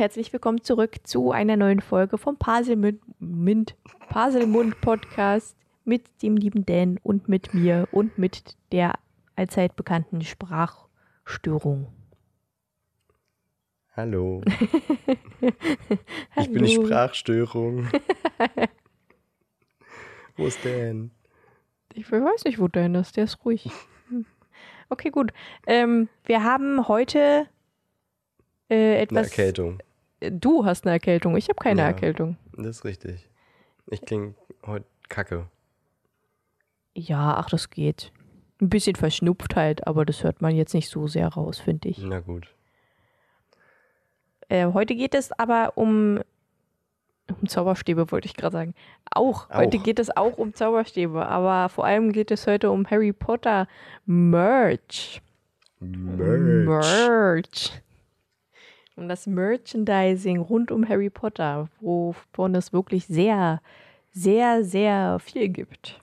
herzlich willkommen zurück zu einer neuen Folge vom Paselmund Mint, Paselmund Podcast mit dem lieben Dan und mit mir und mit der allzeit bekannten Sprachstörung. Hallo. ich bin die Sprachstörung. wo ist Dan? Ich weiß nicht, wo Dan ist. Der ist ruhig. Okay, gut. Ähm, wir haben heute äh, etwas. Eine Erkältung. Du hast eine Erkältung. Ich habe keine Ja. Erkältung. Das ist richtig. Ich klinge heute kacke. Ja, ach, das geht. Ein bisschen Verschnupftheit, aber das hört man jetzt nicht so sehr raus, finde ich. Na gut. Äh, heute geht es aber um, um Zauberstäbe, wollte ich gerade sagen. Auch. Heute Auch. geht es auch um Zauberstäbe, aber vor allem geht es heute um Harry Potter Merch. Merch. Merch. Um das Merchandising rund um Harry Potter, wovon es wirklich sehr, sehr, sehr viel gibt.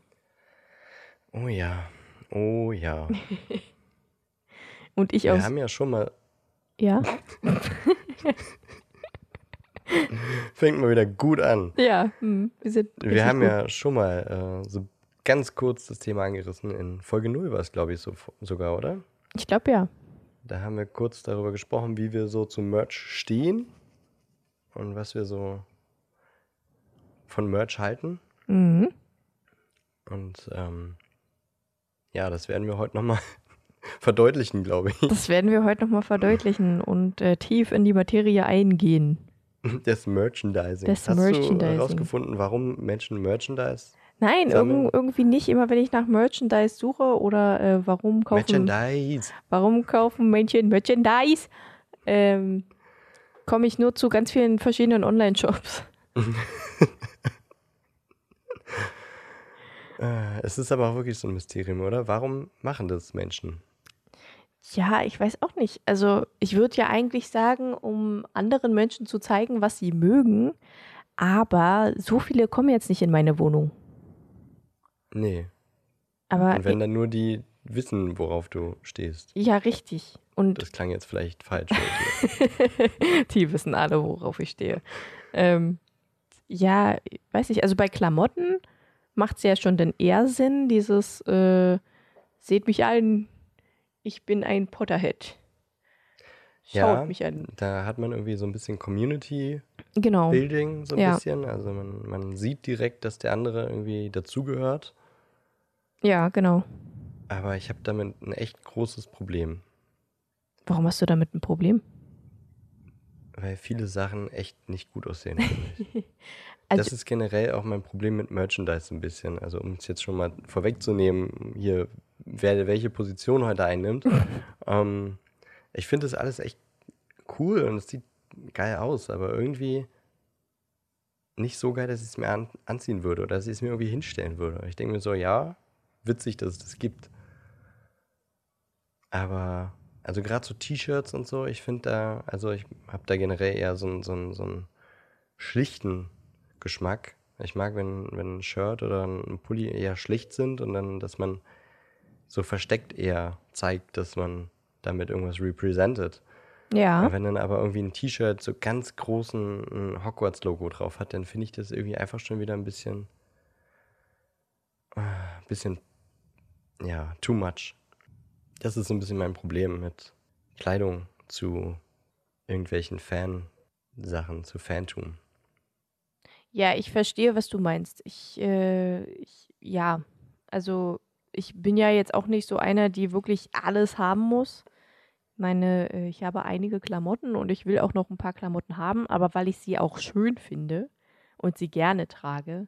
Oh ja. Oh ja. Und ich Wir aus. haben ja schon mal. Ja? Fängt mal wieder gut an. Ja, hm, wir sind. Wir haben gut. ja schon mal äh, so ganz kurz das Thema angerissen. In Folge 0 war es, glaube ich, so, sogar, oder? Ich glaube ja. Da haben wir kurz darüber gesprochen, wie wir so zum Merch stehen und was wir so von Merch halten. Mhm. Und ähm, ja, das werden wir heute nochmal verdeutlichen, glaube ich. Das werden wir heute nochmal verdeutlichen und äh, tief in die Materie eingehen. Das Merchandising. Das Hast Merchandising. du herausgefunden, warum Menschen Merchandise? Nein, irg irgendwie nicht. Immer wenn ich nach Merchandise suche oder äh, warum kaufen, Merchandise. warum kaufen Menschen Merchandise, ähm, komme ich nur zu ganz vielen verschiedenen Online-Shops. Äh, es ist aber auch wirklich so ein Mysterium, oder? Warum machen das Menschen? Ja, ich weiß auch nicht. Also ich würde ja eigentlich sagen, um anderen Menschen zu zeigen, was sie mögen, aber so viele kommen jetzt nicht in meine Wohnung. Nee. Aber Und wenn dann nur die wissen, worauf du stehst. ja, richtig. Und Das klang jetzt vielleicht falsch. Die wissen alle, worauf ich stehe. Ähm, ja, weiß nicht, also bei Klamotten macht es ja schon dann eher Sinn, dieses äh, seht mich an, ich bin ein Potterhead. Schaut Ja. mich an. da hat man irgendwie so ein bisschen Community Genau. Building so ein Ja. bisschen. Also man, man sieht direkt, dass der andere irgendwie dazugehört. Ja, genau. Aber ich habe damit ein echt großes Problem, Warum hast du damit ein Problem? weil viele Sachen echt nicht gut aussehen. finde ich. Also, das ist generell auch mein Problem mit Merchandise ein bisschen. Also um es jetzt schon mal vorwegzunehmen, hier wer welche Position heute einnimmt. ähm, ich finde das alles echt cool und es sieht geil aus, aber irgendwie nicht so geil, dass ich es mir an, anziehen würde oder dass ich es mir irgendwie hinstellen würde. Ich denke mir so, ja, witzig, dass es das gibt. Aber, also gerade so T-Shirts und so, ich finde da, also ich habe da generell eher so einen so einen- so einen schlichten Geschmack. Ich mag, wenn, wenn ein Shirt oder ein Pulli eher schlicht sind und dann, dass man so versteckt eher zeigt, dass man damit irgendwas represented. ja, Wenn dann aber irgendwie ein T-Shirt so ganz großen Hogwarts-Logo drauf hat, dann finde ich das irgendwie einfach schon wieder ein bisschen, ein bisschen, ja, too much. Das ist so ein bisschen mein Problem mit Kleidung zu irgendwelchen Fan-Sachen, zu Fantum. ja, ich verstehe, was du meinst. Ich, äh, ich, ja, also ich bin ja jetzt auch nicht so einer, die wirklich alles haben muss. Meine, äh, ich habe einige Klamotten und ich will auch noch ein paar Klamotten haben, aber weil ich sie auch schön finde und sie gerne trage,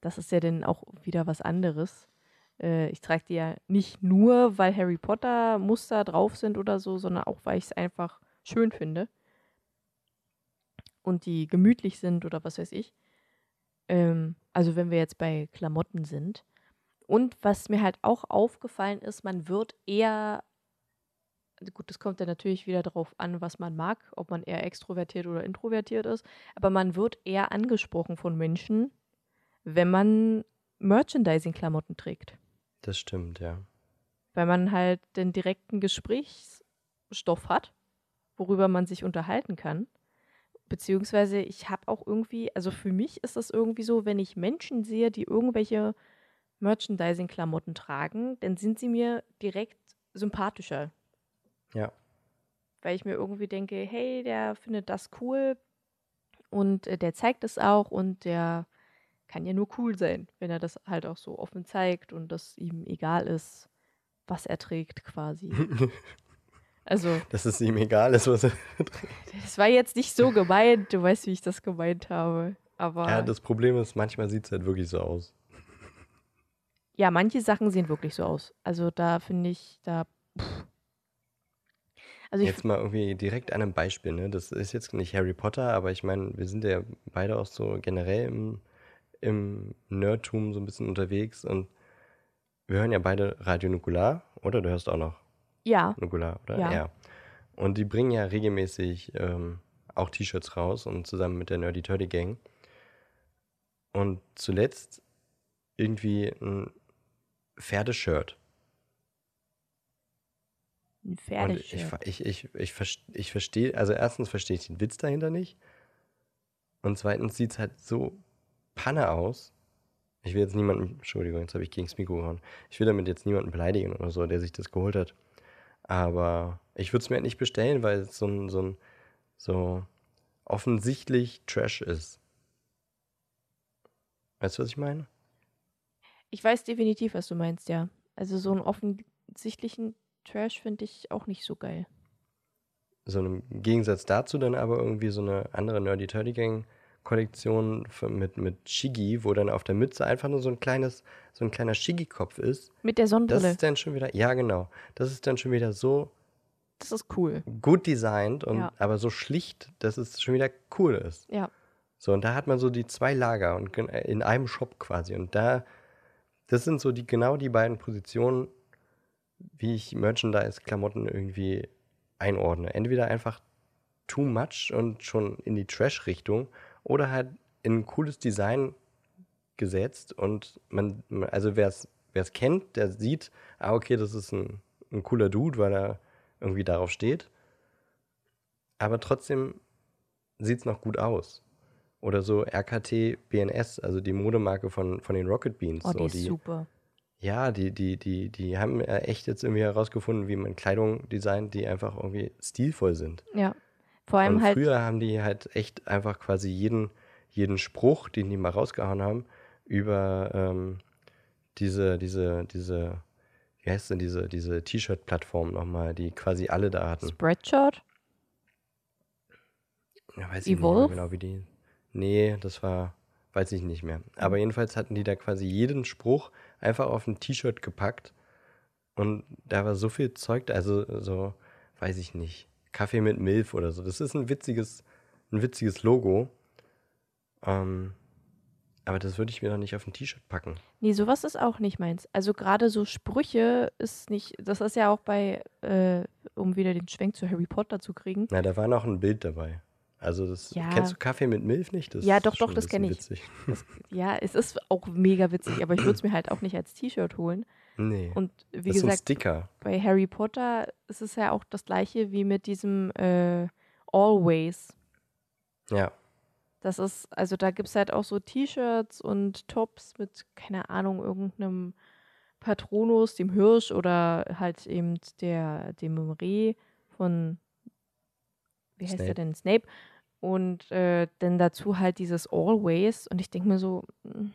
das ist ja dann auch wieder was anderes. Äh, ich trage die ja nicht nur, weil Harry Potter Muster drauf sind oder so, sondern auch, weil ich es einfach schön finde und die gemütlich sind oder was weiß ich. Ähm, also wenn wir jetzt bei Klamotten sind. Und was mir halt auch aufgefallen ist, man wird eher, gut, das kommt ja natürlich wieder darauf an, was man mag, ob man eher extrovertiert oder introvertiert ist, aber man wird eher angesprochen von Menschen, wenn man Merchandising-Klamotten trägt. Das stimmt, ja. Weil man halt den direkten Gesprächsstoff hat, worüber man sich unterhalten kann. beziehungsweise ich habe auch irgendwie, also für mich ist das irgendwie so, wenn ich Menschen sehe, die irgendwelche Merchandising-Klamotten tragen, dann sind sie mir direkt sympathischer. Ja. Weil ich mir irgendwie denke, hey, der findet das cool und äh, der zeigt es auch und der kann ja nur cool sein, wenn er das halt auch so offen zeigt und das ihm egal ist, was er trägt quasi. Also. Dass es ihm egal ist, was er trägt. Das war jetzt nicht so gemeint, du weißt, wie ich das gemeint habe. Aber. Ja, das Problem ist, manchmal sieht es halt wirklich so aus. Ja, manche Sachen sehen wirklich so aus. Also da finde ich, da. Pff. Also jetzt mal irgendwie direkt an einem Beispiel, ne? Das ist jetzt nicht Harry Potter, aber ich meine, wir sind ja beide auch so generell im, im Nerdtum so ein bisschen unterwegs und wir hören ja beide Radio Nukular, oder? Du hörst auch noch ja. Nukular, oder? Ja. ja. Und die bringen ja regelmäßig ähm, auch T-Shirts raus und zusammen mit der Nerdy Turdy Gang. Und zuletzt irgendwie ein Pferdeshirt. Ein Pferdeshirt. Und ich, ich, ich, ich, ich verstehe, also erstens verstehe ich den Witz dahinter nicht. Und zweitens sieht es halt so Panne aus. Ich will jetzt niemanden, Entschuldigung, jetzt habe ich gegen das Mikro gehauen. Ich will damit jetzt niemanden beleidigen oder so, der sich das geholt hat. Aber ich würde es mir halt nicht bestellen, weil es so ein, so ein so offensichtlich Trash ist. Weißt du, was ich meine? Ich weiß definitiv, was du meinst, ja. Also so einen offensichtlichen Trash finde ich auch nicht so geil. So im Gegensatz dazu dann aber irgendwie so eine andere Nerdy Turdy Gang Kollektion mit, mit Shigi, wo dann auf der Mütze einfach nur so ein kleines, so ein kleiner Shigi-Kopf ist. Mit der Sonnenbrille. Das ist dann schon wieder, ja genau, das ist dann schon wieder so das ist cool. Gut designt und Ja. aber so schlicht, dass es schon wieder cool ist. Ja. So, und da hat man so die zwei Lager und gen- in einem Shop quasi. Und da, das sind so die genau die beiden Positionen, wie ich Merchandise-Klamotten irgendwie einordne. Entweder einfach too much und schon in die Trash-Richtung oder halt in ein cooles Design gesetzt und man, also wer es kennt, der sieht, ah, okay, das ist ein, ein cooler Dude, weil er irgendwie darauf steht. Aber trotzdem sieht es noch gut aus. Oder so RKT BNS, also die Modemarke von, von den Rocket Beans. Oh, die so, ist super. ja, die, die, die, die haben echt jetzt irgendwie herausgefunden, wie man Kleidung designt, die einfach irgendwie stilvoll sind. Ja. Vor allem Und halt. früher haben die halt echt einfach quasi jeden, jeden Spruch, den die mal rausgehauen haben, über ähm, diese, diese, diese, wie heißt denn diese, diese T-Shirt-Plattform nochmal, die quasi alle da hatten. Spreadshirt? Ja, weiß ich nicht Evolve? mehr genau, wie die. Nee, das war, weiß ich nicht mehr. Aber jedenfalls hatten die da quasi jeden Spruch einfach auf ein T-Shirt gepackt. Und da war so viel Zeug, also so, weiß ich nicht, Kaffee mit Milf oder so. Das ist ein witziges, ein witziges Logo. Ähm, aber das würde ich mir doch nicht auf ein T-Shirt packen. Nee, sowas ist auch nicht meins. Also gerade so Sprüche ist nicht, das ist ja auch bei, äh, um wieder den Schwenk zu Harry Potter zu kriegen. Na, da war noch ein Bild dabei. Also das, Ja. kennst du Kaffee mit Milf nicht? Das Ja, doch, doch, das kenn bisschen ich. Witzig. Ja, es ist auch mega witzig, aber ich würde es mir halt auch nicht als T-Shirt holen. Nee, Und wie das gesagt, Sticker. bei Harry Potter ist es ja auch das gleiche wie mit diesem äh, Always. Ja. Das ist, also da gibt es halt auch so T-Shirts und Tops mit, keine Ahnung, irgendeinem Patronus, dem Hirsch oder halt eben der, dem Reh von, wie heißt der denn? Snape. Und äh, dann dazu halt dieses Always. Und ich denke mir so, mm,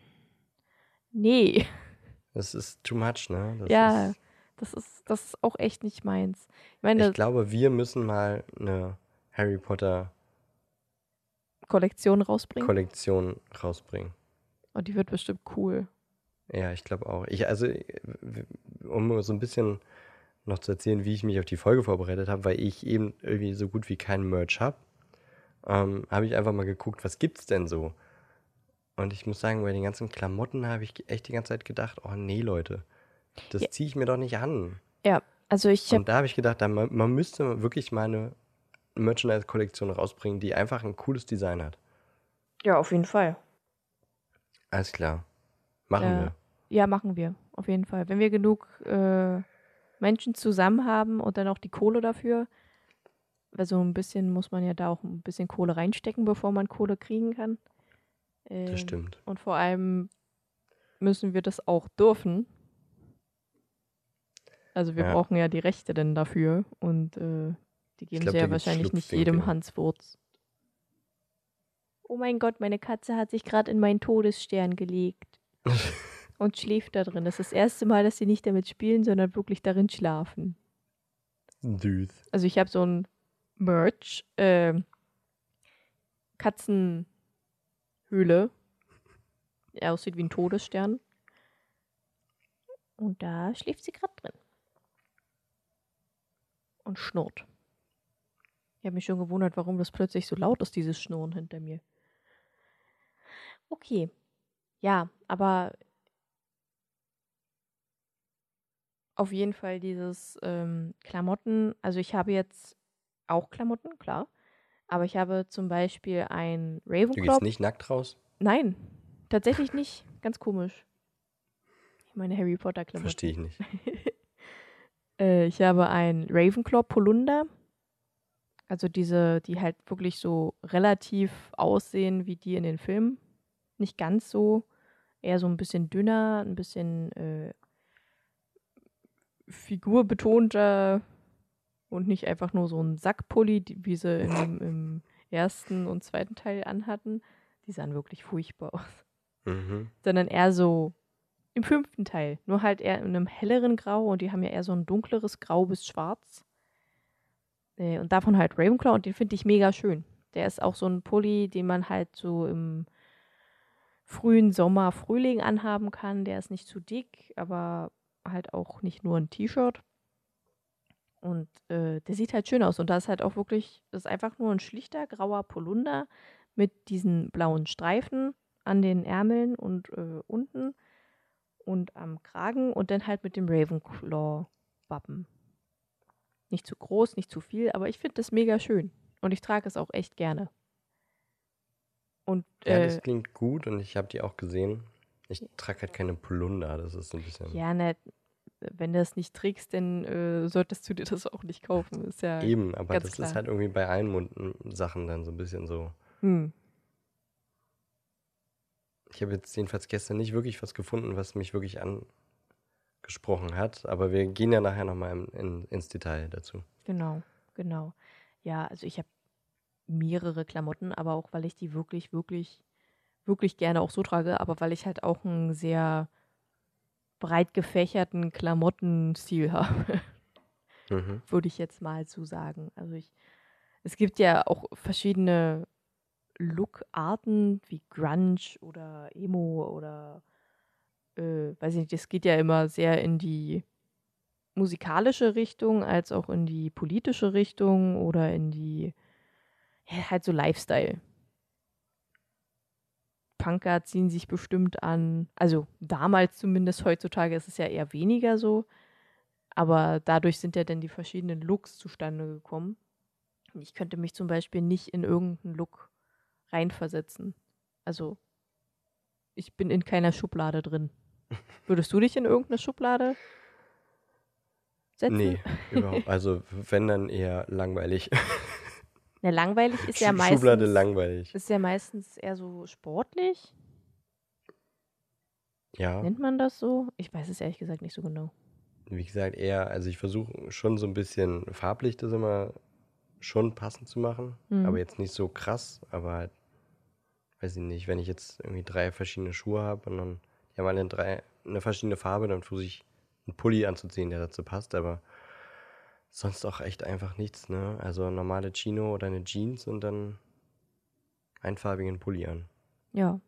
nee, Das ist too much, ne? Das ja, Ist, das ist, das ist auch echt nicht meins. Ich meine, ich glaube, wir müssen mal eine Harry Potter Kollektion rausbringen. Kollektion rausbringen. Und die wird bestimmt cool. Ja, ich glaube auch. Ich, also, w- um so ein bisschen noch zu erzählen, wie ich mich auf die Folge vorbereitet habe, weil ich eben irgendwie so gut wie keinen Merch habe, ähm, habe ich einfach mal geguckt, was gibt's denn so? Und ich muss sagen, bei den ganzen Klamotten habe ich echt die ganze Zeit gedacht, oh nee, Leute, das Ja. ziehe ich mir doch nicht an. Ja, also ich Und da habe ich gedacht, da, man, man müsste wirklich mal eine Merchandise-Kollektion rausbringen, die einfach ein cooles Design hat. ja auf jeden Fall. Alles klar. Machen Ja. wir. Ja, machen wir. Auf jeden Fall. Wenn wir genug äh, Menschen zusammen haben und dann auch die Kohle dafür, weil so ein bisschen muss man ja da auch ein bisschen Kohle reinstecken, bevor man Kohle kriegen kann. Ähm, Das stimmt. Und vor allem müssen wir das auch dürfen. Also wir Ja. brauchen ja die Rechte denn dafür und äh, die geben glaub, sie ja wahrscheinlich nicht jedem Hans Wurz. Oh mein Gott, meine Katze hat sich gerade in meinen Todesstern gelegt und schläft da drin. Das ist das erste Mal, dass sie nicht damit spielen, sondern wirklich darin schlafen. Süß. Also ich habe so ein Merch, äh, Katzenhöhle. Er aussieht wie ein Todesstern. Und da schläft sie gerade drin. Und schnurrt. Ich habe mich schon gewundert, warum das plötzlich so laut ist, dieses Schnurren hinter mir. Okay. Ja, aber auf jeden Fall dieses ähm, Klamotten. Also ich habe jetzt auch Klamotten, klar. Aber ich habe zum Beispiel ein Du Ravenclaw. gehst nicht nackt raus? Nein, tatsächlich nicht. Ganz komisch. Meine Harry Potter Klamotten. Verstehe ich nicht. Äh, ich habe ein Ravenclaw Polunder. Also diese, die halt wirklich so relativ aussehen wie die in den Filmen. Nicht ganz so. Eher so ein bisschen dünner, ein bisschen äh, figurbetonter und nicht einfach nur so ein Sackpulli, die, wie sie im, im ersten und zweiten Teil anhatten. Die sahen wirklich furchtbar aus Mhm. sondern eher so im fünften Teil. Nur halt eher in einem helleren Grau und die haben ja eher so ein dunkleres Grau bis Schwarz. Äh, und davon halt Ravenclaw und den finde ich mega schön. Der ist auch so ein Pulli, den man halt so im frühen Sommer, Frühling anhaben kann. Der ist nicht zu dick, aber halt auch nicht nur ein T-Shirt. Und äh, der sieht halt schön aus. Und da ist halt auch wirklich, das ist einfach nur ein schlichter grauer Polunder mit diesen blauen Streifen an den Ärmeln und äh, unten und am Kragen und dann halt mit dem Ravenclaw-Wappen. Nicht zu groß, nicht zu viel, aber ich finde das mega schön. Und ich trage es auch echt gerne. Und Ja, äh, das klingt gut und ich habe die auch gesehen. Ich trage halt keine Polunder, das ist ein bisschen. ja, ne, wenn du es nicht trägst, dann äh, solltest du dir das auch nicht kaufen. Ist ja. Eben, aber das klar. ist halt irgendwie bei allen Sachen dann so ein bisschen so. Hm. Ich habe jetzt jedenfalls gestern nicht wirklich was gefunden, was mich wirklich angesprochen hat, aber wir gehen ja nachher nochmal in, in, ins Detail dazu. Genau, genau. Ja, also ich habe mehrere Klamotten, aber auch weil ich die wirklich, wirklich, wirklich gerne auch so trage, aber weil ich halt auch einen sehr breit gefächerten Klamottenstil habe, Mhm. würde ich jetzt mal so sagen. Also ich, es gibt ja auch verschiedene Lookarten wie Grunge oder Emo oder äh, weiß ich nicht, das geht ja immer sehr in die musikalische Richtung als auch in die politische Richtung oder in die ja, halt so Lifestyle. Punker ziehen sich bestimmt an, also damals zumindest, heutzutage ist es ja eher weniger so, aber dadurch sind ja dann die verschiedenen Looks zustande gekommen. Und ich könnte mich zum Beispiel nicht in irgendeinen Look reinversetzen. Also ich bin in keiner Schublade drin. Würdest du dich in irgendeine Schublade setzen? Nee, überhaupt. Also, wenn dann eher langweilig. Na, langweilig ist ja meistens. Schublade langweilig. Ist ja meistens eher so sportlich. Ja, Nennt man das so? Ich weiß es ehrlich gesagt nicht so genau. wie gesagt, eher, also ich versuche schon so ein bisschen farblich das immer schon passend zu machen, Mhm. aber jetzt nicht so krass, aber halt, weiß ich nicht, wenn ich jetzt irgendwie drei verschiedene Schuhe habe und dann, die haben alle drei, eine verschiedene Farbe, dann versuche ich einen Pulli anzuziehen, der dazu passt, aber sonst auch echt einfach nichts, ne? Also normale Chino oder eine Jeans und dann einfarbigen Pulli an. Ja,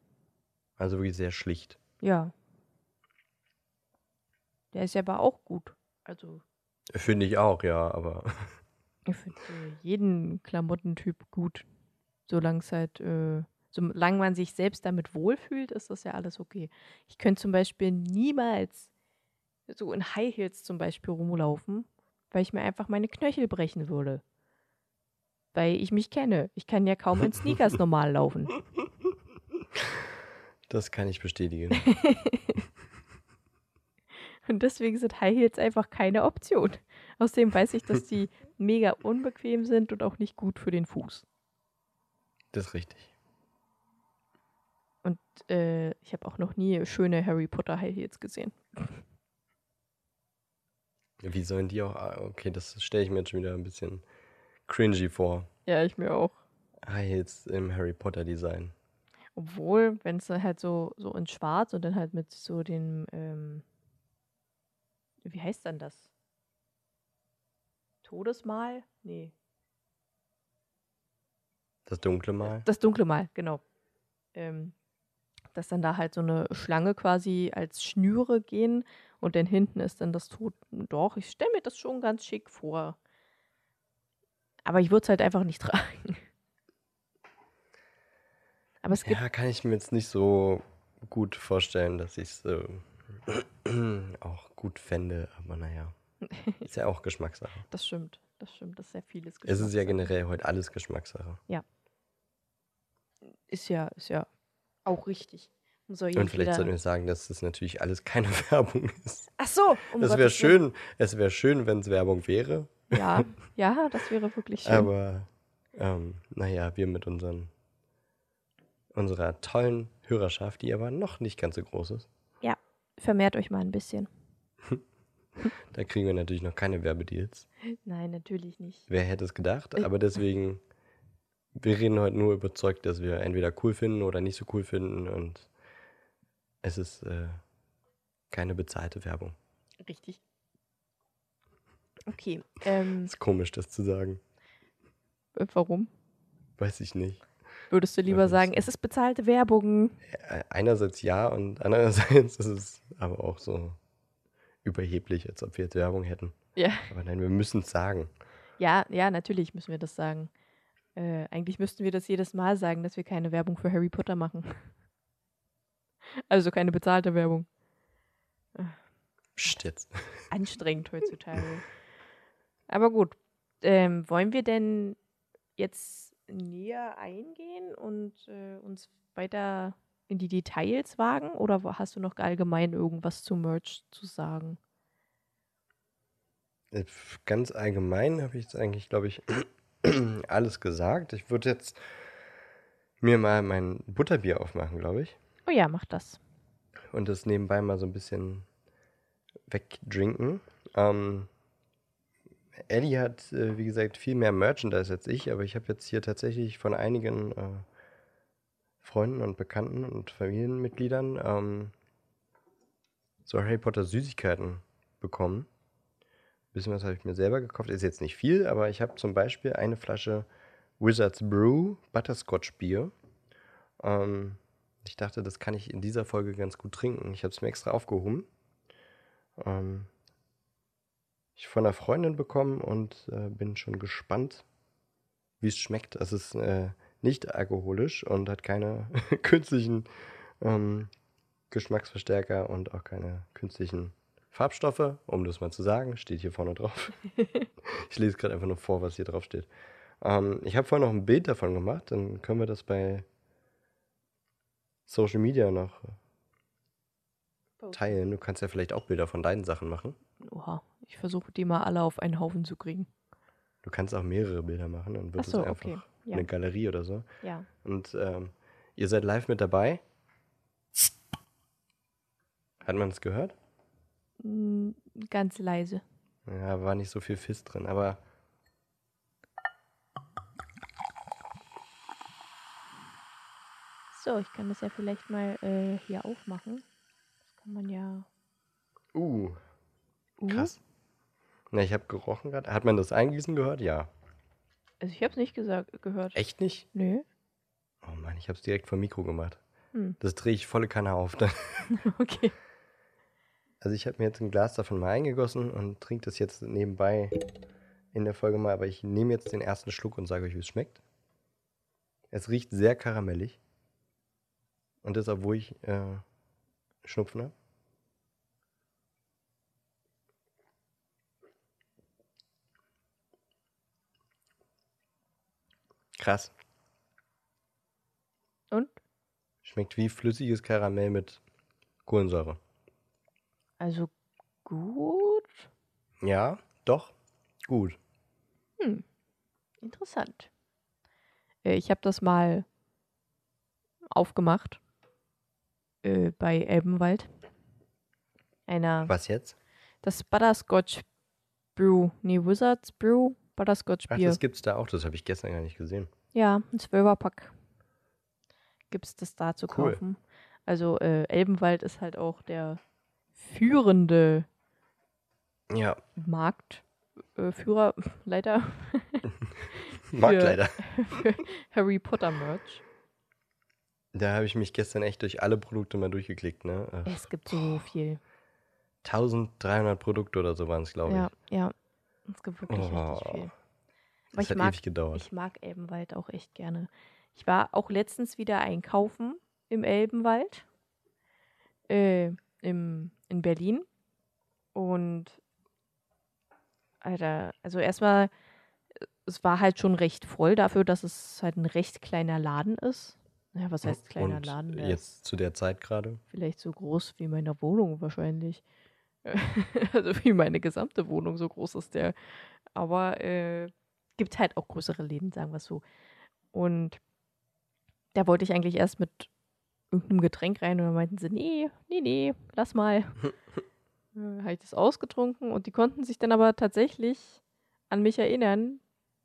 Also wirklich sehr schlicht. ja. Der ist ja aber auch gut. Also, Finde ich auch, ja, aber ich finde äh, jeden Klamottentyp gut. Solange es halt, äh, solange man sich selbst damit wohlfühlt, ist das ja alles okay. Ich könnte zum Beispiel niemals so in High Heels zum Beispiel rumlaufen, weil ich mir einfach meine Knöchel brechen würde. Weil ich mich kenne. Ich kann ja kaum in Sneakers normal laufen. das kann ich bestätigen. Und deswegen sind High Heels einfach keine Option. Außerdem weiß ich, dass die mega unbequem sind und auch nicht gut für den Fuß. Das ist richtig. Und äh, ich habe auch noch nie schöne Harry Potter High Heels gesehen. Wie sollen die auch. ah, Okay, das stelle ich mir jetzt schon wieder ein bisschen cringy vor. Ja, ich mir auch. High Heels im Harry Potter Design. Obwohl, wenn es halt so, so in schwarz und dann halt mit so dem, ähm, wie heißt dann das? Todesmal? Nee. Das dunkle Mal. Das dunkle Mal, genau. Ähm, dass dann da halt so eine Schlange quasi als Schnüre gehen und dann hinten ist dann das Tod. Doch, ich stelle mir das schon ganz schick vor. Aber ich würde es halt einfach nicht tragen. Aber es gibt Ja, kann ich mir jetzt nicht so gut vorstellen, dass ich es äh, auch gut fände. Aber naja, ist ja auch Geschmackssache. Das stimmt, das stimmt, das ist sehr vieles Es ist ja Geschmackssache. generell heute alles Geschmackssache. Ist ja, ist ja auch richtig. Auch Und vielleicht sollten wir sagen, dass das natürlich alles keine Werbung ist. Ach so, um Es wäre schön, es wäre schön, wenn es Werbung wäre. Ja, ja, das wäre wirklich schön. Aber ähm, naja, wir mit unseren, unserer tollen Hörerschaft, die aber noch nicht ganz so groß ist, Vermehrt euch mal ein bisschen. da kriegen wir natürlich noch keine Werbedeals. Nein, natürlich nicht. Wer hätte es gedacht? Ich- Aber deswegen, wir reden heute nur überzeugt, dass wir entweder cool finden oder nicht so cool finden und es ist äh, keine bezahlte Werbung. Richtig. Okay, ähm, Ist komisch, das zu sagen. äh, warum? Weiß ich nicht. Würdest du lieber sagen, es ist bezahlte Werbung? Äh, Einerseits ja und andererseits ist es aber auch so überheblich, als ob wir jetzt Werbung hätten. Ja. Aber nein, wir müssen es sagen. Ja, ja, natürlich müssen wir das sagen. Äh, eigentlich müssten wir das jedes Mal sagen, dass wir keine Werbung für Harry Potter machen. Also keine bezahlte Werbung. Psst jetzt. Anstrengend heutzutage. Aber gut. Ähm, wollen wir denn jetzt näher eingehen und äh, uns weiter in die Details wagen? Oder hast du noch allgemein irgendwas zu Merch zu sagen? Äh, Ganz allgemein habe ich jetzt eigentlich, glaube ich, alles gesagt. Ich würde jetzt mir mal mein Butterbier aufmachen, glaube ich. Oh ja, mach das. Und das nebenbei mal so ein bisschen wegdrinken. Ähm, Eddie hat, äh, wie gesagt, viel mehr Merchandise als ich, aber ich habe jetzt hier tatsächlich von einigen äh, Freunden und Bekannten und Familienmitgliedern ähm, so Harry Potter Süßigkeiten bekommen. Ein bisschen was habe ich mir selber gekauft. Ist jetzt nicht viel, aber ich habe zum Beispiel eine Flasche Wizards Brew Butterscotch Bier. Ähm, ich dachte, das kann ich in dieser Folge ganz gut trinken. Ich habe es mir extra aufgehoben. Ähm, ich von einer Freundin bekommen und äh, bin schon gespannt, wie es schmeckt. Es ist äh, nicht alkoholisch und hat keine künstlichen ähm, Geschmacksverstärker und auch keine künstlichen Farbstoffe, um das mal zu sagen. Steht hier vorne drauf. ich lese gerade einfach nur vor, was hier drauf steht. Ähm, ich habe vorhin noch ein Bild davon gemacht, dann können wir das bei Social Media noch teilen. Du kannst ja vielleicht auch Bilder von deinen Sachen machen. Oha, ich versuche die mal alle auf einen Haufen zu kriegen. Du kannst auch mehrere Bilder machen, dann wird so, es einfach okay. Ja. eine Galerie oder so. Ja. Und ähm, ihr seid live mit dabei. Hat man es gehört? Ganz leise. Ja, war nicht so viel Fiss drin, aber So, ich kann das ja vielleicht mal äh, hier aufmachen. Das kann man ja. uh, Uh, krass. Na, ich habe gerochen gerade. Hat man das Eingießen gehört? Ja. Also ich habe es nicht gesagt, gehört. Echt nicht? Nö. Oh Mann, ich habe es direkt vom Mikro gemacht. Hm. Das drehe ich volle Kanne auf. Dann. Okay. Also ich habe mir jetzt ein Glas davon mal eingegossen und trinke das jetzt nebenbei in der Folge mal. Aber ich nehme jetzt den ersten Schluck und sage euch, wie es schmeckt. Es riecht sehr karamellig. Und das, obwohl ich äh, Schnupfen habe. Krass. Und? Schmeckt wie flüssiges Karamell mit Kohlensäure. Also gut. Ja, doch. Gut. Hm. Interessant. Äh, ich habe das mal aufgemacht äh, bei Elbenwald. Einer. Was jetzt? Das Butterscotch Brew. Nee, Wizards Brew. Butterscotch Ach, Bier. das gibt's da auch. Das habe ich gestern gar nicht gesehen. Ja, ein Zwölferpack gibt es das da zu Cool. kaufen. Also äh, Elbenwald ist halt auch der führende Ja, Marktführer, leider, Marktleiter. für Harry Potter Merch. Da habe ich mich gestern echt durch alle Produkte mal durchgeklickt. Ne? Äh, Es gibt so viel. 1300 Produkte oder so waren es, glaube ich. Ja, ja. Es gibt wirklich richtig Oh, viel. Aber Das ich hat mag, ewig gedauert. ich mag Elbenwald auch echt gerne. Ich war auch letztens wieder einkaufen im Elbenwald, äh, im, in Berlin. Und, Alter, also erstmal, äh, es war halt schon recht voll dafür, dass es halt ein recht kleiner Laden ist. Ja, was heißt kleiner Und Laden? Der jetzt zu der Zeit gerade. vielleicht so groß wie meine Wohnung wahrscheinlich. also wie meine gesamte Wohnung, so groß ist der. Aber äh, gibt halt auch größere Läden, sagen wir es so. Und da wollte ich eigentlich erst mit irgendeinem Getränk rein und dann meinten sie, nee, nee, nee, lass mal. Habe ich das ausgetrunken und die konnten sich dann aber tatsächlich an mich erinnern.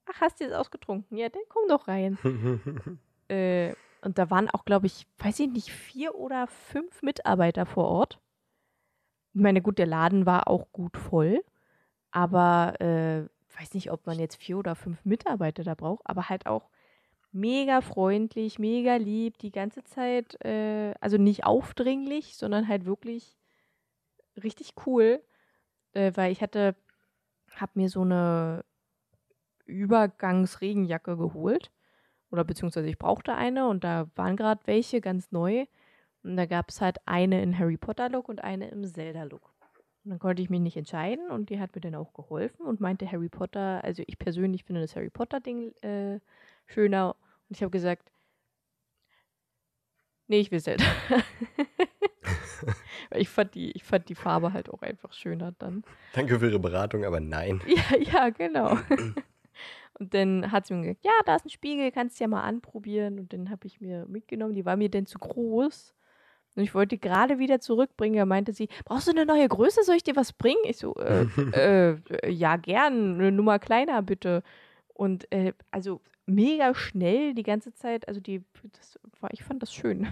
Ach, hast du das ausgetrunken? Ja, dann komm doch rein. Äh, und da waren auch, glaube ich, weiß ich nicht, vier oder fünf Mitarbeiter vor Ort. Ich meine, gut, der Laden war auch gut voll, aber äh, weiß nicht, ob man jetzt vier oder fünf Mitarbeiter da braucht, aber halt auch mega freundlich, mega lieb, die ganze Zeit, äh, also nicht aufdringlich, sondern halt wirklich richtig cool, äh, weil ich hatte, habe mir so eine Übergangsregenjacke geholt oder beziehungsweise ich brauchte eine und da waren gerade welche ganz neu. Und da gab es halt eine in Harry Potter-Look und eine im Zelda-Look. Und dann konnte ich mich nicht entscheiden und die hat mir dann auch geholfen und meinte Harry Potter, also ich persönlich finde das Harry Potter-Ding äh, schöner. Und ich habe gesagt, nee, ich will Zelda. Ich fand, die, ich fand die Farbe halt auch einfach schöner dann. Danke für Ihre Beratung, aber nein. Ja, ja, genau. Und dann hat sie mir gesagt, ja, da ist ein Spiegel, kannst du ja mal anprobieren. Und dann habe ich mir mitgenommen, die war mir denn zu groß. Und ich wollte gerade wieder zurückbringen. Da meinte sie, brauchst du eine neue Größe? Soll ich dir was bringen? Ich so, äh, äh, ja, gern, eine Nummer kleiner bitte. Und äh, also mega schnell die ganze Zeit. Also die, das war, ich fand das schön.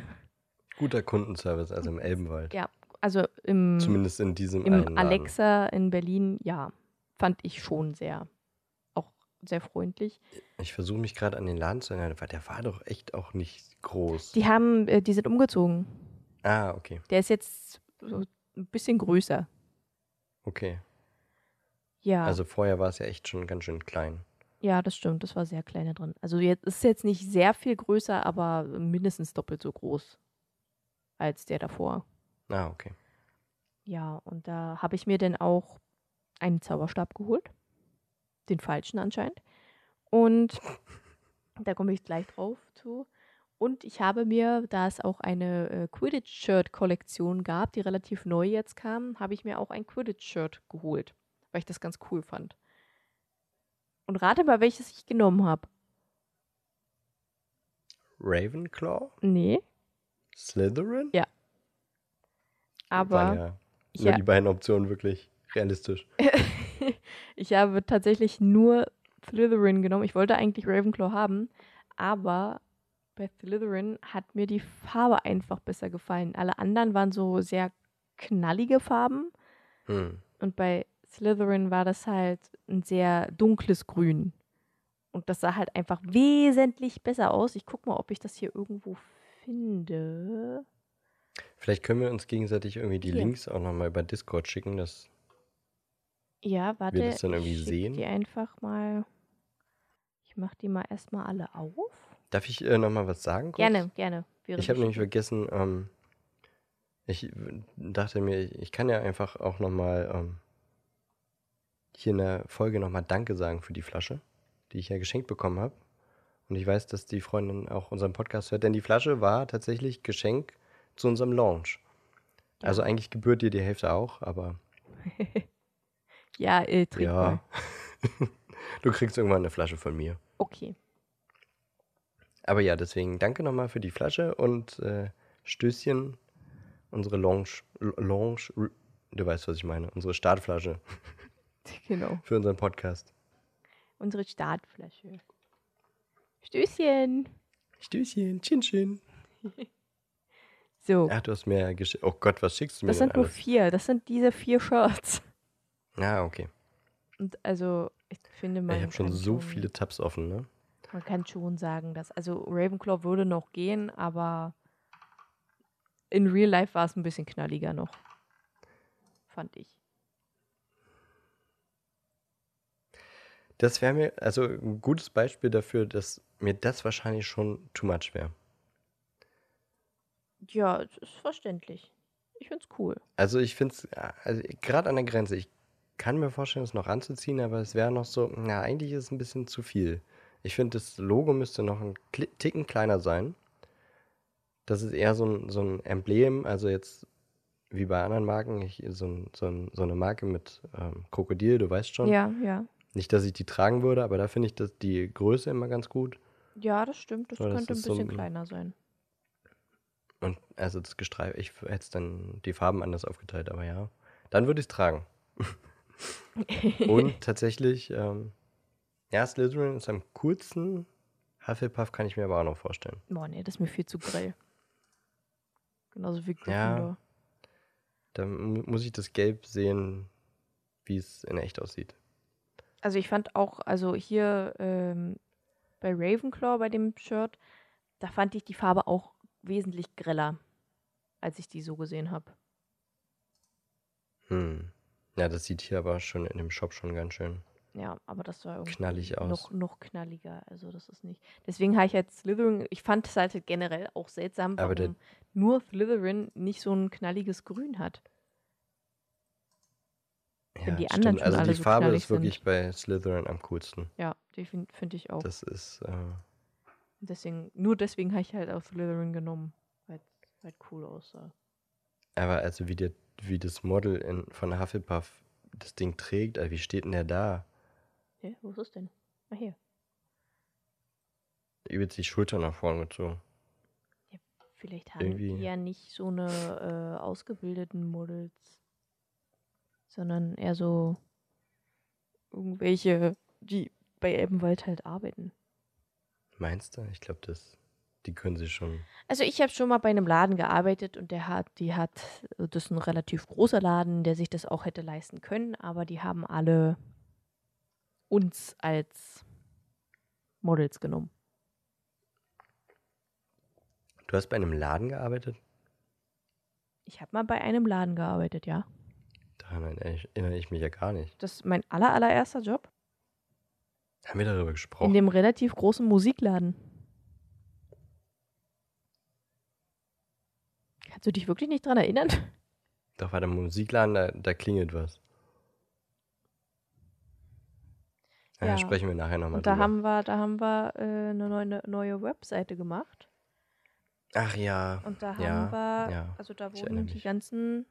Guter Kundenservice, also im Elbenwald. Ja, also im, Zumindest in diesem im. Alexa in Berlin, ja, fand ich schon sehr, sehr freundlich. Ich versuche mich gerade an den Laden zu erinnern, weil der war doch echt auch nicht groß. Die haben, äh, die sind umgezogen. ah, okay. Der ist jetzt so ein bisschen größer. Okay. Ja, Also vorher war es ja echt schon ganz schön klein. ja, das stimmt. Das war sehr kleiner drin. Also jetzt ist jetzt nicht sehr viel größer, aber mindestens doppelt so groß als der davor. Ah, okay. Ja, und da habe ich mir dann auch einen Zauberstab geholt. Den falschen anscheinend. Und da komme ich gleich drauf zu. Und ich habe mir, da es auch eine äh, Quidditch-Shirt-Kollektion gab, die relativ neu jetzt kam, habe ich mir auch ein Quidditch-Shirt geholt, weil ich das ganz cool fand. Und rate mal, welches ich genommen habe. Ravenclaw? Nee, Slytherin? aber Waren ja ha die beiden Optionen wirklich realistisch. ich habe tatsächlich nur Slytherin genommen. Ich wollte eigentlich Ravenclaw haben, aber bei Slytherin hat mir die Farbe einfach besser gefallen. Alle anderen waren so sehr knallige Farben Hm. und bei Slytherin war das halt ein sehr dunkles Grün. Und das sah halt einfach wesentlich besser aus. Ich guck mal, ob ich das hier irgendwo finde. Vielleicht können wir uns gegenseitig irgendwie die Hier. Links auch nochmal über Discord schicken. Das Ja, warte. das dann irgendwie ich sehen? Die einfach mal. Ich mach die mal erstmal alle auf. Darf ich äh, nochmal was sagen? Kurz? Gerne, gerne. während Ich habe nämlich vergessen, ähm, ich dachte mir, ich kann ja einfach auch nochmal ähm, hier in der Folge nochmal Danke sagen für die Flasche, die ich ja geschenkt bekommen habe. Und ich weiß, dass die Freundin auch unseren Podcast hört, denn die Flasche war tatsächlich Geschenk zu unserem Launch. Also Ja. eigentlich gebührt dir die Hälfte auch, aber Ja, äh, trink ja. mal. Du kriegst irgendwann eine Flasche von mir. Okay. Aber ja, deswegen danke nochmal für die Flasche und äh, Stößchen. Unsere Lounge, Lounge, du weißt, was ich meine, unsere Startflasche Genau. für unseren Podcast. Unsere Startflasche. Stößchen. Stößchen, Chin Chin. So, Ach, du hast mir geschickt. Oh Gott, was schickst du mir das sind nur alles? vier. Das sind diese vier Shirts. Ah, okay. Und also, ich finde, man ich habe schon so viele Tabs offen, ne? Man kann schon sagen, dass, also Ravenclaw würde noch gehen, aber in Real Life war es ein bisschen knalliger noch. Fand ich. Das wäre mir, also ein gutes Beispiel dafür, dass mir das wahrscheinlich schon too much wäre. Ja, es ist verständlich. Ich find's cool. Also ich finde es, also gerade an der Grenze, ich kann mir vorstellen, es noch anzuziehen, aber es wäre noch so, na, eigentlich ist es ein bisschen zu viel. Ich finde, das Logo müsste noch ein Kli- Ticken kleiner sein. Das ist eher so ein, so ein Emblem, also jetzt wie bei anderen Marken, ich, so, ein, so, ein, so eine Marke mit ähm, Krokodil, du weißt schon. Ja, ja. Nicht, dass ich die tragen würde, aber da finde ich das, die Größe immer ganz gut. Ja, das stimmt. Das So, das könnte ein ist so bisschen ein- kleiner sein. Und also das Gestreif, ich hätte es dann die Farben anders aufgeteilt, aber ja. Dann würde ich es tragen. Und tatsächlich, ähm, ja, Slytherin ist am coolsten. Hufflepuff kann ich mir aber auch noch vorstellen. Boah, nee, das ist mir viel zu grell. Genauso wie Ja. Gryffindor. Da mu- muss ich das Gelb sehen, wie es in echt aussieht. Also ich fand auch, also hier ähm, bei Ravenclaw, bei dem Shirt, da fand ich die Farbe auch wesentlich greller, als ich die so gesehen habe. Hm. Ja, das sieht hier aber schon in dem Shop schon ganz schön Ja, aber das war irgendwie knallig aus. noch, noch knalliger. Also das ist nicht. Deswegen habe ich jetzt Slytherin, ich fand es halt generell auch seltsam, Aber warum nur Slytherin nicht so ein knalliges Grün hat. ja, wenn die stimmt. anderen schon Also alle die so Farbe ist wirklich sind. bei Slytherin am coolsten. Ja, die finde find ich auch. Das ist, äh, Deswegen, nur deswegen habe ich halt auch Slytherin genommen, weil es halt cool aussah. Aber also wie, der, wie das Model in, von Hufflepuff das Ding trägt, also wie steht denn der da? Hä, wo ist es denn? Ah, hier. Übelst die Schulter nach vorne gezogen. Vielleicht haben Irgendwie- die ja nicht so eine äh, ausgebildeten Models, sondern eher so irgendwelche, die bei Elbenwald halt arbeiten. Meinst du? Ich glaube, das, die können sie schon. Also ich habe schon mal bei einem Laden gearbeitet und der hat, die hat, das ist ein relativ großer Laden, der sich das auch hätte leisten können, aber die haben alle uns als Models genommen. Du hast bei einem Laden gearbeitet? Ich habe mal bei einem Laden gearbeitet, ja. Daran erinnere ich, mich ja gar nicht. Das ist mein aller, allererster Job. Haben wir darüber gesprochen? In dem relativ großen Musikladen. Kannst du dich wirklich nicht dran erinnern? Doch, bei dem Musikladen, da, da klingelt was. Ja, Ja. sprechen wir nachher nochmal Und da drüber. haben wir, da haben wir äh, eine neue, neue Webseite gemacht. Ach ja. Und da Ja, haben wir, ja, also da wurden die ganzen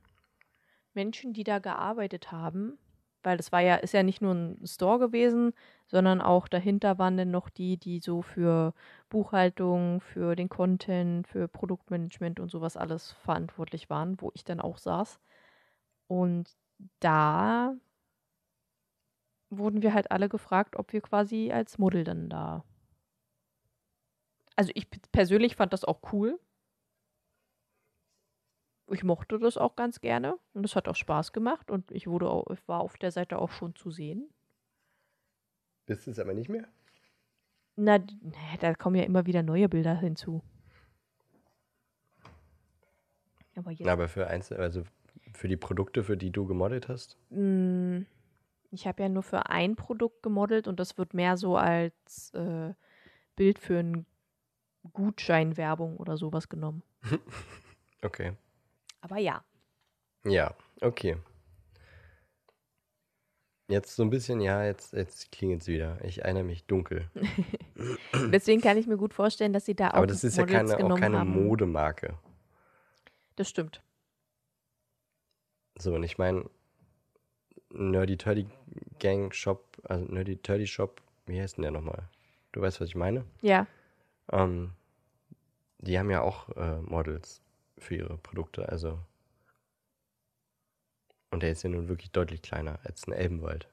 Menschen, die da gearbeitet haben, weil das war ja, ist ja nicht nur ein Store gewesen, sondern auch dahinter waren dann noch die, die so für Buchhaltung, für den Content, für Produktmanagement und sowas alles verantwortlich waren, wo ich dann auch saß. Und da wurden wir halt alle gefragt, ob wir quasi als Model dann da. Also ich persönlich fand das auch cool. Ich mochte das auch ganz gerne und es hat auch Spaß gemacht und ich wurde auch, ich war auf der Seite auch schon zu sehen. Bist du es aber nicht mehr? Na, da kommen ja immer wieder neue Bilder hinzu. Aber jetzt, Na, aber für Einzel also für die Produkte, für die du gemodelt hast? mh, ich habe ja nur für ein Produkt gemodelt und das wird mehr so als äh, Bild für eine Gutscheinwerbung oder sowas genommen. Okay. Aber ja, Ja, okay. Jetzt so ein bisschen, ja, jetzt, jetzt klingelt es wieder. Ich erinnere mich dunkel. deswegen kann ich mir gut vorstellen, dass sie da auch Aber das ist ja Models keine, auch keine haben. Modemarke. Das stimmt. So, und ich meine, Nerdy Turdy Gang Shop also Nerdy Turdy Shop, wie heißt denn der nochmal? Du weißt, was ich meine? Ja. Ähm, die haben ja auch äh, Models für ihre Produkte, also. Und der ist ja nun wirklich deutlich kleiner als ein Elbenwald.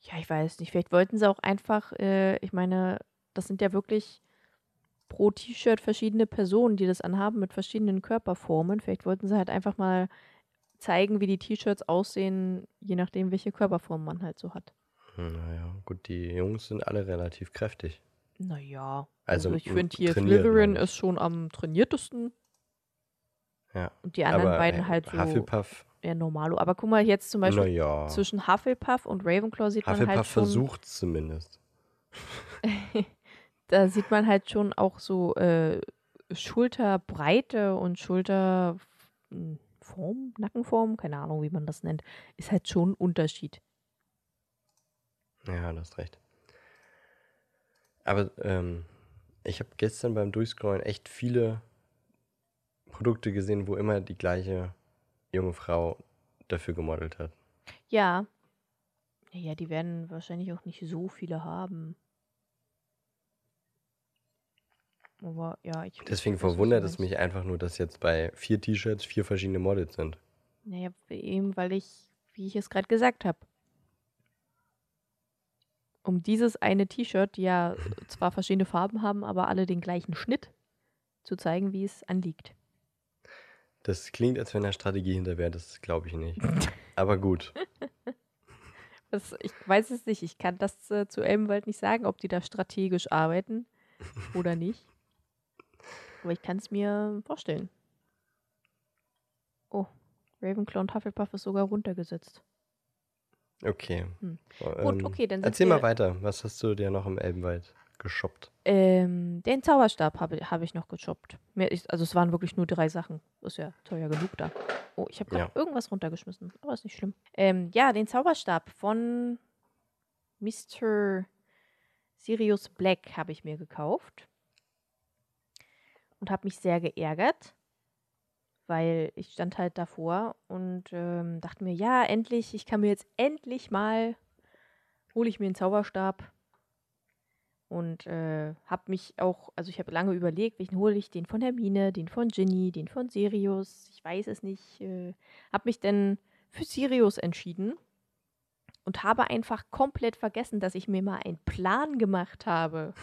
Ja, ich weiß nicht. Vielleicht wollten sie auch einfach, äh, ich meine, das sind ja wirklich pro T-Shirt verschiedene Personen, die das anhaben mit verschiedenen Körperformen. Vielleicht wollten sie halt einfach mal zeigen, wie die T-Shirts aussehen, je nachdem, welche Körperform man halt so hat. Hm, Naja, gut, die Jungs sind alle relativ kräftig. Naja. Also, Also, ich finde hier Slytherin ist schon am trainiertesten Ja. und die anderen Aber beiden halt so Hufflepuff, eher normalo. Aber guck mal, jetzt zum Beispiel naja. zwischen Hufflepuff und Ravenclaw sieht man Hufflepuff halt schon, versucht zumindest. da sieht man halt schon auch so äh, Schulterbreite und Schulterform, Nackenform, keine Ahnung, wie man das nennt, ist halt schon ein Unterschied. Ja, du hast recht. Aber ähm, ich habe gestern beim Durchscrollen echt viele Produkte gesehen, wo immer die gleiche junge Frau dafür gemodelt hat. Ja. Ja, die werden wahrscheinlich auch nicht so viele haben. Aber ja, ich. Deswegen verwundert es mich einfach nur, dass jetzt bei vier T-Shirts vier verschiedene Models sind. Naja, eben weil ich, wie ich es gerade gesagt habe, um dieses eine T-Shirt, die ja zwar verschiedene Farben haben, aber alle den gleichen Schnitt, zu zeigen, wie es anliegt. Das klingt, als wenn da Strategie hinter wäre, das glaube ich nicht. Aber gut. Das, ich weiß es nicht. Ich kann das äh, zu Elbenwald nicht sagen, ob die da strategisch arbeiten oder nicht. Aber ich kann es mir vorstellen. Oh, Ravenclaw und Hufflepuff ist sogar runtergesetzt. Okay. Hm. Ähm, Gut, okay, dann Erzähl mal weiter. Was hast du dir noch im Elbenwald geshoppt? Ähm, den Zauberstab habe hab ich noch geshoppt. Mehr, ich, also es waren wirklich nur drei Sachen. Ist ja teuer genug da. Oh, ich habe gerade Ja. irgendwas runtergeschmissen, aber ist nicht schlimm. Ähm, ja, den Zauberstab von Mr. Sirius Black habe ich mir gekauft. Und habe mich sehr geärgert, weil ich stand halt davor und ähm, dachte mir, ja, endlich, ich kann mir jetzt endlich mal, hole ich mir einen Zauberstab und äh, habe mich auch, also ich habe lange überlegt, welchen hole ich, den von Hermine, den von Ginny, den von Sirius, ich weiß es nicht, äh, habe mich dann für Sirius entschieden und habe einfach komplett vergessen, dass ich mir mal einen Plan gemacht habe,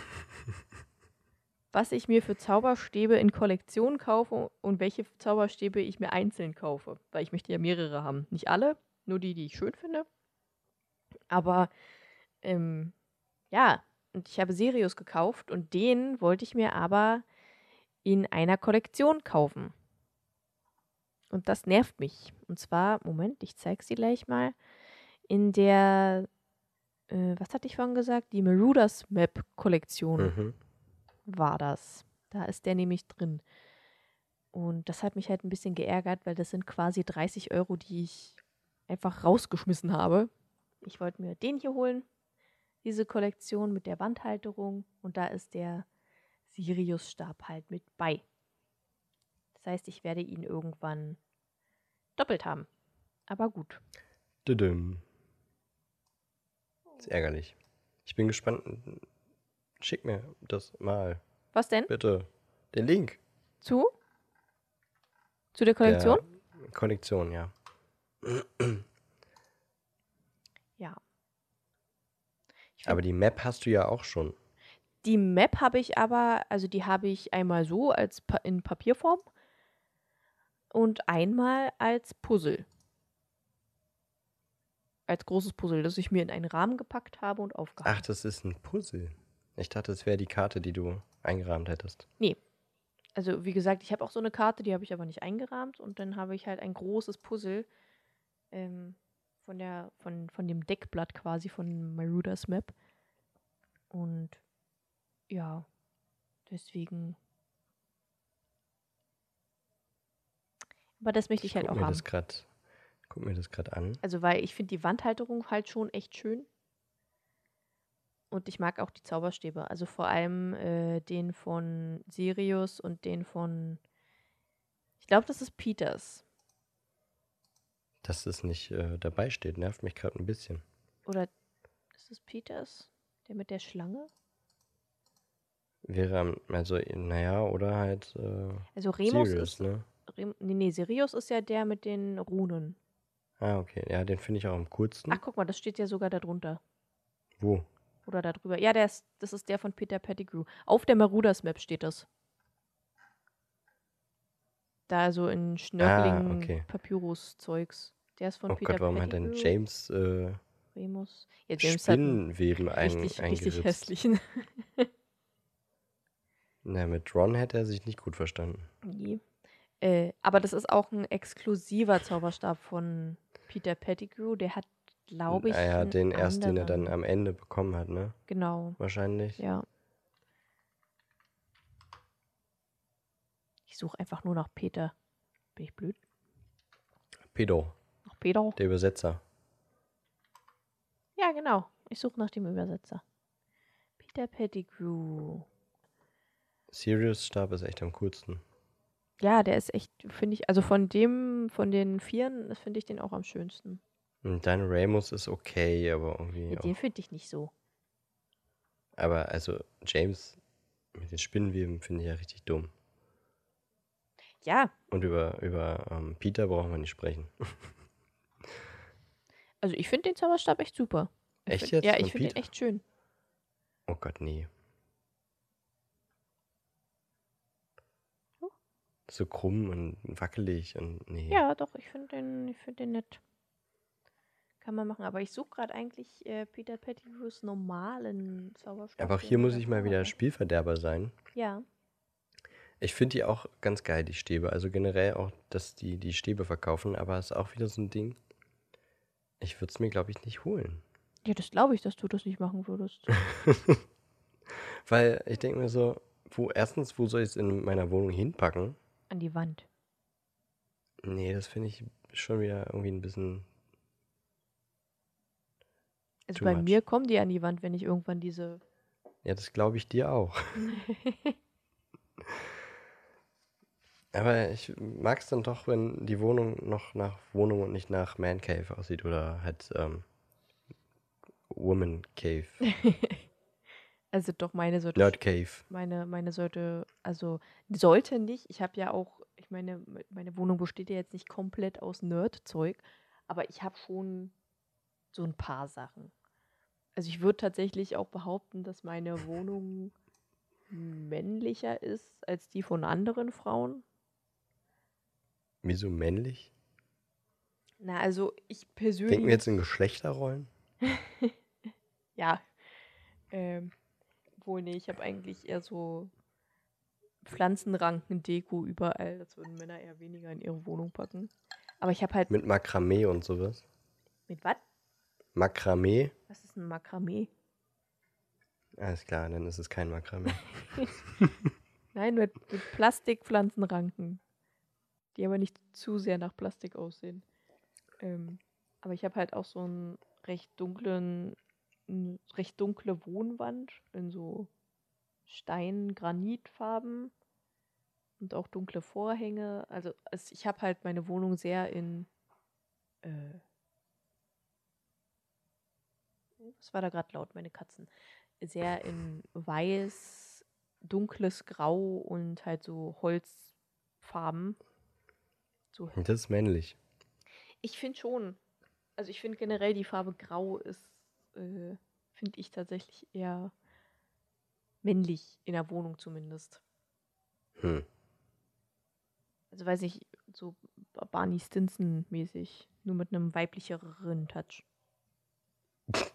was ich mir für Zauberstäbe in Kollektion kaufe und welche Zauberstäbe ich mir einzeln kaufe, weil ich möchte ja mehrere haben. Nicht alle, nur die, die ich schön finde. Aber ähm, ja, und ich habe Sirius gekauft und den wollte ich mir aber in einer Kollektion kaufen. Und das nervt mich. Und zwar, Moment, ich zeige sie gleich mal. In der, äh, was hatte ich vorhin gesagt? Die Maruders Map Kollektion Mhm. war das. Da ist der nämlich drin. Und das hat mich halt ein bisschen geärgert, weil das sind quasi 30 Euro, die ich einfach rausgeschmissen habe. Ich wollte mir den hier holen, diese Kollektion mit der Wandhalterung. Und da ist der Sirius-Stab halt mit bei. Das heißt, ich werde ihn irgendwann doppelt haben. Aber gut. Düdüm. Ist ärgerlich. Ich bin gespannt. Schick mir das mal, Was denn? bitte. Den Link. Zu? Zu der Kollektion? Der Kollektion, ja. Ja. Ich Aber die Map hast du ja auch schon. Die Map habe ich aber, also die habe ich einmal so als pa in Papierform und einmal als Puzzle. Als großes Puzzle, das ich mir in einen Rahmen gepackt habe und aufgehangen. Ach, das ist ein Puzzle. Ich dachte, das wäre die Karte, die du eingerahmt hättest. Also wie gesagt, ich habe auch so eine Karte, die habe ich aber nicht eingerahmt und dann habe ich halt ein großes Puzzle ähm, von der von, von dem Deckblatt quasi von Marudas Map. Und ja, deswegen. Aber das möchte ich halt guck auch mir haben. das grad, guck mir das gerade an. Also, weil ich finde die Wandhalterung halt schon echt schön. Und ich mag auch die Zauberstäbe. Also vor allem äh, den von Sirius und den von. Ich glaube, das ist Peters. Dass es nicht äh, dabei steht, nervt mich gerade ein bisschen. Oder. Ist es Peters? Der mit der Schlange? Wäre, also, naja, oder halt äh, Also Remus Sirius, ist. ne? Rem, nee, nee, Sirius ist ja der mit den Runen. Ah, okay. Ja, den finde ich auch am coolsten. Ach, guck mal, das steht ja sogar da drunter. Wo? Oder da drüber. Ja, der ist, das ist der von Peter Pettigrew. Auf der Maruders Map steht das. Da so in Schnörkeling Ah, okay. Papyrus-Zeugs. Der ist von Oh Peter Gott, warum hat denn Pettigrew. James äh, Remus. Ja, James hat einen Spinnenweben ein, richtig, richtig hässlichen. Na, mit Ron hätte er sich nicht gut verstanden. Nee. Äh, aber das ist auch ein exklusiver Zauberstab von Peter Pettigrew. Der hat, glaube ich. Einen den erst, den er dann am Ende bekommen hat, ne? Genau, Wahrscheinlich. ja. Suche einfach nur nach Peter. Bin ich blöd? Pedo, Nach Peter? der Übersetzer. Ja, genau. Ich suche nach dem Übersetzer. Peter Pettigrew. Sirius Stab ist echt am coolsten. Ja, der ist echt, finde ich, also von dem, von den Vieren, finde ich den auch am schönsten. Und dein Ramus ist okay, aber irgendwie Ja, den finde ich nicht so. Aber also James mit den Spinnenweben finde ich ja richtig dumm. Ja, Und über, über ähm, Peter brauchen wir nicht sprechen. also ich finde den Zauberstab echt super. Ich Echt find, jetzt? Ja, ich finde den echt schön. Oh Gott, nee. So krumm und wackelig und nee. Ja, doch, ich finde den, ich find den nett. Kann man machen. Aber ich suche gerade eigentlich äh, Peter Pettigrews normalen Zauberstab. Aber auch hier er muss ich mal wieder. Spielverderber sein. Ja. Ich finde die auch ganz geil, die Stäbe. Also generell auch, dass die die Stäbe verkaufen, aber es ist auch wieder so ein Ding. Ich würde es mir, glaube ich, nicht holen. Ja, das glaube ich, dass du das nicht machen würdest. Weil ich denke mir so, wo, erstens, wo soll ich es in meiner Wohnung hinpacken? An die Wand. Nee, das finde ich schon wieder irgendwie ein bisschen. Also bei much. mir kommen die an die Wand, wenn ich irgendwann diese. Ja, das glaube ich dir auch. Aber ich mag es dann doch, wenn die Wohnung noch nach Wohnung und nicht nach Man Cave aussieht oder halt ähm, Woman Cave, also doch meine sollte. Nerd Cave. Meine, meine sollte, also sollte nicht. Ich habe ja auch, ich meine, me- meine Wohnung besteht ja jetzt nicht komplett aus Nerd-Zeug, aber ich habe schon so ein paar Sachen. Also ich würde tatsächlich auch behaupten, dass meine Wohnung männlicher ist als die von anderen Frauen. Wieso männlich? Na, also ich persönlich. Denken wir jetzt in Geschlechterrollen? Ja. Ähm, wohl, nee, ich habe eigentlich eher so Pflanzenranken, Deko überall. Das würden Männer eher weniger in ihre Wohnung packen. Aber ich habe halt. Mit Makramee und sowas? Mit was? Makramee? Was ist ein Makramee? Alles klar, dann ist es kein Makramee. Nein, mit, mit Plastikpflanzenranken. Die aber nicht zu sehr nach Plastik aussehen. Ähm, aber ich habe halt auch so einen recht dunklen, eine recht dunkle Wohnwand in so Stein-Granitfarben und auch dunkle Vorhänge. Also es, ich habe halt meine Wohnung sehr in äh, was war da gerade laut, meine Katzen? Sehr in weiß, dunkles Grau und halt so Holzfarben. So Das ist männlich. ich finde schon, also ich finde generell die Farbe Grau ist, äh, finde ich tatsächlich eher männlich in der Wohnung zumindest. Hm. Also weiß ich, so Barney Stinson mäßig, nur mit einem weiblicheren Touch.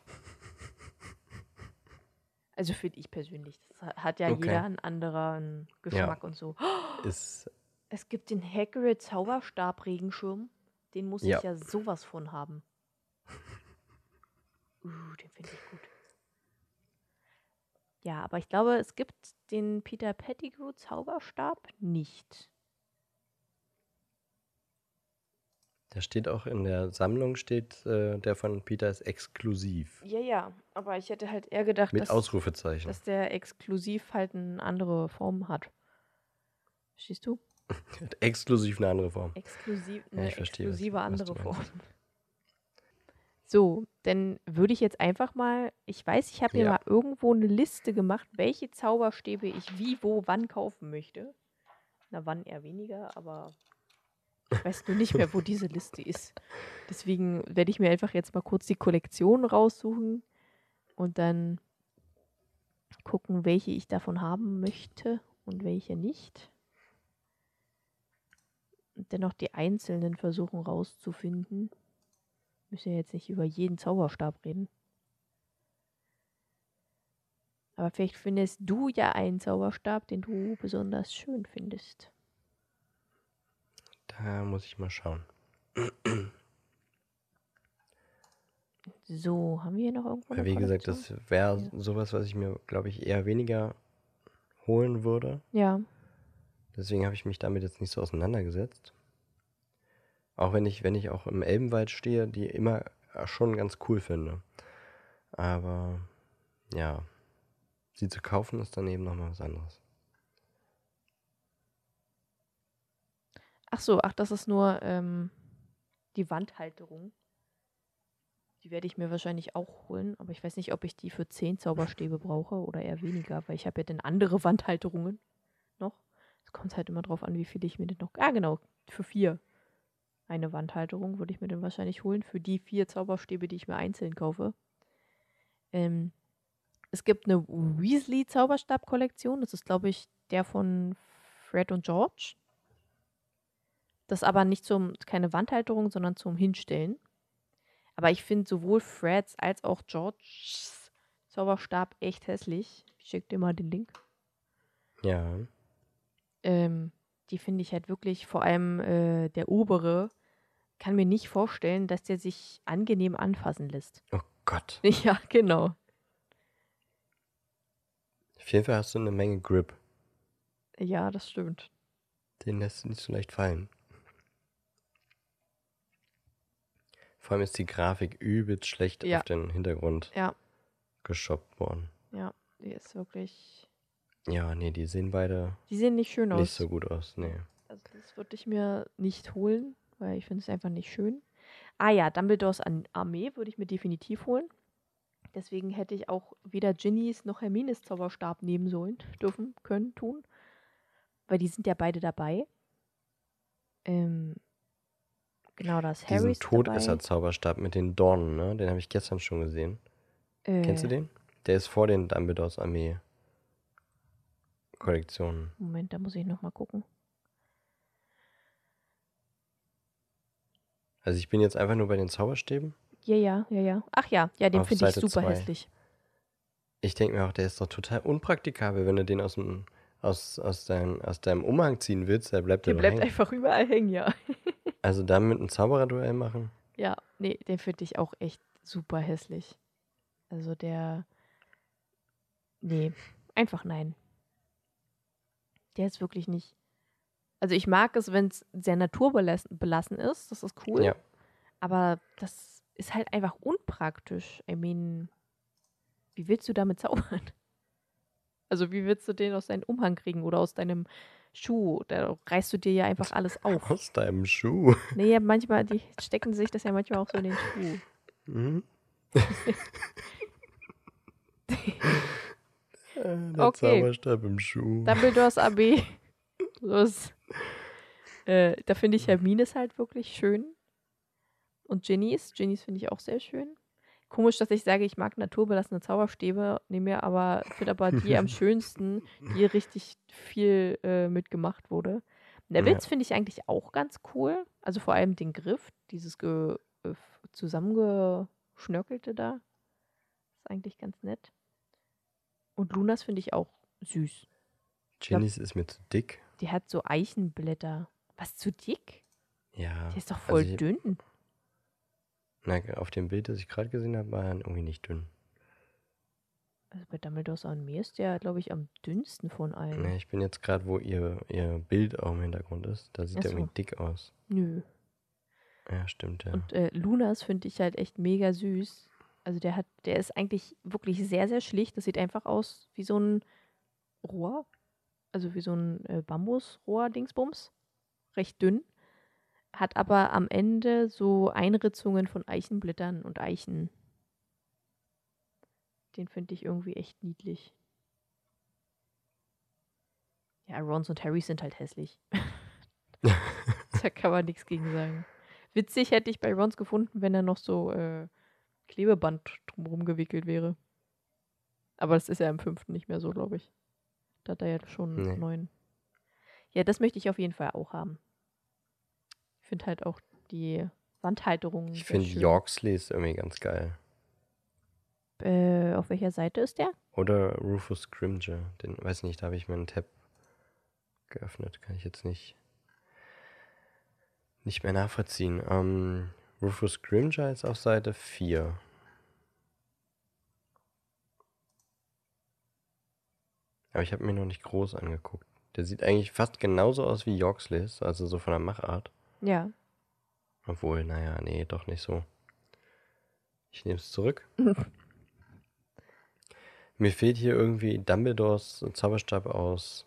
Also finde ich persönlich. Das ha- hat ja Okay. jeder einen anderen Geschmack und so. Ist Es gibt den Hagrid Zauberstab Regenschirm. Den muss Ja. ich ja sowas von haben. Uh, den finde ich gut. Ja, aber ich glaube, es gibt den Peter Pettigrew Zauberstab nicht. Da steht auch in der Sammlung, steht äh, der von Peter ist exklusiv. Ja, ja, aber ich hätte halt eher gedacht, Mit dass, Ausrufezeichen. dass der exklusiv halt eine andere Form hat. Verstehst du? exklusiv eine andere Form. Exklusiv, Ja, eine ich verstehe, was- exklusive andere Form. So, dann würde ich jetzt einfach mal, ich weiß, ich habe mir Ja. mal irgendwo eine Liste gemacht, welche Zauberstäbe ich wie, wo, wann kaufen möchte. Na, wann eher weniger, aber ich weiß nur nicht mehr, wo diese Liste ist. Deswegen werde ich mir einfach jetzt mal kurz die Kollektion raussuchen und dann gucken, welche ich davon haben möchte und welche nicht. Dennoch die einzelnen versuchen rauszufinden. Müssen ja jetzt nicht über jeden Zauberstab reden. Aber vielleicht findest du ja einen Zauberstab, den du besonders schön findest. Da muss ich mal schauen. So, haben wir hier noch irgendwo eine wie gesagt, Kollektion? das wäre Ja. sowas, was ich mir, glaube ich, eher weniger holen würde. Ja, Deswegen habe ich mich damit jetzt nicht so auseinandergesetzt. Auch wenn ich, wenn ich auch im Elbenwald stehe, die immer schon ganz cool finde. Aber ja, sie zu kaufen ist dann eben nochmal was anderes. Ach so, ach, das ist nur ähm, die Wandhalterung. Die werde ich mir wahrscheinlich auch holen, aber ich weiß nicht, ob ich die für 10 Zauberstäbe brauche oder eher weniger, weil ich habe ja dann andere Wandhalterungen. Es kommt halt immer drauf an, wie viel ich mir denn noch. Ah, genau, für vier. Eine Wandhalterung würde ich mir dann wahrscheinlich holen für die vier Zauberstäbe, die ich mir einzeln kaufe. Ähm, es gibt eine Weasley-Zauberstab-Kollektion. Das ist, glaube ich, der von Fred und George. Das aber nicht zum, keine Wandhalterung, sondern zum Hinstellen. Aber ich finde sowohl Freds als auch Georges Zauberstab echt hässlich. Ich schicke dir mal den Link. Ja, Ähm, die finde ich halt wirklich, vor allem äh, der obere, kann mir nicht vorstellen, dass der sich angenehm anfassen lässt. oh Gott. Ja, genau. Auf jeden Fall hast du eine Menge Grip. Ja, das stimmt. Den lässt du nicht so leicht fallen. Vor allem ist die Grafik übelst schlecht Ja. auf den Hintergrund Ja, geshoppt worden. ja, die ist wirklich. Ja, nee, die sehen beide Die sehen nicht schön aus. nicht so gut aus. Nee. Also das würde ich mir nicht holen, weil ich finde es einfach nicht schön. Ah ja, Dumbledores An Armee würde ich mir definitiv holen. Deswegen hätte ich auch weder Ginnys noch Hermines Zauberstab nehmen sollen, dürfen, können, tun. Weil die sind ja beide dabei. Ähm, genau, das Diesen Harrys dabei. Todesser-Zauberstab mit den Dornen, ne? Den habe ich gestern schon gesehen. Äh, Kennst du den? Der ist vor den Dumbledores Armee Kollektionen. Moment, da muss ich noch mal gucken. Also ich bin jetzt einfach nur bei den Zauberstäben. Ja, ja, ja, ja. Ach ja, ja, den finde ich super zwei. hässlich. Ich denke mir auch, der ist doch total unpraktikabel, wenn du den aus dem aus, aus, dein, aus deinem Umhang ziehen willst, der bleibt Der bleibt hängen. einfach überall hängen, ja. Also da mit einem Zaubererduell machen? Ja, nee, den finde ich auch echt super hässlich. Also der. Nee, einfach nein. Der ist wirklich nicht. Also ich mag es, wenn es sehr naturbelassen belassen ist. Das ist cool. Ja. Aber das ist halt einfach unpraktisch. I mean, wie willst du damit zaubern? Also wie willst du den aus deinem Umhang kriegen oder aus deinem Schuh? Da reißt du dir ja einfach alles auf. Aus deinem Schuh. Nee, manchmal, die stecken sich das ja manchmal auch so in den Schuh. Mhm. Äh, Der Okay. Zauberstab im Schuh. Dumbledores AB. Los. Äh, da finde ich Hermines halt wirklich schön. Und Ginnys. Ginnys finde ich auch sehr schön. Komisch, dass ich sage, ich mag naturbelassene Zauberstäbe, nehme mir aber, finde aber die am schönsten, die richtig viel äh, mitgemacht wurde. Nevils finde ich eigentlich auch ganz cool. Also vor allem den Griff, dieses ge, äh, zusammengeschnörkelte da. Ist eigentlich ganz nett. Und Lunas finde ich auch süß. Genies ist mir zu dick. Die hat so Eichenblätter. Was zu dick? Ja. Die ist doch voll also ich- dünn. Na, auf dem Bild, das ich gerade gesehen habe, war er irgendwie nicht dünn. Also bei Dumbledores Armee ist der, glaube ich, am dünnsten von allen. Ne, ich bin jetzt gerade, wo ihr, ihr Bild auch im Hintergrund ist. Da sieht Ach er irgendwie dick aus. Nö. Ja, stimmt, ja. Und äh, Lunas finde ich halt echt mega süß. Also der hat, der ist eigentlich wirklich sehr, sehr schlicht. Das sieht einfach aus wie so ein Rohr. Also wie so ein äh, Bambusrohr-Dingsbums. Recht dünn. hat aber am Ende so Einritzungen von Eichenblättern und Eichen. Den finde ich irgendwie echt niedlich. Ja, Rons und Harry sind halt hässlich. da kann man nichts gegen sagen. Witzig hätte ich bei Rons gefunden, wenn er noch so äh, Klebeband drumherum gewickelt wäre. Aber das ist ja im fünften nicht mehr so, glaube ich. Da hat er ja schon nee. neun. Ja, das möchte ich auf jeden Fall auch haben. Ich finde halt auch die Wandhalterung. Ich finde Yorksley ist irgendwie ganz geil. Äh, auf welcher Seite ist der? Oder Rufus Scrimger. Den weiß nicht, da habe ich meinen Tab geöffnet. Kann ich jetzt nicht, nicht mehr nachvollziehen. Ähm, Rufus Grimger ist auf Seite 4. Aber ich habe mir noch nicht groß angeguckt. Der sieht eigentlich fast genauso aus wie Yorkslis, also so von der Machart. Ja. Obwohl, naja, nee, doch nicht so. Ich nehme es zurück. Mir fehlt hier irgendwie Dumbledores Zauberstab aus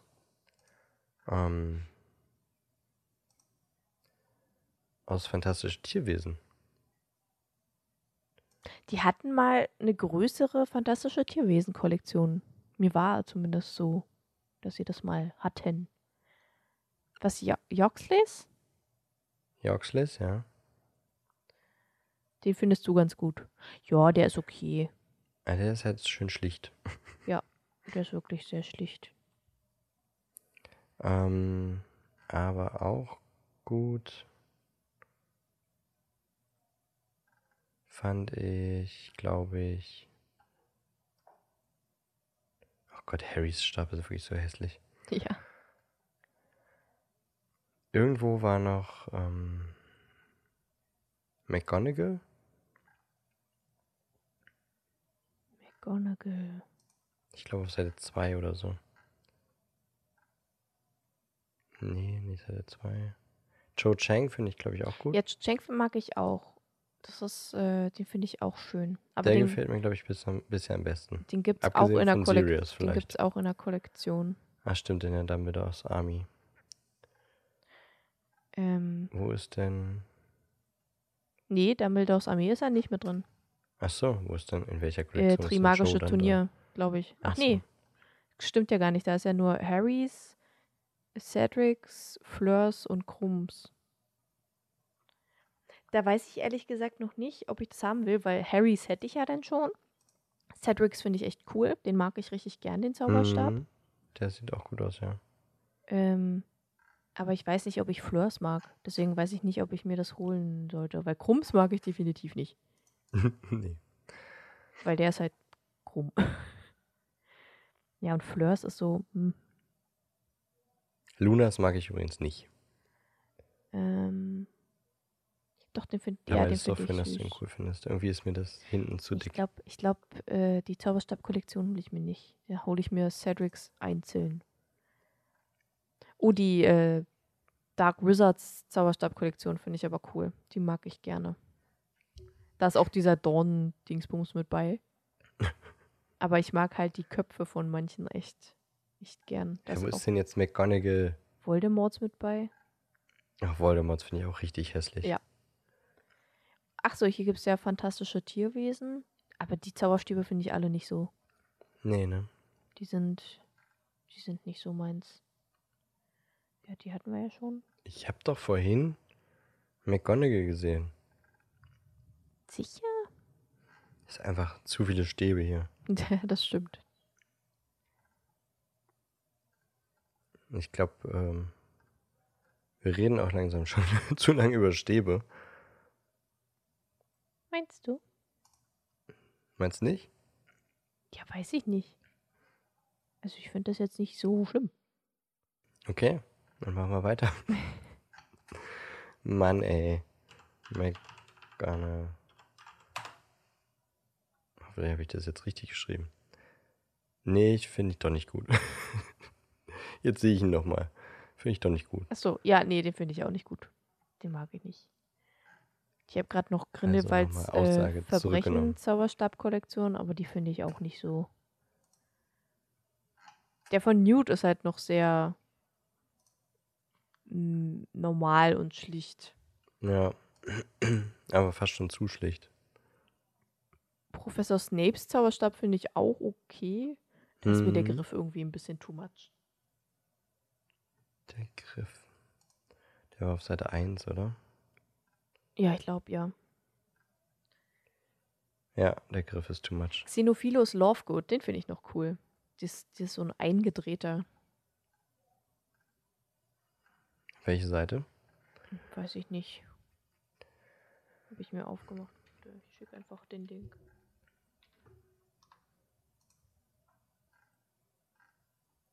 ähm, aus Fantastische Tierwesen. Die hatten mal eine größere Fantastische Tierwesen-Kollektion. Mir war zumindest so, dass sie das mal hatten. Was, Joxleys? Joxleys, ja. Den findest du ganz gut. Ja, der ist okay. Ja, der ist halt schön schlicht. Ja, der ist wirklich sehr schlicht. Ähm, aber auch gut fand ich, glaube ich. Oh Gott, Harrys Stab ist wirklich so hässlich. Ja. Irgendwo war noch ähm, McGonagall. McGonagall. Ich glaube auf Seite 2 oder so. Nee, nicht Seite 2. Cho Chang finde ich, glaube ich, auch gut. Ja, Cho Chang mag ich auch. Das ist, äh, den finde ich auch schön. Aber der den, gefällt mir, glaube ich, bisher, bisher am besten. Den gibt es auch, in der auch in der Kollektion. Ah, stimmt, in der Dumbledores Army. Ähm, wo ist denn. Nee, Dumbledores Armee ist ja nicht mit drin. Ach so, wo ist denn, in welcher Kollektion? Äh, Trimagische Turnier, glaube ich. Ach, Ach nee, so. stimmt ja gar nicht. Da ist ja nur Harrys, Cedrics, Fleurs und Krums. Da weiß ich ehrlich gesagt noch nicht, ob ich das haben will, weil Harrys hätte ich ja dann schon. Cedrics finde ich echt cool. Den mag ich richtig gern, den Zauberstab. Mhm. Der sieht auch gut aus, ja. Ähm, aber ich weiß nicht, ob ich Fleurs mag. Deswegen weiß ich nicht, ob ich mir das holen sollte. Weil Krums mag ich definitiv nicht. nee. Weil der ist halt krumm. ja, und Fleurs ist so. Hm. Lunas mag ich übrigens nicht. Ähm, doch, den finde ja, ja, den find ich wenn du den cool findest. Irgendwie ist mir das hinten zu dick. Ich glaube, ich glaub, äh, die Zauberstab-Kollektion hole ich mir nicht. Da hole ich mir Cedrics einzeln. Oh, die äh, Dark Wizards Zauberstab-Kollektion finde ich aber cool. Die mag ich gerne. Da ist auch dieser Dorn-Dingsbums mit bei. aber ich mag halt die Köpfe von manchen echt, echt gern. Ja, wo ist denn jetzt McGonagall? Voldemorts mit bei. Ach, Voldemorts finde ich auch richtig hässlich. Ja, Ach so, hier gibt es ja fantastische Tierwesen. Aber die Zauberstäbe finde ich alle nicht so. Nee, ne? Die sind. Die sind nicht so meins. Ja, die hatten wir ja schon. Ich habe doch vorhin McGonagall gesehen. Sicher? Ist einfach zu viele Stäbe hier. das stimmt. Ich glaube, ähm, wir reden auch langsam schon zu lange über Stäbe. Meinst du? Meinst du nicht? Ja, weiß ich nicht. Also ich finde das jetzt nicht so schlimm. Okay, dann machen wir weiter. Mann, ey. McGonagall. Hoffentlich habe ich das jetzt richtig geschrieben. Nee, ich finde ich doch nicht gut. jetzt sehe ich ihn nochmal. Finde ich doch nicht gut. Achso, ja, nee, den finde ich auch nicht gut. Den mag ich nicht. Ich habe gerade noch Grindelwalds also äh, Verbrechen Zauberstab-Kollektion, aber die finde ich auch nicht so. Der von Newt ist halt noch sehr normal und schlicht. Ja. Aber fast schon zu schlicht. Professor Snapes Zauberstab finde ich auch okay. Da ist mir der Mhm. Griff irgendwie ein bisschen too much. Der Griff. Der war auf Seite 1, oder? Ja, ich glaube, ja. Ja, der Griff ist too much. Xenophilus Lovegood, den finde ich noch cool. Das, das ist so ein eingedrehter, Welche Seite? weiß ich nicht. Habe ich mir aufgemacht. Ich schicke einfach den Link.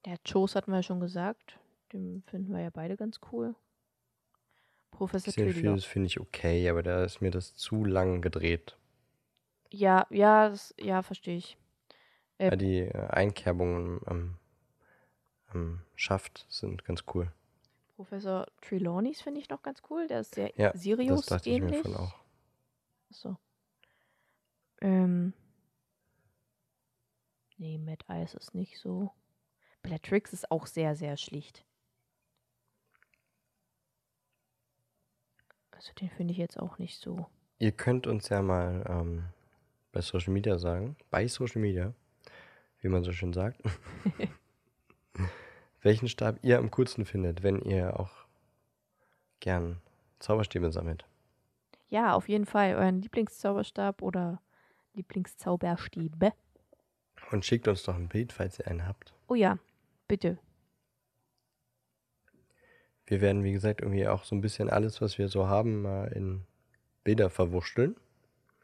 Der Chose hatten wir ja schon gesagt. Den finden wir ja beide ganz cool. Professor Trillio. Xenophilus finde ich okay, aber da ist mir das zu lang gedreht. Ja, ja, das, ja, verstehe ich. Äh, Ja, die äh, Einkerbungen am, am Schaft sind ganz cool. Professor Trelawneys finde ich noch ganz cool. Der ist sehr Ja, Das Sirius dachte ich mir ähnlich. von auch. So. Ähm. Nee, Mad Eyes ist nicht so. Bellatrix ist auch sehr, sehr schlicht. Also den finde ich jetzt auch nicht so. Ihr könnt uns ja mal ähm, bei Social Media sagen, bei Social Media, wie man so schön sagt, welchen Stab ihr am coolsten findet, wenn ihr auch gern Zauberstäbe sammelt. Ja, auf jeden Fall. Euren Lieblingszauberstab oder Lieblingszauberstäbe. Und schickt uns doch ein Bild, falls ihr einen habt. Oh ja, bitte. Wir werden, wie gesagt, irgendwie auch so ein bisschen alles, was wir so haben, mal in Bilder verwurschteln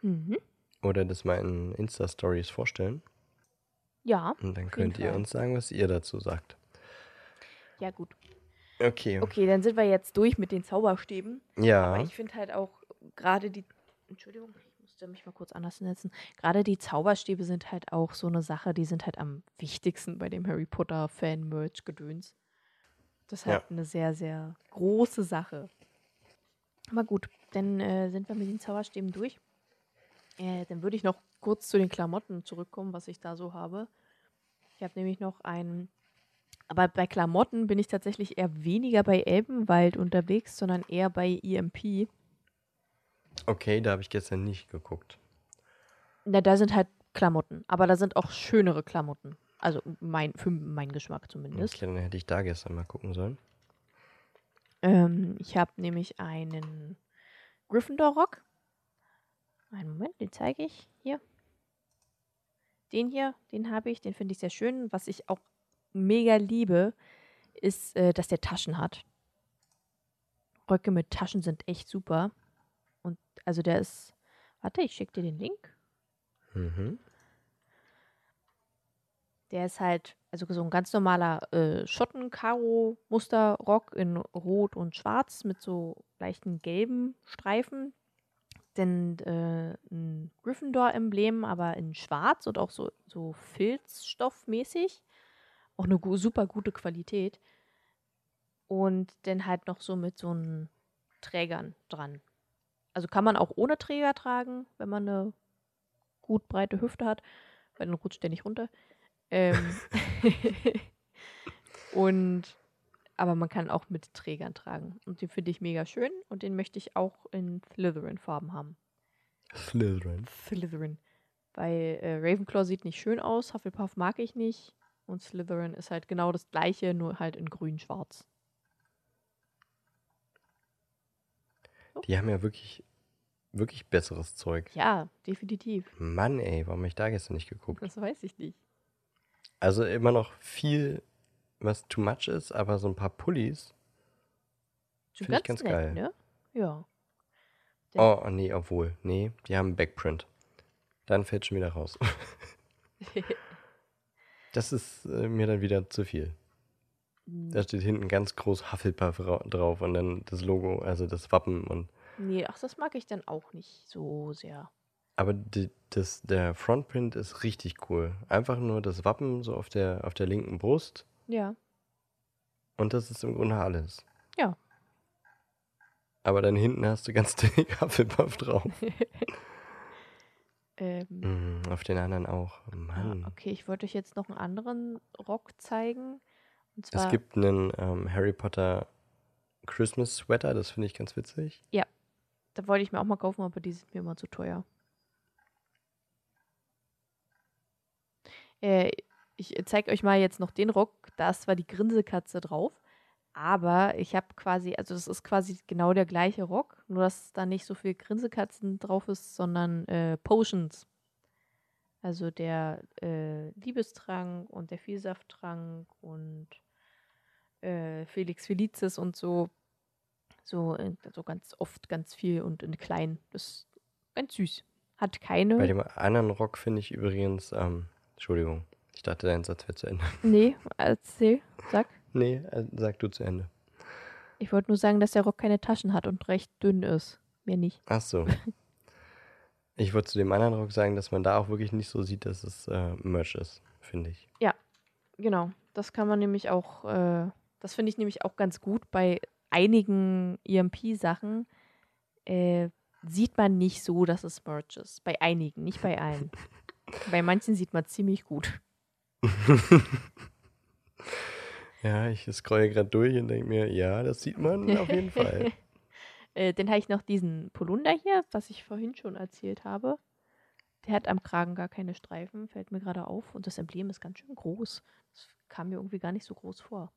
Mhm. oder das mal in Insta-Stories vorstellen. Ja, Und dann könnt ihr Fall. uns sagen, was ihr dazu sagt. ja gut. Okay. Okay, dann sind wir jetzt durch mit den Zauberstäben. Ja. Aber ich finde halt auch gerade die. Entschuldigung, ich musste mich mal kurz anders setzen. Gerade die Zauberstäbe sind halt auch so eine Sache, die sind halt am wichtigsten bei dem Harry Potter Fan-Merch-Gedöns. Das ist Ja. halt eine sehr, sehr große Sache. Aber gut, dann äh, sind wir mit den Zauberstäben durch. Äh, dann würde ich noch kurz zu den Klamotten zurückkommen, was ich da so habe. Ich habe nämlich noch einen. Aber bei Klamotten bin ich tatsächlich eher weniger bei Elbenwald unterwegs, sondern eher bei EMP. Okay, da habe ich gestern nicht geguckt. Na, da sind halt Klamotten, aber da sind auch schönere Klamotten. Also mein, für meinen Geschmack zumindest. Okay, dann hätte ich da gestern mal gucken sollen. Ähm, ich habe nämlich einen Gryffindor-Rock. Einen Moment, den zeige ich hier. Den hier, den habe ich, den finde ich sehr schön. Was ich auch mega liebe, ist, äh, dass der Taschen hat. Röcke mit Taschen sind echt super. Und also der ist. Warte, ich schicke dir den Link. Mhm. Der ist halt, also so ein ganz normaler äh, Schotten-Karo-Muster-Rock in Rot und Schwarz mit so leichten gelben Streifen. Dann äh, ein Gryffindor-Emblem, aber in Schwarz und auch so, so Filzstoffmäßig. Auch eine super gute Qualität. Und dann halt noch so mit so einen Trägern dran. Also kann man auch ohne Träger tragen, wenn man eine gut breite Hüfte hat, weil dann rutscht der nicht runter. Ähm und aber man kann auch mit Trägern tragen. Und den finde ich mega schön und den möchte ich auch in Slytherin-Farben haben. Slytherin. Slytherin. Weil äh, Ravenclaw sieht nicht schön aus, Hufflepuff mag ich nicht. Und Slytherin ist halt genau das gleiche, nur halt in grün-schwarz. Die haben ja wirklich, wirklich besseres Zeug. Ja, definitiv. Mann, ey, warum hab ich da gestern nicht geguckt? Das weiß ich nicht. Also immer noch viel, was too much ist, aber so ein paar Pullis. Schon Find ich ganz geil. ne? Ja. Oh, oh, nee, obwohl. Nee, die haben Backprint. Dann fällt schon wieder raus. Das ist äh, mir dann wieder zu viel. Da steht hinten ganz groß Hufflepuff ra- drauf und dann das Logo, also das Wappen und nee, ach, das mag ich dann auch nicht so sehr. Aber die, das, der Frontprint ist richtig cool. Einfach nur das Wappen so auf der, auf der linken Brust Ja. und das ist im Grunde alles. Ja. Aber dann hinten hast du ganz dick Hufflepuff drauf. Ähm, Mhm, auf den anderen auch. ah, Mann. okay, ich wollte euch jetzt noch einen anderen Rock zeigen. Es gibt einen ähm, Harry Potter Christmas Sweater, das finde ich ganz witzig. Da wollte ich mir auch mal kaufen, aber die sind mir immer zu teuer. Äh, ich zeige euch mal jetzt noch den Rock. Da ist zwar die Grinsekatze drauf, aber ich habe quasi, also das ist quasi genau der gleiche Rock, nur dass da nicht so viel Grinsekatzen drauf ist, sondern äh, Potions. Also der äh, Liebestrank und der Vielsafttrank und äh, Felix Felicis und so. So, äh, so ganz oft ganz viel und in klein. Das ist ganz süß. Hat keine. Bei dem anderen Rock finde ich übrigens, ähm, Entschuldigung, ich dachte, dein Satz wäre zu Ende. Nee, erzähl, sag. Nee, äh, sag du zu Ende. Ich wollte nur sagen, dass der Rock keine Taschen hat und recht dünn ist. Mehr nicht. Ach so. Ich wollte zu dem anderen Rock sagen, dass man da auch wirklich nicht so sieht, dass es äh, Merch ist, finde ich. Genau. Das kann man nämlich auch, äh, das finde ich nämlich auch ganz gut. Bei einigen EMP-Sachen äh, sieht man nicht so, dass es Merch ist. Bei einigen, nicht bei allen. bei manchen sieht man ziemlich gut. Ja, ich scrolle gerade durch und denke mir, ja, das sieht man auf jeden Fall. Äh, dann habe ich noch diesen Polunder hier, was ich vorhin schon erzählt habe. Der hat am Kragen gar keine Streifen, fällt mir gerade auf. Und das Emblem ist ganz schön groß. Das kam mir irgendwie gar nicht so groß vor.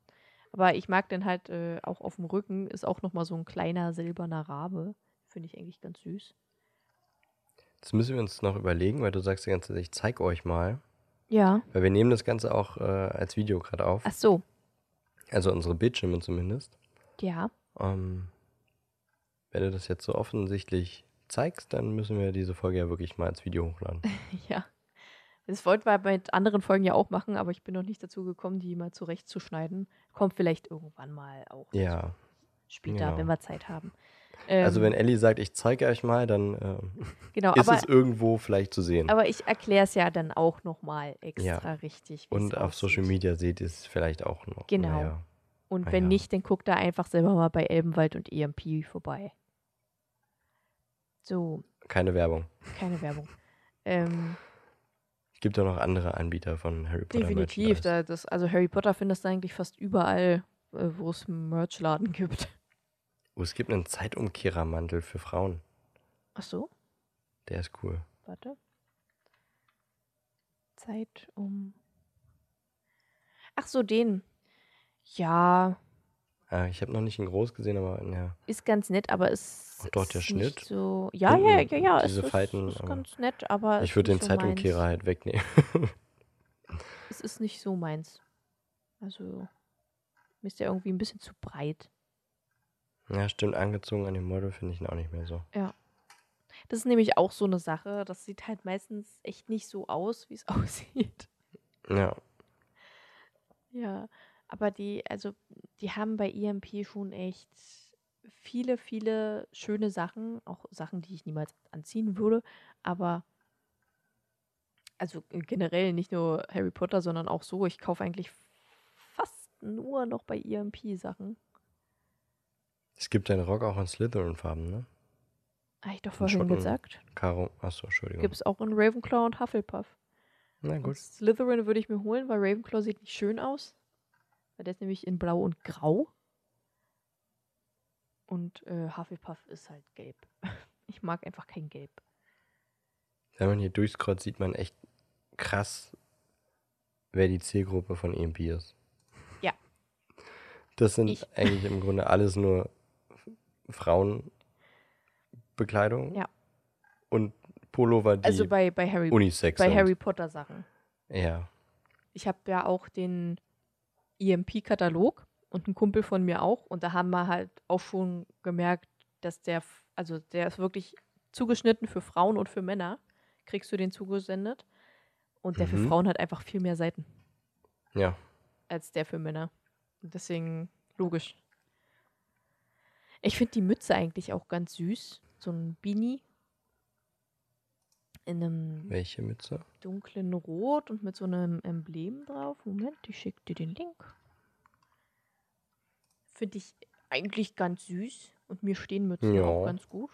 Aber ich mag den halt äh, auch auf dem Rücken, ist auch nochmal so ein kleiner silberner Rabe. Finde ich eigentlich ganz süß. Das müssen wir uns noch überlegen, weil du sagst die ganze Zeit, ich zeig euch mal. Ja. Weil wir nehmen das Ganze auch äh, als Video gerade auf. Ach so. Also unsere Bildschirme zumindest. Ja. Ähm, wenn du das jetzt so offensichtlich zeigst, dann müssen wir diese Folge ja wirklich mal als Video hochladen. Ja. Das wollten wir mit anderen Folgen ja auch machen, aber ich bin noch nicht dazu gekommen, die mal zurechtzuschneiden. Kommt vielleicht irgendwann mal auch Ja. später, genau. wenn wir Zeit haben. Also Ähm, wenn Ellie sagt, ich zeige euch mal, dann ähm, genau, ist aber, es irgendwo vielleicht zu sehen. aber ich erkläre es ja dann auch nochmal extra richtig. wie Und auf Social. Media seht ihr es vielleicht auch noch. Genau. Naja. Und Ah, wenn ja. nicht, dann guckt da einfach selber mal bei Elbenwald und EMP vorbei. So, Keine Werbung. keine Werbung. Ähm, Es gibt auch noch andere Anbieter von Harry Potter. definitiv. Da, das, also Harry Potter findest du eigentlich fast überall, äh, wo es Merchladen gibt. Oh, es gibt einen Zeitumkehrermantel für Frauen. Ach so, Der ist cool. warte. Zeit um. Ach so, den. Ja, Ah, ich habe noch nicht in groß gesehen, aber ja. ist ganz nett, aber es Ach doch, der ist nicht Schnitt. So, ja, ja, Hinten ja, ja. diese es ist, Falten, ist aber ganz nett, aber ich ist würde den so meins. Zeitumkehrer halt wegnehmen. Es ist nicht so meins. Also, mir ist der irgendwie ein bisschen zu breit. Ja, stimmt, angezogen an dem Model finde ich ihn auch nicht mehr so. Das ist nämlich auch so eine Sache. Das sieht halt meistens echt nicht so aus, wie es aussieht. Ja, Ja, aber die, also, die haben bei EMP schon echt viele, viele schöne Sachen. Auch Sachen, die ich niemals anziehen würde. Aber, also generell nicht nur Harry Potter, sondern auch so. Ich kaufe eigentlich fast nur noch bei EMP Sachen. Es gibt den Rock auch in Slytherin-Farben, ne? Habe ich doch In vorhin gesagt. Karo, achso, Entschuldigung. Gibt es auch in Ravenclaw und Hufflepuff. Na Und gut. Slytherin würde ich mir holen, weil Ravenclaw sieht nicht schön aus. Weil der ist nämlich in Blau und Grau. Und äh, Hufflepuff ist halt gelb. Ich mag einfach kein Gelb. Wenn man hier durchscrollt, sieht man echt krass, wer die Zielgruppe von EMP ist. Ja. Das sind Ich. eigentlich im Grunde alles nur Frauenbekleidung. Ja. Und Pullover, die Also bei, bei, Harry, Unisex bei sind. Harry Potter Sachen. Ja. Ich habe ja auch den EMP-Katalog und ein Kumpel von mir auch. Und da haben wir halt auch schon gemerkt, dass der, also der ist wirklich zugeschnitten für Frauen und für Männer. Kriegst du den zugesendet. Und der für Mhm. Frauen hat einfach viel mehr Seiten Ja. als der für Männer. Und deswegen logisch. Ich finde die Mütze eigentlich auch ganz süß. So ein Beanie. In einem Welche Mütze? dunklen Rot und mit so einem Emblem drauf. Moment, ich schicke dir den Link. Finde ich eigentlich ganz süß. Und mir stehen Mützen Ja. auch ganz gut.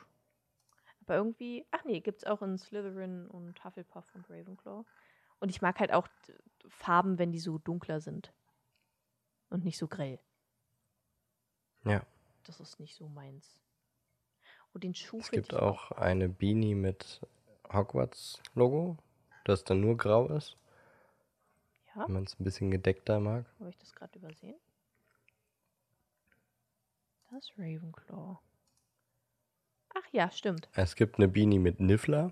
Aber irgendwie, ach nee, gibt es auch in Slytherin und Hufflepuff und Ravenclaw. Und ich mag halt auch Farben, wenn die so dunkler sind. Und nicht so grell. Ja. Das ist nicht so meins. Oh, den Schuh Es gibt auch eine Beanie mit Hogwarts-Logo, das dann nur grau ist, Ja, wenn man es ein bisschen gedeckter mag. habe ich das gerade übersehen? Das Ravenclaw. Ach ja, stimmt. Es gibt eine Beanie mit Niffler.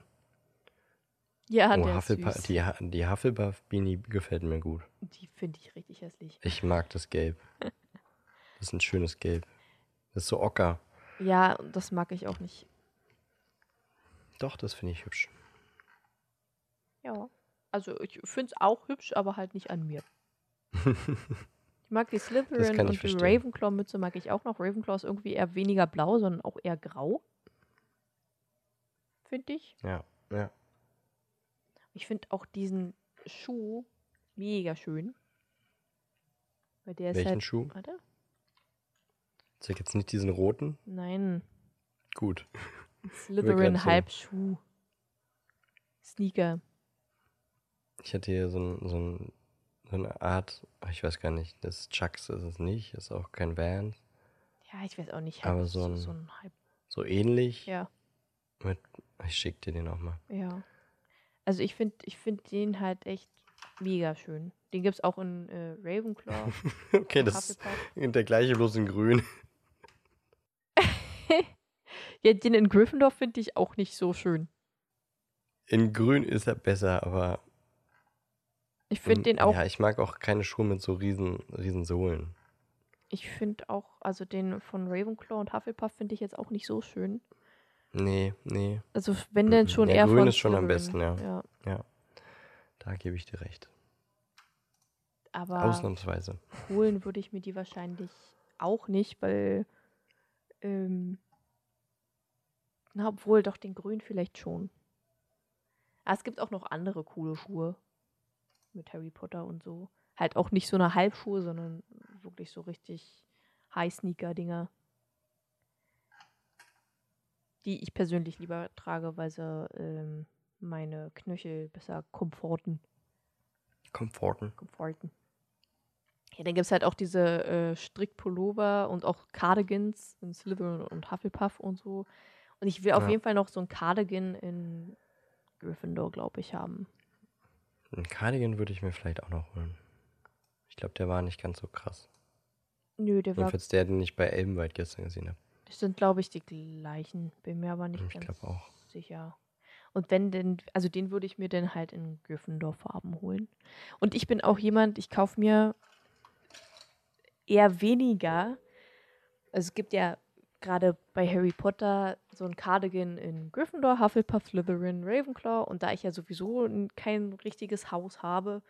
Ja, oh, der ist Hufflepuff, süß. die, die Hufflepuff-Beanie gefällt mir gut. Die finde ich richtig hässlich. Ich mag das Gelb. Das ist ein schönes Gelb. Das ist so ocker. Ja, das mag ich auch nicht. Doch, das finde ich hübsch. Ja. Also ich finde es auch hübsch, aber halt nicht an mir. Ich mag die Slytherin und die. Ravenclaw-Mütze mag ich auch noch. Ravenclaw ist irgendwie eher weniger blau, sondern auch eher grau. Finde ich. Ja, ja. Ich finde auch diesen Schuh mega schön. Weil der ist Welchen halt. Schuh? Warte. Zeig jetzt nicht diesen roten. Nein. Gut. Slytherin Halbschuh. Sneaker. Ich hatte hier so, ein, so, ein, so eine Art, ich weiß gar nicht, das Chucks ist es nicht, ist auch kein Vans. Ja, ich weiß auch nicht. Aber so ein- so ein. So ähnlich. Ja, Mit, ich schick dir den auch mal. ja. Also ich finde ich find den halt echt mega schön. Den gibt es auch in äh, Ravenclaw. Okay, das ist der gleiche, bloß in grün. Ja, den in Gryffindor finde ich auch nicht so schön. In grün ist er besser, aber. Ich finde den auch, Ja, ich mag auch keine Schuhe mit so riesen, riesen Sohlen. ich finde auch, also den von Ravenclaw und Hufflepuff finde ich jetzt auch nicht so schön. Nee, nee, Also wenn denn schon Ja, eher grün von ist schon am besten, ja. ja. da gebe ich dir recht. Aber Ausnahmsweise. holen würde ich mir die wahrscheinlich auch nicht, weil ähm, na, obwohl doch den Grün vielleicht schon. Aber es gibt auch noch andere coole Schuhe mit Harry Potter und so. Halt auch nicht so eine Halbschuhe, sondern wirklich so richtig High-Sneaker-Dinger. Die ich persönlich lieber trage, weil sie ähm, meine Knöchel besser komforten. Komforten. komforten. Ja, dann gibt es halt auch diese äh, Strickpullover und auch Cardigans in Slytherin und Hufflepuff und so. Und ich will auf Ja. jeden Fall noch so ein Cardigan in Gryffindor, glaube ich, haben. Einen Cardigan würde ich mir vielleicht auch noch holen. Ich glaube, der war nicht ganz so krass. Nö, der war. Jedenfalls der, den ich bei Elbenwald gestern gesehen habe. Das sind, glaube ich, die gleichen. Bin mir aber nicht Ich ganz auch. sicher. Und wenn denn, also den würde ich mir dann halt in Gryffindor-Farben holen. Und ich bin auch jemand, ich kaufe mir eher weniger. Also es gibt ja gerade bei Harry Potter so ein Cardigan in Gryffindor, Hufflepuff, Slytherin, Ravenclaw. Und da ich ja sowieso kein richtiges Haus habe,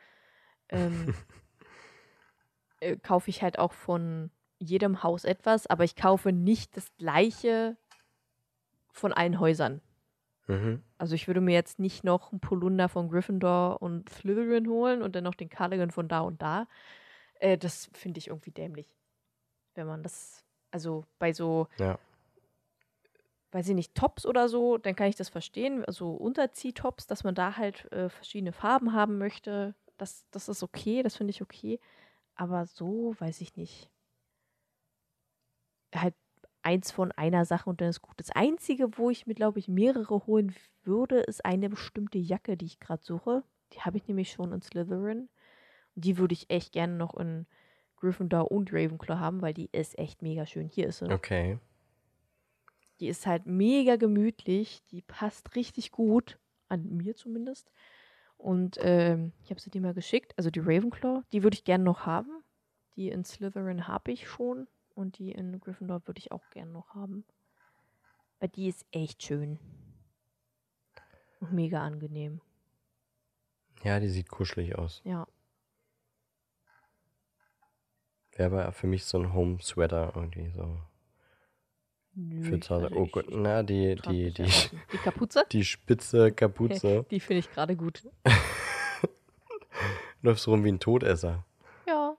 ähm, äh, kaufe ich halt auch von jedem Haus etwas, aber ich kaufe nicht das gleiche von allen Häusern. Mhm. Also ich würde mir jetzt nicht noch einen Polunder von Gryffindor und Slytherin holen und dann noch den Cardigan von da und da. Äh, das finde ich irgendwie dämlich. Wenn man das, also bei so, Ja. weiß ich nicht, Tops oder so, dann kann ich das verstehen. Also Unterziehtops, dass man da halt äh, verschiedene Farben haben möchte. Das, das ist okay, das finde ich okay. Aber so weiß ich nicht. Halt eins von einer Sache und dann ist gut. Das Einzige, wo ich mir, glaube ich, mehrere holen würde, ist eine bestimmte Jacke, die ich gerade suche. Die habe ich nämlich schon in Slytherin. Und die würde ich echt gerne noch in Gryffindor und Ravenclaw haben, weil die ist echt mega schön. Hier ist sie. Okay. Die ist halt mega gemütlich. Die passt richtig gut. An mir zumindest. Und ähm, ich habe sie dir mal geschickt. Also die Ravenclaw, die würde ich gerne noch haben. Die in Slytherin habe ich schon. Und die in Gryffindor würde ich auch gerne noch haben. Weil die ist echt schön. Und mega angenehm. Ja, die sieht kuschelig aus. Ja. Wäre aber für mich so ein Home-Sweater irgendwie so. Nö, Für zu Hause. also Oh Gott, na, die, die, die, die Kapuze? die spitze Kapuze. Die finde ich gerade gut. Läufst rum wie ein Todesser. Ja.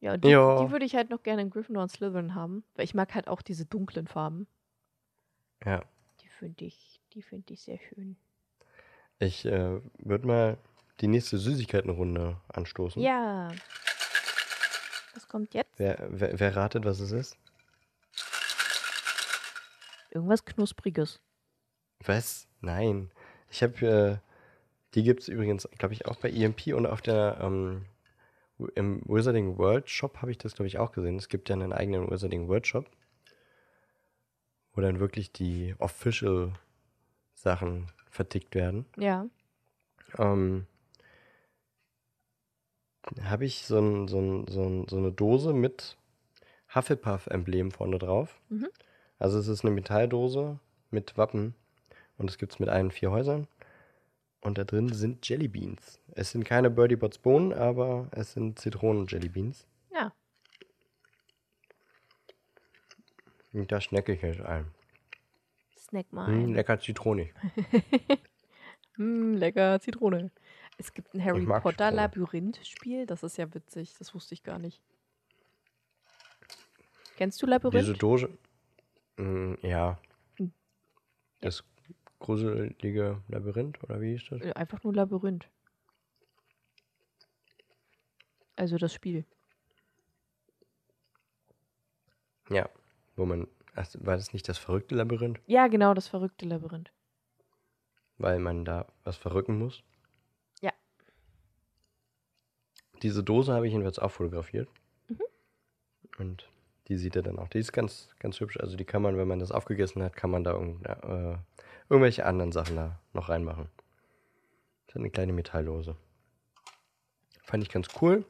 Ja, die, Ja. die würde ich halt noch gerne in Gryffindor und Slytherin haben. Weil ich mag halt auch diese dunklen Farben. Ja. Die finde ich, die finde ich sehr schön. Ich äh, würde mal die nächste Süßigkeitenrunde anstoßen. Ja. Was kommt jetzt? Wer, wer, wer ratet, was es ist? Irgendwas Knuspriges. Was? Nein. Ich habe, äh, die gibt es übrigens, glaube ich, auch bei EMP und auf der, ähm, im Wizarding World Shop habe ich das, glaube ich, auch gesehen. Es gibt ja einen eigenen Wizarding World Shop, wo dann wirklich die Official Sachen vertickt werden. Ja. ähm, habe ich so, ein, so, ein, so, ein, so eine Dose mit Hufflepuff-Emblem vorne drauf. Mhm. Also es ist eine Metalldose mit Wappen und das gibt es mit allen vier Häusern. Und da drin sind Jellybeans. Es sind keine Birdie Bots Bohnen, aber es sind Zitronen-Jellybeans. Ja. Und da schnecke ich jetzt ein. Snack mal. Hm, ein. lecker zitronig. Mm, lecker Zitrone. Es gibt ein Harry Potter. Labyrinth-Spiel. Das ist ja witzig. Das wusste ich gar nicht. Kennst du Labyrinth? Diese Dose. Hm, ja. Hm. Das gruselige Labyrinth, oder wie ist das? Äh, Einfach nur Labyrinth. Also das Spiel. Ja. Wo man. Ach, war das nicht das verrückte Labyrinth? Ja, genau, das verrückte Labyrinth. Weil man da was verrücken muss? Ja. Diese Dose habe ich jedenfalls auch fotografiert. Mhm. Und die sieht er dann auch. Die ist ganz, ganz hübsch. Also die kann man, wenn man das aufgegessen hat, kann man da äh, irgendwelche anderen Sachen da noch reinmachen. Das ist eine kleine Metalldose. Fand ich ganz cool.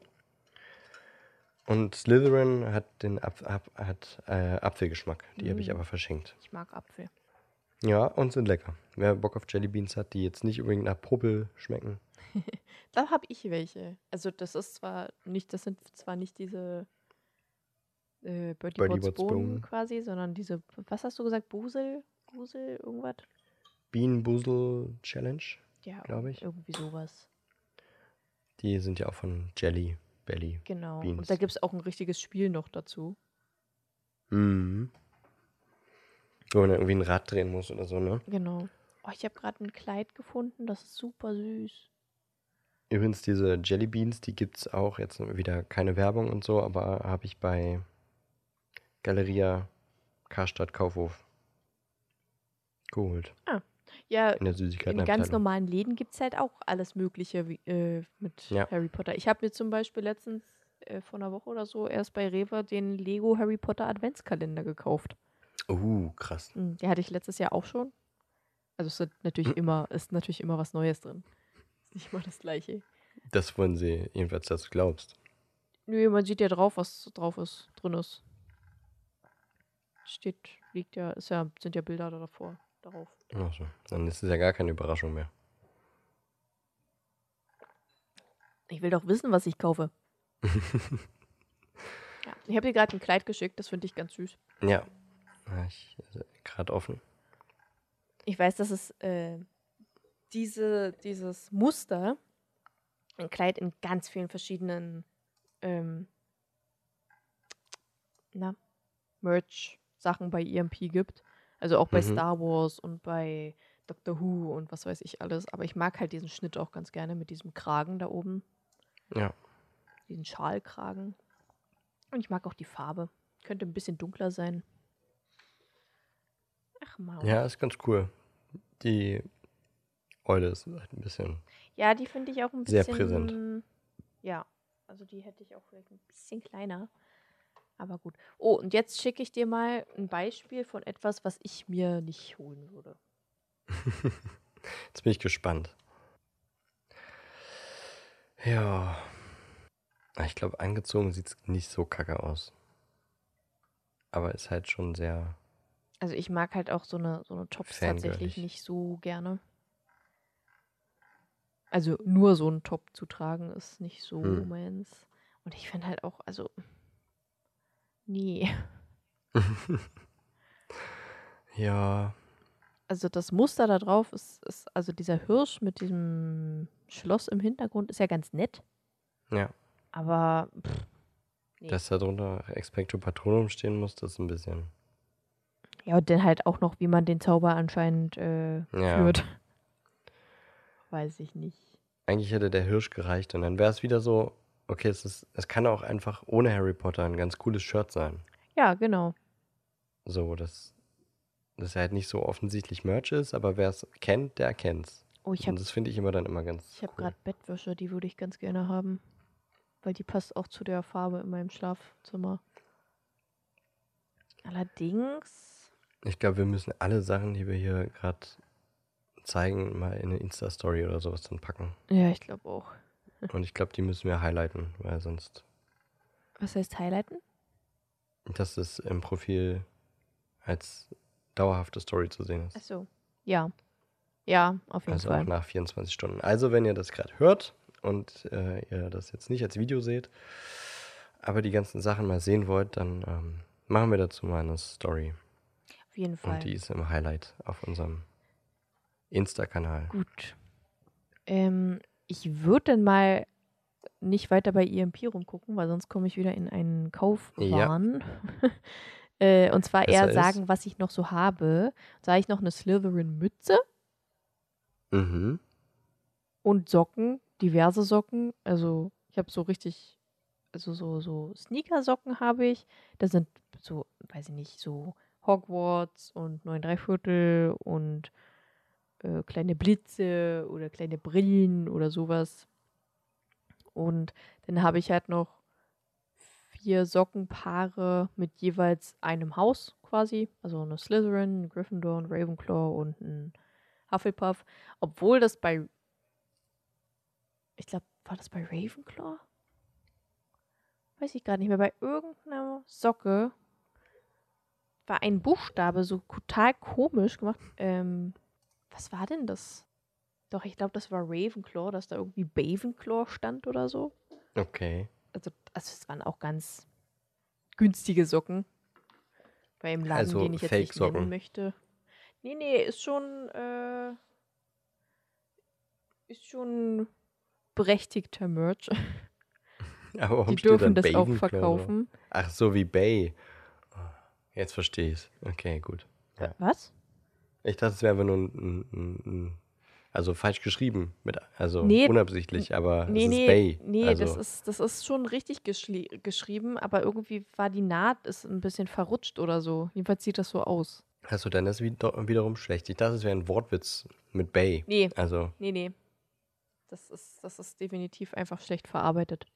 Und Slytherin hat den Apf Ap hat, äh, Apfelgeschmack. Die habe ich Mm. aber verschenkt. Ich mag Apfel. Ja, und sind lecker. Wer Bock auf Jellybeans hat, die jetzt nicht unbedingt nach Popel schmecken. Da habe ich welche. Also das ist zwar nicht, das sind zwar nicht diese äh, Birdie, Birdie Bots Bohnen quasi, sondern diese, was hast du gesagt, Busel? Busel, irgendwas? Bean Boozle Challenge, Ja, Glaub ich. irgendwie sowas. die sind ja auch von Jelly Belly. Genau. Beans. Und da gibt es auch ein richtiges Spiel noch dazu. Mhm. Wo man irgendwie ein Rad drehen muss oder so, ne? Genau. Oh, ich habe gerade ein Kleid gefunden, das ist super süß. Übrigens, diese Jellybeans, die gibt es auch jetzt wieder keine Werbung und so, aber habe ich bei Galeria Karstadt Kaufhof geholt. Ja, In der in ganz normalen Läden gibt es halt auch alles Mögliche wie, äh, mit Ja. Harry Potter. Ich habe mir zum Beispiel letztens äh, vor einer Woche oder so erst bei Rewe den Lego Harry Potter Adventskalender gekauft. Uh, krass. Hm, Den hatte ich letztes Jahr auch schon. Also es ist natürlich immer, ist natürlich immer was Neues drin. Ist nicht immer das gleiche. Das wollen sie jedenfalls, dass du glaubst. Nö, man sieht ja drauf, was drauf ist, drin ist. Steht, liegt ja, ist ja, sind ja Bilder da davor, darauf. Ach so. Dann ist es ja gar keine Überraschung mehr. Ich will doch wissen, was ich kaufe. ja, ich habe dir gerade ein Kleid geschickt, das finde ich ganz süß. Ja. Ja, Ich gerade offen. Ich weiß, dass es äh, diese, dieses Muster, ein Kleid in ganz vielen verschiedenen ähm, na, Merch-Sachen bei EMP gibt. Also auch bei Mhm. Star Wars und bei Doctor Who und was weiß ich alles. Aber ich mag halt diesen Schnitt auch ganz gerne mit diesem Kragen da oben, Ja. diesen Schalkragen. Und ich mag auch die Farbe. Könnte ein bisschen dunkler sein. Ach, Maus. Ja, ist ganz cool. Die Eule ist halt ein bisschen. Ja, die finde ich auch ein Sehr bisschen. präsent. Ja, also die hätte ich auch vielleicht ein bisschen kleiner. Aber gut. Oh, und jetzt schicke ich dir mal ein Beispiel von etwas, was ich mir nicht holen würde. Jetzt bin ich gespannt. Ja. Ah, Ich glaube, angezogen sieht es nicht so kacke aus. Aber ist halt schon sehr. Also ich mag halt auch so eine, so eine Tops tatsächlich nicht so gerne. Also nur so einen Top zu tragen ist nicht so Hm. meins. Und ich finde halt auch, also. Nee. Ja. Also das Muster da drauf ist, ist, also dieser Hirsch mit diesem Schloss im Hintergrund ist ja ganz nett. Ja. Aber pff, nee. Dass da drunter Expecto Patronum stehen muss, das ist ein bisschen. ja, und dann halt auch noch, wie man den Zauber anscheinend äh, Ja. führt. Weiß ich nicht. Eigentlich hätte der Hirsch gereicht und dann wäre es wieder so, okay, es, ist, es kann auch einfach ohne Harry Potter ein ganz cooles Shirt sein. Ja, genau. So, das dass er halt nicht so offensichtlich Merch ist, aber wer es kennt, der kennt's. Oh, ich Und habe das finde ich immer dann immer ganz ich hab cool. gerade Bettwäsche, die würde ich ganz gerne haben. Weil die passt auch zu der Farbe in meinem Schlafzimmer. Allerdings. Ich glaube, wir müssen alle Sachen, die wir hier gerade zeigen, mal in eine Insta-Story oder sowas dann packen. Ja, ich glaube auch. Und ich glaube, die müssen wir highlighten, weil sonst, Was heißt highlighten? dass es im Profil als dauerhafte Story zu sehen ist. Achso. Ja. Ja, auf jeden Also Fall. auch nach 24 Stunden. Also, wenn ihr das gerade hört und äh, ihr das jetzt nicht als Video seht, aber die ganzen Sachen mal sehen wollt, dann ähm, machen wir dazu mal eine Story. Auf jeden Fall. Und die ist im Highlight auf unserem Insta-Kanal. Gut. Ähm, ich würde dann mal nicht weiter bei EMP rumgucken, weil sonst komme ich wieder in einen Kaufwahn. äh, und zwar eher Besser ist- sagen, was ich noch so habe. Da habe ich noch eine Slytherin-Mütze Mhm. und Socken, diverse Socken. Also ich habe so richtig, also so, so Sneaker-Socken habe ich. Da sind so, weiß ich nicht, so Hogwarts und 9 Dreiviertel und äh, kleine Blitze oder kleine Brillen oder sowas. Und dann habe ich halt noch vier Sockenpaare mit jeweils einem Haus quasi. Also eine Slytherin, eine Gryffindor, ein Ravenclaw und ein Hufflepuff. Obwohl das bei. Ich glaube, war das bei Ravenclaw? Weiß ich gar nicht mehr. Bei irgendeiner Socke war ein Buchstabe so total komisch gemacht. Ähm, was war denn das? Doch, ich glaube, das war Ravenclaw, dass da irgendwie Bavenclaw stand oder so. Okay. Also, also es waren auch ganz günstige Socken. Bei einem Laden, Also den ich jetzt nicht nennen möchte. Nee, nee, ist schon, äh, ist schon berechtigter Merch. Aber warum Die dürfen das auch Bavenclaw drauf? verkaufen. Ach, so wie Bay. Jetzt verstehe ich Okay, gut. Ja. Was? Ich dachte, es wäre einfach nur ein, ein, ein, also falsch geschrieben, mit, also Nee, unabsichtlich, aber Nee, es nee, ist Bay. nee, also, das, ist, das ist schon richtig geschrieben, aber irgendwie war die Naht ist ein bisschen verrutscht oder so. Jedenfalls sieht das so aus. Achso, dann ist es wieder- wiederum schlecht. Ich dachte, es wäre ein Wortwitz mit Bay. Nee, Also, nee, nee. Das ist, das ist definitiv einfach schlecht verarbeitet.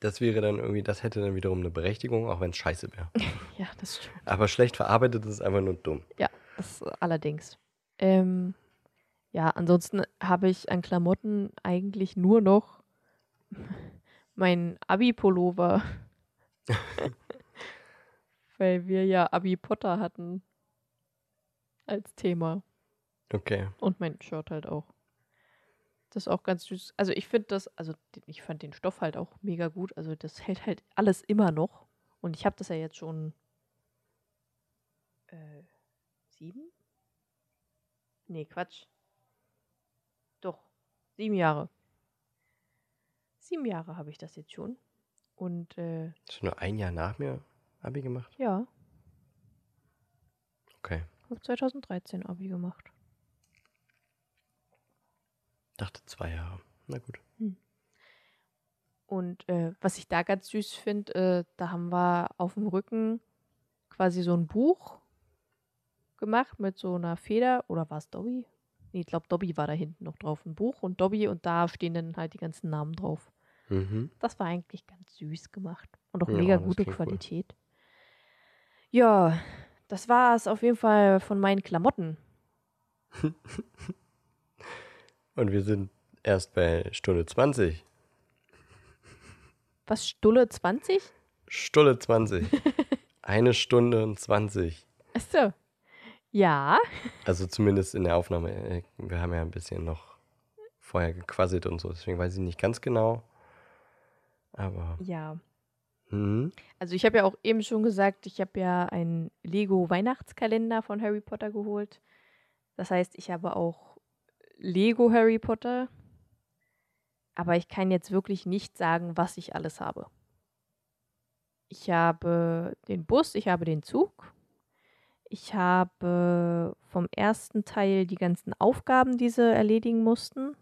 das wäre dann irgendwie, das hätte dann wiederum eine Berechtigung, auch wenn es scheiße wäre. Ja, das stimmt. Aber schlecht verarbeitet ist einfach nur dumm. Ja, das allerdings. Ähm, ja, ansonsten habe ich an Klamotten eigentlich nur noch mein Abi-Pullover. Weil wir ja Abi Potter hatten als Thema. Okay. Und mein Shirt halt auch. Das ist auch ganz süß. Also ich finde das, also ich fand den Stoff halt auch mega gut. Also das hält halt alles immer noch. Und ich habe das ja jetzt schon äh, sieben? Nee, Quatsch. Doch, sieben Jahre. Sieben Jahre habe ich das jetzt schon. Und äh, Hast du nur ein Jahr nach mir Abi gemacht? ja, Okay. habe 2013 Abi gemacht. Dachte zwei Jahre. Na gut. Und äh, was ich da ganz süß finde, äh, da haben wir auf dem Rücken quasi so ein Buch gemacht mit so einer Feder. Oder war es Dobby? Nee, ich glaube, Dobby war da hinten noch drauf. Ein Buch und Dobby und da stehen dann halt die ganzen Namen drauf. Mhm. Das war eigentlich ganz süß gemacht. Und auch Ja, mega gute klingt cool. Qualität. Ja, das war es auf jeden Fall von meinen Klamotten. Und wir sind erst bei Stunde 20. Was, Stulle 20? Stunde 20. Eine Stunde und 20. Achso. Ja. Also zumindest in der Aufnahme. Äh, Wir haben ja ein bisschen noch vorher gequasselt und so. Deswegen weiß ich nicht ganz genau. Aber. Ja. Mhm. Also ich habe ja auch eben schon gesagt, ich habe ja einen Lego Weihnachtskalender von Harry Potter geholt. Das heißt, ich habe auch Lego Harry Potter. Aber ich kann jetzt wirklich nicht sagen, was ich alles habe. Ich habe den Bus, ich habe den Zug. Ich habe vom ersten Teil die ganzen Aufgaben, die sie erledigen mussten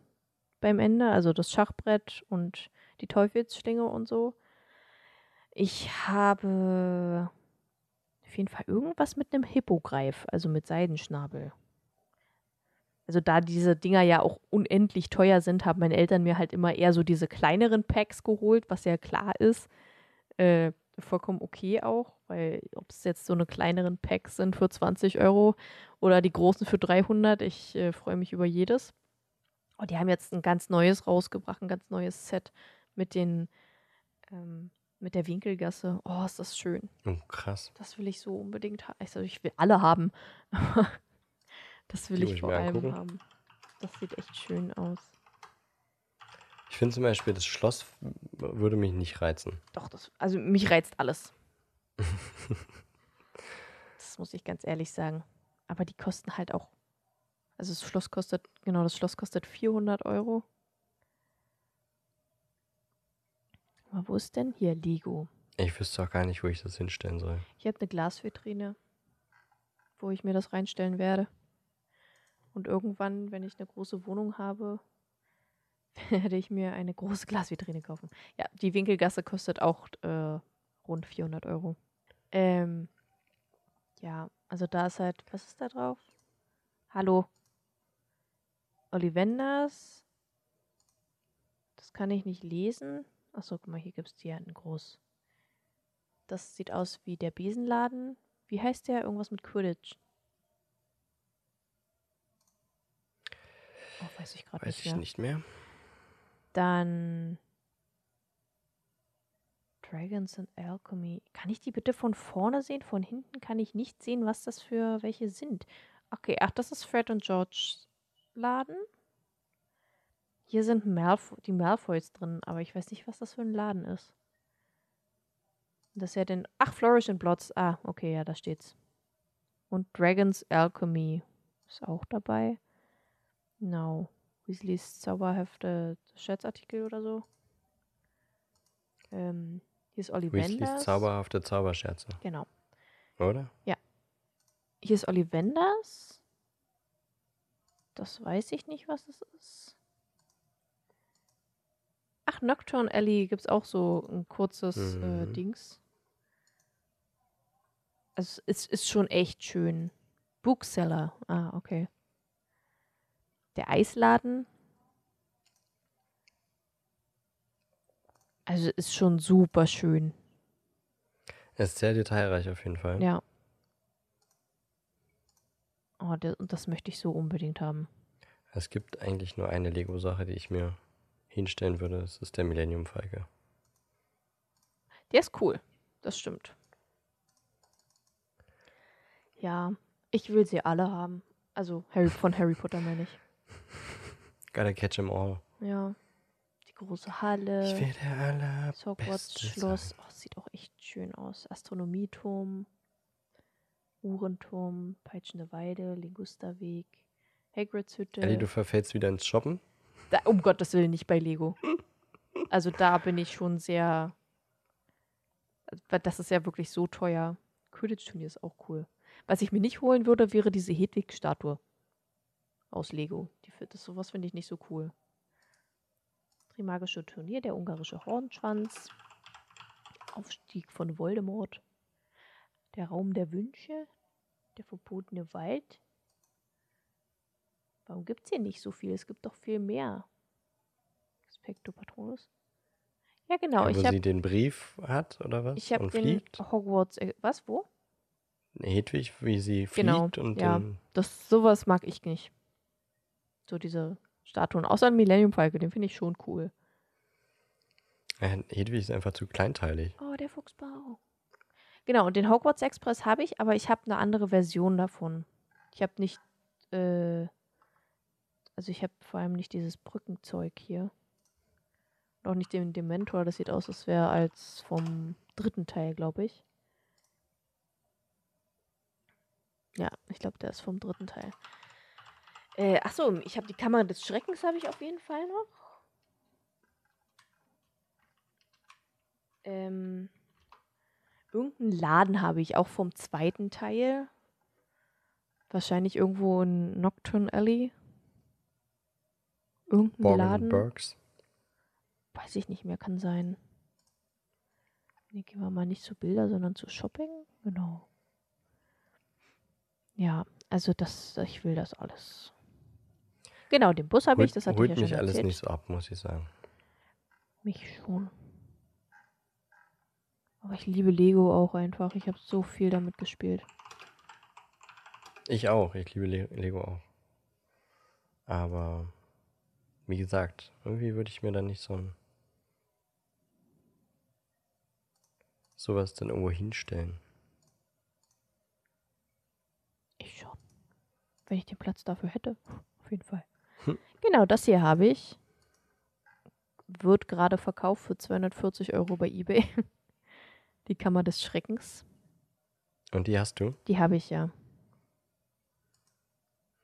beim Ende, also das Schachbrett und die Teufelsschlinge und so. Ich habe Auf jeden Fall irgendwas mit einem Hippogreif, also mit Seidenschnabel. Also da diese Dinger ja auch unendlich teuer sind, haben meine Eltern mir halt immer eher so diese kleineren Packs geholt, was ja klar ist. Äh, vollkommen okay auch, weil ob es jetzt so eine kleineren Packs sind für 20 Euro oder die großen für 300, ich äh, freue mich über jedes. Und die haben jetzt ein ganz neues rausgebracht, ein ganz neues Set mit den ähm, mit der Winkelgasse. Oh, ist das schön. Oh, krass. Das will ich so unbedingt haben. Also ich will alle haben. das will Die ich vor allem angucken. haben. Das sieht echt schön aus. Ich finde zum Beispiel, das Schloss würde mich nicht reizen. Doch, das, also mich reizt alles. das muss ich ganz ehrlich sagen. Aber die kosten halt auch. Also das Schloss kostet, genau, das Schloss kostet 400 Euro. Aber wo ist denn hier Lego? Ich wüsste auch gar nicht, wo ich das hinstellen soll. Ich habe eine Glasvitrine, wo ich mir das reinstellen werde. Und irgendwann, wenn ich eine große Wohnung habe, werde ich mir eine große Glasvitrine kaufen. Ja, die Winkelgasse kostet auch äh, rund 400 Euro. Ähm, ja, also da ist halt, was ist da drauf? Hallo. Ollivanders. Das kann ich nicht lesen. Achso, guck mal, hier gibt es die ja in groß. Das sieht aus wie der Besenladen. Wie heißt der? Irgendwas mit Quidditch. Oh, weiß ich gerade Weiß nicht ich mehr. nicht mehr. Dann Dragons and Alchemy. Kann ich die bitte von vorne sehen? Von hinten kann ich nicht sehen, was das für welche sind. Okay, ach, das ist Fred und George Laden. Hier sind Malf die Malfoys drin, aber ich weiß nicht, was das für ein Laden ist. Das ist ja den. Ach, Flourish and Blots. Ah, okay, ja, da steht's. Und Dragons Alchemy ist auch dabei. No. Weasleys Zauberhefte, Scherzartikel oder so. Ähm, hier ist Weasleys Ollivanders. zauberhafte Zauberscherze, Genau. oder? Hier ist Ollivanders. Das weiß ich nicht, was es ist. Ach, Nocturne Alley gibt es auch so ein kurzes äh, Mhm. Dings. Also es ist schon echt schön. Bookseller. Ah, okay. Der Eisladen. Also ist schon super schön. Er ist sehr detailreich auf jeden Fall. Ja. Oh, und das möchte ich so unbedingt haben. Es gibt eigentlich nur eine Lego-Sache, die ich mir hinstellen würde. Das ist der Millennium Falke. Der ist cool. Das stimmt. Ja, ich will sie alle haben. Also Harry, von Harry Potter meine ich. Gotta catch 'em all. Ja. Die große Ich Halle. will der aller Das Hogwarts-Schloss. Oh, sieht auch echt schön aus. Astronomieturm. Uhrenturm. Peitschende Weide. Ligusterweg. Hagrids Hütte. Ellie, du verfällst wieder ins Shoppen. Da, um Gottes Willen nicht bei Lego. Also da bin ich schon sehr. Das ist ja wirklich so teuer. Quidditch-Turnier ist auch cool. Was ich mir nicht holen würde, wäre diese Hedwig-Statue aus Lego. Die, das, sowas finde ich nicht so cool. Trimagische Turnier, der ungarische Hornschwanz. Aufstieg von Voldemort. Der Raum der Wünsche. Der verbotene Wald. Warum gibt es hier nicht so viel? Es gibt doch viel mehr. Expecto Patronus. Ja, genau. Ja, wo habe sie den Brief hat, oder was? ich hab und den fliegt. Hogwarts. äh, Was? Wo? Hedwig, wie sie Genau, fliegt und ja. den, Das, sowas mag ich nicht. So diese Statuen. Außer ein Millennium Falke, den finde ich schon cool. Ja, Hedwig ist einfach zu kleinteilig. Oh, der Fuchsbau. Genau, und den Hogwarts Express habe ich, aber ich habe eine andere Version davon. Ich habe nicht, äh, also ich habe vor allem nicht dieses Brückenzeug hier. Und auch nicht den Dementor, das sieht aus, als wäre als vom dritten Teil, glaube ich. Ja, ich glaube, der ist vom dritten Teil. Äh, achso, ich habe die Kamera des Schreckens habe ich auf jeden Fall noch. Ähm, irgendeinen Laden habe ich auch vom zweiten Teil. Wahrscheinlich irgendwo in Nocturne Alley. Irgendein Borman Laden. Burks. Weiß ich nicht mehr, kann sein. Nee, gehen wir mal nicht zu Bilder, sondern zu Shopping. Genau. Ja, also das, ich will das alles. Genau, den Bus habe ich, das hatte holt ich ja mich schon alles erzählt. nicht so ab, muss ich sagen. Mich schon. Aber ich liebe Lego auch einfach. Ich habe so viel damit gespielt. Ich auch, ich liebe Le Lego auch. Aber wie gesagt, irgendwie würde ich mir dann nicht so ein sowas dann irgendwo hinstellen. Ich schon. Wenn ich den Platz dafür hätte. Auf jeden Fall. Hm. Genau, das hier habe ich. Wird gerade verkauft für 240 Euro bei eBay. Die Kammer des Schreckens. Und die hast du? Die habe ich ja.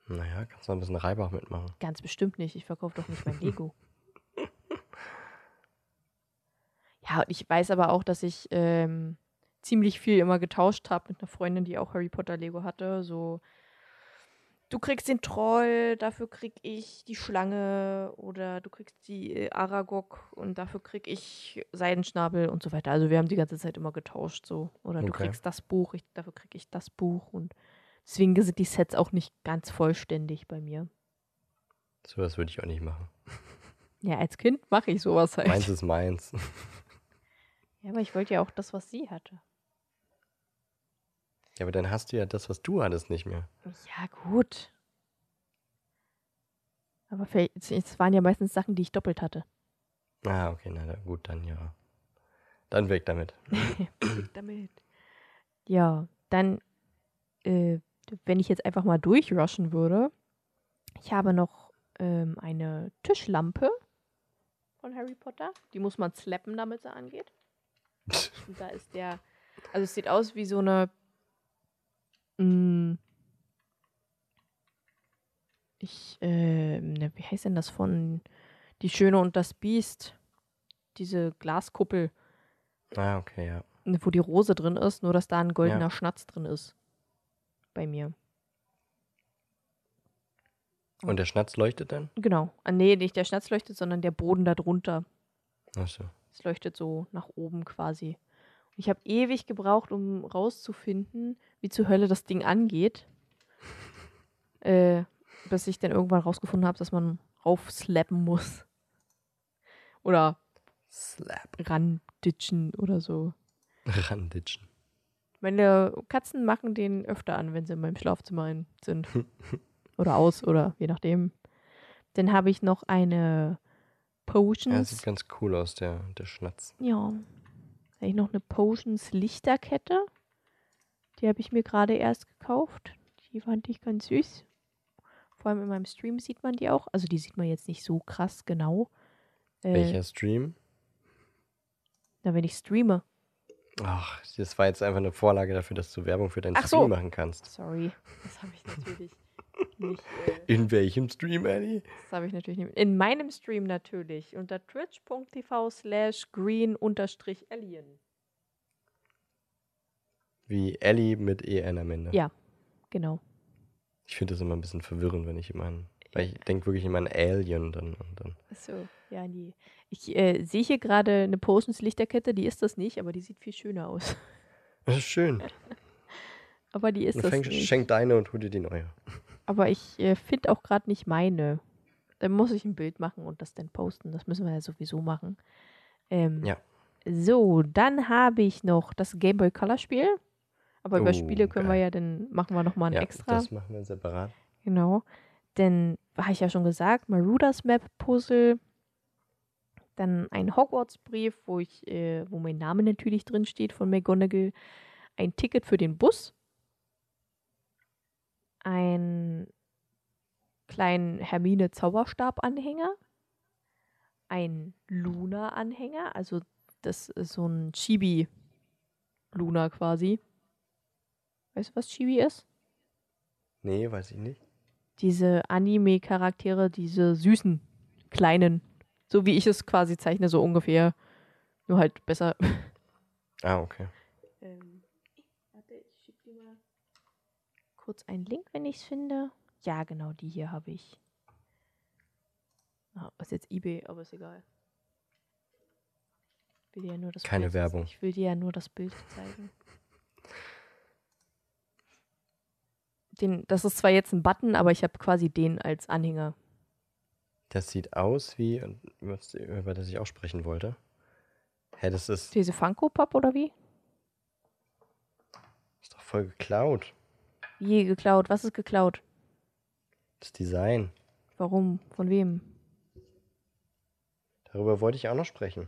Naja, kannst du ein bisschen Reibach mitmachen. Ganz bestimmt nicht. Ich verkaufe doch nicht mein Lego. ja, und ich weiß aber auch, dass ich ähm, ziemlich viel immer getauscht habe mit einer Freundin, die auch Harry Potter Lego hatte. So, du kriegst den Troll, dafür krieg ich die Schlange oder du kriegst die äh, Aragog und dafür krieg ich Seidenschnabel und so weiter. Also wir haben die ganze Zeit immer getauscht so. Oder du Okay. kriegst das Buch, ich, dafür krieg ich das Buch und deswegen sind die Sets auch nicht ganz vollständig bei mir. Sowas würde ich auch nicht machen. Ja, als Kind mache ich sowas halt. Meins ist meins. Ja, aber ich wollte ja auch das, was sie hatte. Ja, aber dann hast du ja das, was du hattest, nicht mehr. Ja, gut. Aber es waren ja meistens Sachen, die ich doppelt hatte. Ah, okay, na gut, dann ja. Dann weg damit. damit. Ja, dann, äh, wenn ich jetzt einfach mal durchrushen würde, ich habe noch ähm, eine Tischlampe von Harry Potter. Die muss man slappen, damit sie angeht. Und da ist der, also es sieht aus wie so eine, mh, ich, äh, ne, wie heißt denn das von Die Schöne und das Biest? Diese Glaskuppel Ah, okay, ja. wo die Rose drin ist, nur dass da ein goldener Schnatz drin ist. Bei mir. Und der Schnatz leuchtet dann? Genau. Ah, nee, nicht der Schnatz leuchtet, sondern der Boden da drunter. Achso. Es leuchtet so nach oben quasi. Ich habe ewig gebraucht, um rauszufinden, wie zur Hölle das Ding angeht. äh, bis ich dann irgendwann rausgefunden habe, dass man raufslappen muss. Oder Slap. randitschen oder so. Randitschen. Meine Katzen machen den öfter an, wenn sie in meinem Schlafzimmer sind. oder aus, oder je nachdem. Dann habe ich noch eine Ja, Potions. sieht ganz cool aus, der, der Schnatz. Ja. Dann habe ich noch eine Potions Lichterkette. Die habe ich mir gerade erst gekauft. Die fand ich ganz süß. Vor allem in meinem Stream sieht man die auch. Also die sieht man jetzt nicht so krass genau. Äh, Welcher Stream? Na, wenn ich streame. Ach, das war jetzt einfach eine Vorlage dafür, dass du Werbung für deinen Ach Stream so. machen kannst. Sorry. Das habe ich natürlich nicht. Äh, In welchem Stream, Ellie? Das habe ich natürlich nicht. In meinem Stream natürlich. Unter twitch.tv slash green unterstrich alien. Wie Ellie mit EN am Ende. Ja. Genau. Ich finde das immer ein bisschen verwirrend, wenn ich immer an. Weil ich denke wirklich immer an Alien dann. Und dann. So, ja, die. Ich äh, sehe hier gerade eine Potions Lichterkette, die ist das nicht, aber die sieht viel schöner aus. Das ist schön. Aber die ist Dann das fäng, nicht. schenk deine und hol dir die neue. Aber ich äh, finde auch gerade nicht meine. Dann muss ich ein Bild machen und das dann posten. Das müssen wir ja sowieso machen. Ähm, Ja. So, dann habe ich noch das Game Boy Color Spiel. Aber über Oh, Spiele können wir geil. ja dann machen wir nochmal ein ja, extra. das machen wir separat. Genau. Denn, habe ich ja schon gesagt, Maruders Map Puzzle. Dann ein Hogwarts-Brief, wo ich, äh, wo mein Name natürlich drin steht von McGonagall. Ein Ticket für den Bus. Ein kleinen Hermine Zauberstab-Anhänger. Ein Luna-Anhänger. Also das ist so ein Chibi-Luna quasi. Weißt du, was Chibi ist? Nee, weiß ich nicht. diese Anime-Charaktere, diese süßen, kleinen, so wie ich es quasi zeichne, so ungefähr. Nur halt besser. Ah, okay. Ähm, warte, ich schicke dir mal kurz einen Link, wenn ich es finde. Ja, genau, die hier habe ich. Ah, ist jetzt eBay, aber ist egal. Ich will dir ja nur das Keine Bild, Werbung. Ich will dir ja nur das Bild zeigen. Den, das ist zwar jetzt ein Button, aber ich habe quasi den als Anhänger. Das sieht aus wie, was, über das ich auch sprechen wollte. Hä, das ist, Diese Funko Pop oder wie? ist doch voll geklaut. Je geklaut. Was ist geklaut? Das Design. Warum? Von wem? Darüber wollte ich auch noch sprechen.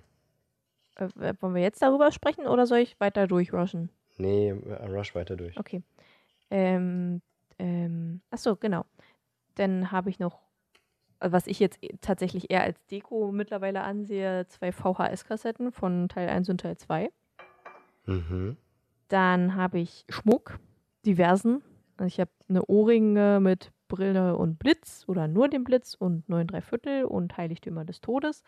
Äh, wollen wir jetzt darüber sprechen oder soll ich weiter durchrushen? Nee, äh, rush weiter durch. Okay. Ähm, ähm, ach so, genau. Dann habe ich noch, äh, was ich jetzt e- tatsächlich eher als Deko mittlerweile ansehe, zwei VHS-Kassetten von Teil 1 und Teil 2. Mhm. Dann habe ich Schmuck, diversen. Also ich habe eine Ohrringe mit Brille und Blitz oder nur den Blitz und 9 Viertel und Heiligtümer des Todes.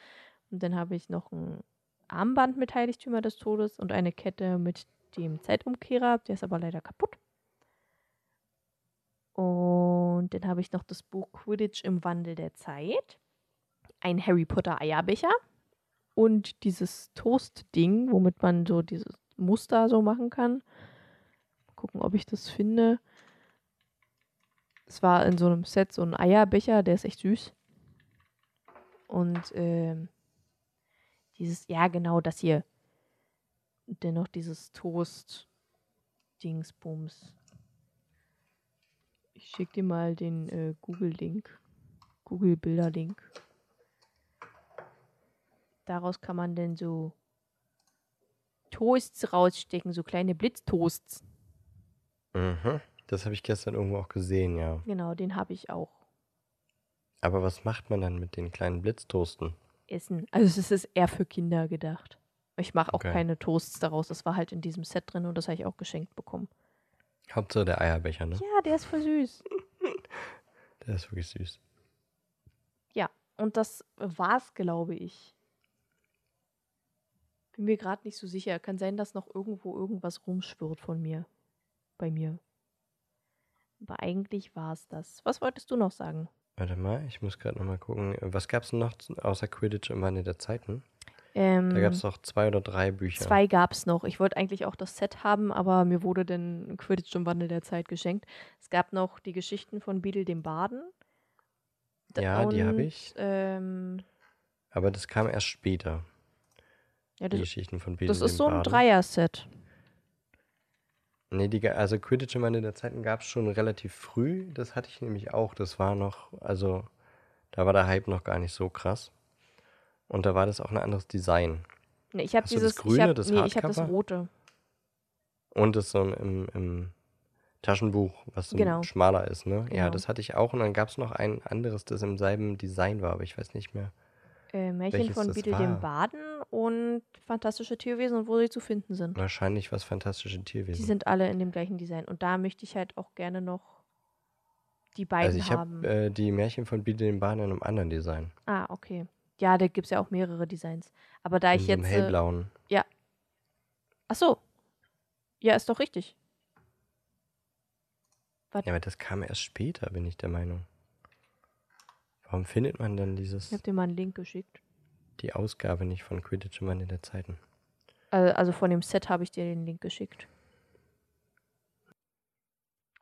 Und dann habe ich noch ein Armband mit Heiligtümer des Todes und eine Kette mit dem Zeitumkehrer. Der ist aber leider kaputt. Und dann habe ich noch das Buch Quidditch im Wandel der Zeit. Ein Harry Potter Eierbecher. Und dieses Toast-Ding, womit man so dieses Muster so machen kann. Mal gucken, ob ich das finde. Es war in so einem Set so ein Eierbecher, der ist echt süß. Und ähm, dieses, ja genau, das hier. Und dennoch dieses Toast-Dingsbums. Ich schicke dir mal den äh, Google-Link. Google-Bilder-Link. Daraus kann man denn so Toasts rausstecken, so kleine Blitztoasts. Mhm. Das habe ich gestern irgendwo auch gesehen, ja. Genau, den habe ich auch. Aber was macht man dann mit den kleinen Blitztoasten? Essen. Also es ist eher für Kinder gedacht. Ich mache auch Okay. keine Toasts daraus. Das war halt in diesem Set drin und das habe ich auch geschenkt bekommen. Hauptsache der Eierbecher, ne? Ja, der ist voll süß. Der ist wirklich süß. Ja, und das war's, glaube ich. Bin mir gerade nicht so sicher. Kann sein, dass noch irgendwo irgendwas rumschwirrt von mir. Bei mir. Aber eigentlich war es das. Was wolltest du noch sagen? Warte mal, ich muss gerade nochmal gucken. Was gab es noch außer Quidditch im Wandel der Zeiten? Ähm, Da gab es noch zwei oder drei Bücher. Zwei gab es noch. Ich wollte eigentlich auch das Set haben, aber mir wurde dann Quidditch im Wandel der Zeit geschenkt. Es gab noch die Geschichten von Beadle dem Baden. Ja, die habe und, ich. Ähm, Aber das kam erst später. ja, Die das, Geschichten von Beedle das ist dem so ein Baden. Dreier-Set. Nee, die, also Quidditch Wandel der Zeiten gab es schon relativ früh. Das hatte ich nämlich auch. Das war noch, also da war der Hype noch gar nicht so krass. Und da war das auch ein anderes Design. Nee, ich habe du das dieses. Grüne, ich hab, das nee, ich habe das? Rote. Und das so ein- im, im Taschenbuch, was so Genau. schmaler ist, ne? Ja, Genau. das hatte ich auch. Und dann gab es noch ein anderes, das im selben Design war, aber ich weiß nicht mehr. Äh, Märchen Welches von war? dem Baden und Fantastische Tierwesen und wo sie zu finden sind. Wahrscheinlich was fantastische Die Tierwesen. sind alle in dem gleichen Design. Und da möchte ich halt auch gerne noch die beiden also ich haben. habe äh, die Märchen von Beedle den Bahn in einem anderen Design. ah, okay. Ja, da gibt es ja auch mehrere Designs. Aber da in ich jetzt. Äh, hellblauen. ach so. Ja, ist doch richtig. Ja, aber das kam erst später, bin ich der Meinung. Warum findet man dann dieses, Ich habe dir mal einen Link geschickt. die Ausgabe nicht von Quidditch im Wandel der Zeiten? Äh, Also von dem Set habe ich dir den Link geschickt.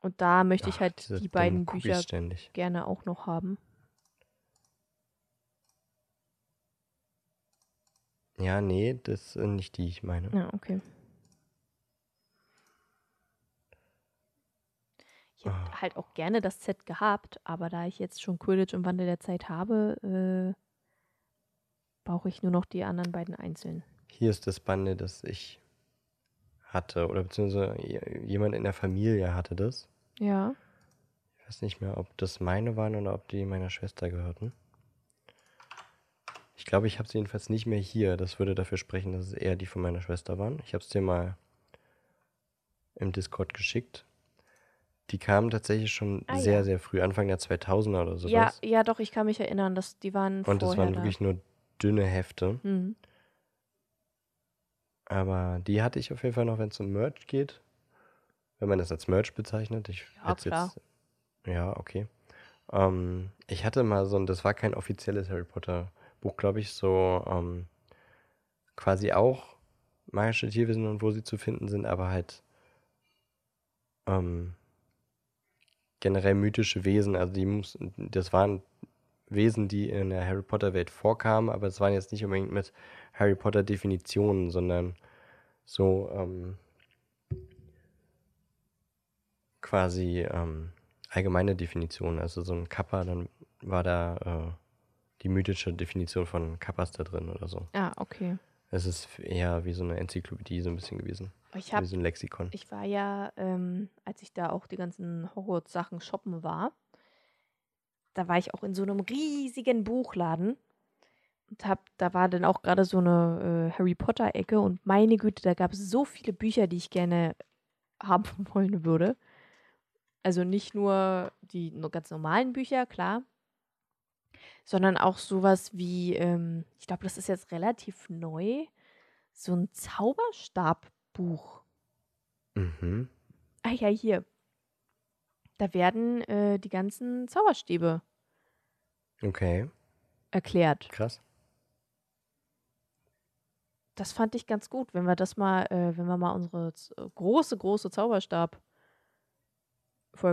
Und da möchte ich Ach, halt diese die beiden Bücher ständig. gerne auch noch haben. Ja, nee, das sind nicht die, ich meine. Ja, okay. Ich hätte Ah. halt auch gerne das Set gehabt, aber da ich jetzt schon Quidditch im Wandel der Zeit habe, äh, brauche ich nur noch die anderen beiden einzeln. Hier ist das Bande, das ich hatte, oder beziehungsweise je- jemand in der Familie hatte das. Ja. Ich weiß nicht mehr, ob das meine waren oder ob die meiner Schwester gehörten. Ich glaube, ich habe sie jedenfalls nicht mehr hier. Das würde dafür sprechen, dass es eher die von meiner Schwester waren. Ich habe es dir mal im Discord geschickt. Die kamen tatsächlich schon Ah, sehr, ja. sehr früh, Anfang der 2000er oder sowas. Ja, ja, doch, ich kann mich erinnern, dass die waren Und es waren da. wirklich nur dünne Hefte. Hm. Aber die hatte ich auf jeden Fall noch, wenn es um Merch geht. Wenn man das als Merch bezeichnet. Ich Ja, klar. jetzt. Ja, okay. Ähm, ich hatte mal so ein, das war kein offizielles Harry Potter Buch, glaube ich, so ähm, quasi auch magische Tierwesen und wo sie zu finden sind, aber halt ähm, generell mythische Wesen. Also die muss, das waren Wesen, die in der Harry Potter Welt vorkamen, aber es waren jetzt nicht unbedingt mit Harry Potter Definitionen, sondern so ähm, quasi ähm, allgemeine Definitionen. Also so ein Kappa, dann war da äh, die mythische Definition von Kappas da drin oder so. Ah, okay. Es ist eher wie so eine Enzyklopädie so ein bisschen gewesen. Ich, hab, wie so ein Lexikon. ich war ja, ähm, als ich da auch die ganzen Hogwarts-Sachen shoppen war, da war ich auch in so einem riesigen Buchladen und hab, da war dann auch gerade so eine äh, Harry Potter-Ecke und meine Güte, da gab es so viele Bücher, die ich gerne haben wollen würde. Also nicht nur die ganz normalen Bücher, klar, sondern auch sowas wie, ähm, ich glaube, das ist jetzt relativ neu, so ein Zauberstabbuch. Mhm. Ah ja, hier. Da werden äh, die ganzen Zauberstäbe Okay, erklärt. krass. Das fand ich ganz gut, wenn wir das mal, äh, wenn wir mal unsere große, große Zauberstab-Folge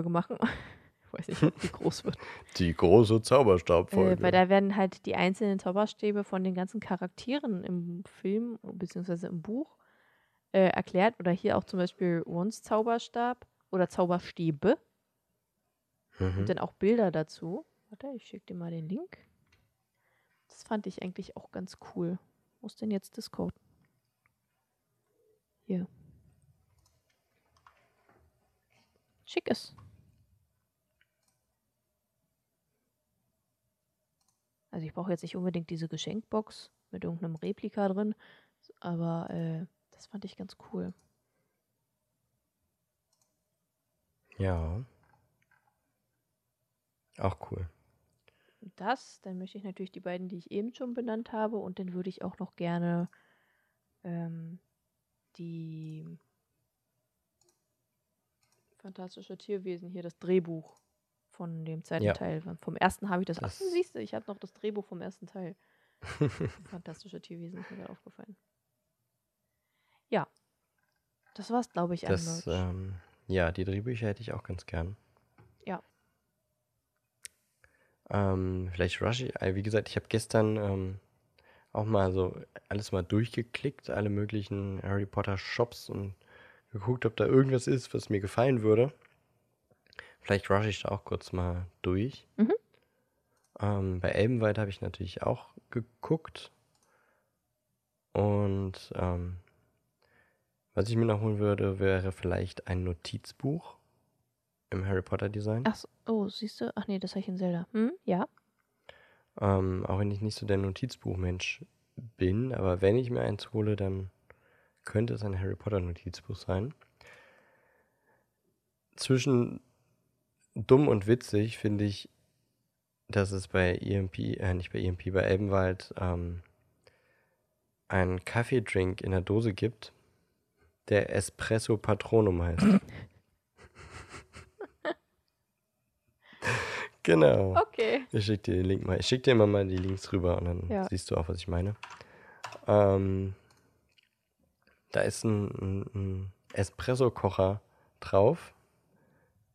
machen. ich weiß nicht, ob die groß wird. Die große Zauberstabfolge. Äh, weil da werden halt die einzelnen Zauberstäbe von den ganzen Charakteren im Film bzw. im Buch äh, erklärt. Oder hier auch zum Beispiel Rons Zauberstab oder Zauberstäbe. mhm. Und dann auch Bilder dazu. Warte, ich schicke dir mal den Link. Das fand ich eigentlich auch ganz cool. Wo ist denn jetzt Discord? Hier. Schick es. Also ich brauche jetzt nicht unbedingt diese Geschenkbox mit irgendeinem Replika drin, aber äh, das fand ich ganz cool. Ja. Auch cool. Das, dann möchte ich natürlich die beiden, die ich eben schon benannt habe, und dann würde ich auch noch gerne ähm, die Fantastische Tierwesen hier, das Drehbuch von dem zweiten Ja. Teil. Vom ersten habe ich das. Ach, Das- siehst du, ich hatte noch das Drehbuch vom ersten Teil. Fantastische Tierwesen ist mir gerade aufgefallen. Ja. Das war's, glaube ich, Das, ähm, ja, die Drehbücher hätte ich auch ganz gern. Ja. Ähm, vielleicht rush äh, wie gesagt, ich habe gestern ähm, auch mal so alles mal durchgeklickt, alle möglichen Harry Potter Shops und geguckt, ob da irgendwas ist, was mir gefallen würde. Vielleicht rush ich da auch kurz mal durch. Mhm. Ähm, bei Elbenwald habe ich natürlich auch geguckt. Und ähm, was ich mir noch holen würde, wäre vielleicht ein Notizbuch im Harry Potter Design. Ach so, oh, siehst du? Ach nee, das habe ich in Zelda. Hm? Ja. Ähm, auch wenn ich nicht so der Notizbuchmensch bin, aber wenn ich mir eins hole, dann könnte es ein Harry Potter Notizbuch sein. Zwischen dumm und witzig finde ich, dass es bei EMP, äh, nicht bei EMP, bei Elbenwald ähm, einen Kaffeedrink in der Dose gibt, der Espresso Patronum heißt. genau. Okay. Ich schicke dir den Link mal. Ich schicke dir immer mal die Links rüber und dann Ja. siehst du auch, was ich meine. Ähm, da ist ein, ein, ein Espresso-Kocher drauf,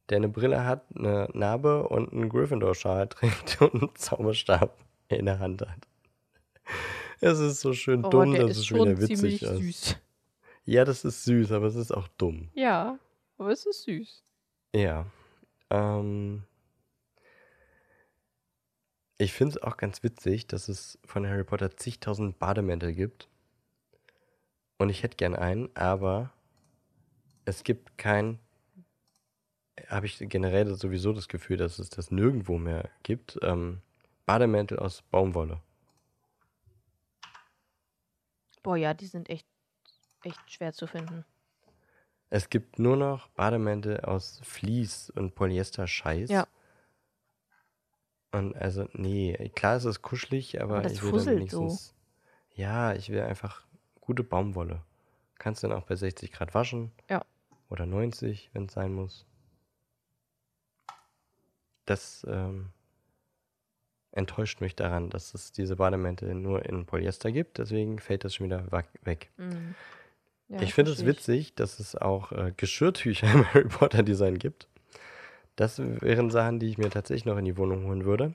der eine Brille hat, eine Narbe und einen Gryffindor-Schal trägt und einen Zauberstab in der Hand hat. Es ist so schön Oh, dumm, dass ist es schon wieder witzig ist. süß. Ja, das ist süß, aber es ist auch dumm. Ja, aber es ist süß. Ja. Ähm, ich finde es auch ganz witzig, dass es von Harry Potter zigtausend Bademäntel gibt. Und ich hätte gern einen, aber es gibt kein. Habe ich generell sowieso das Gefühl, dass es das nirgendwo mehr gibt. Ähm, Bademäntel aus Baumwolle. Boah, ja, die sind echt, echt schwer zu finden. Es gibt nur noch Bademäntel aus Vlies und Polyester-Scheiß. Ja. Und also, nee, klar ist es kuschelig, aber, Aber das ich will dann fusselt so. wenigstens. Ja, ich will einfach gute Baumwolle. Kannst dann auch bei 60 Grad waschen. Ja. Oder 90, wenn es sein muss. Das ähm, enttäuscht mich daran, dass es diese Bademäntel nur in Polyester gibt. Deswegen fällt das schon wieder weg. Mhm. Ja, ich finde es witzig, dass es auch äh, Geschirrtücher im Harry Potter Design gibt. Das wären Sachen, die ich mir tatsächlich noch in die Wohnung holen würde.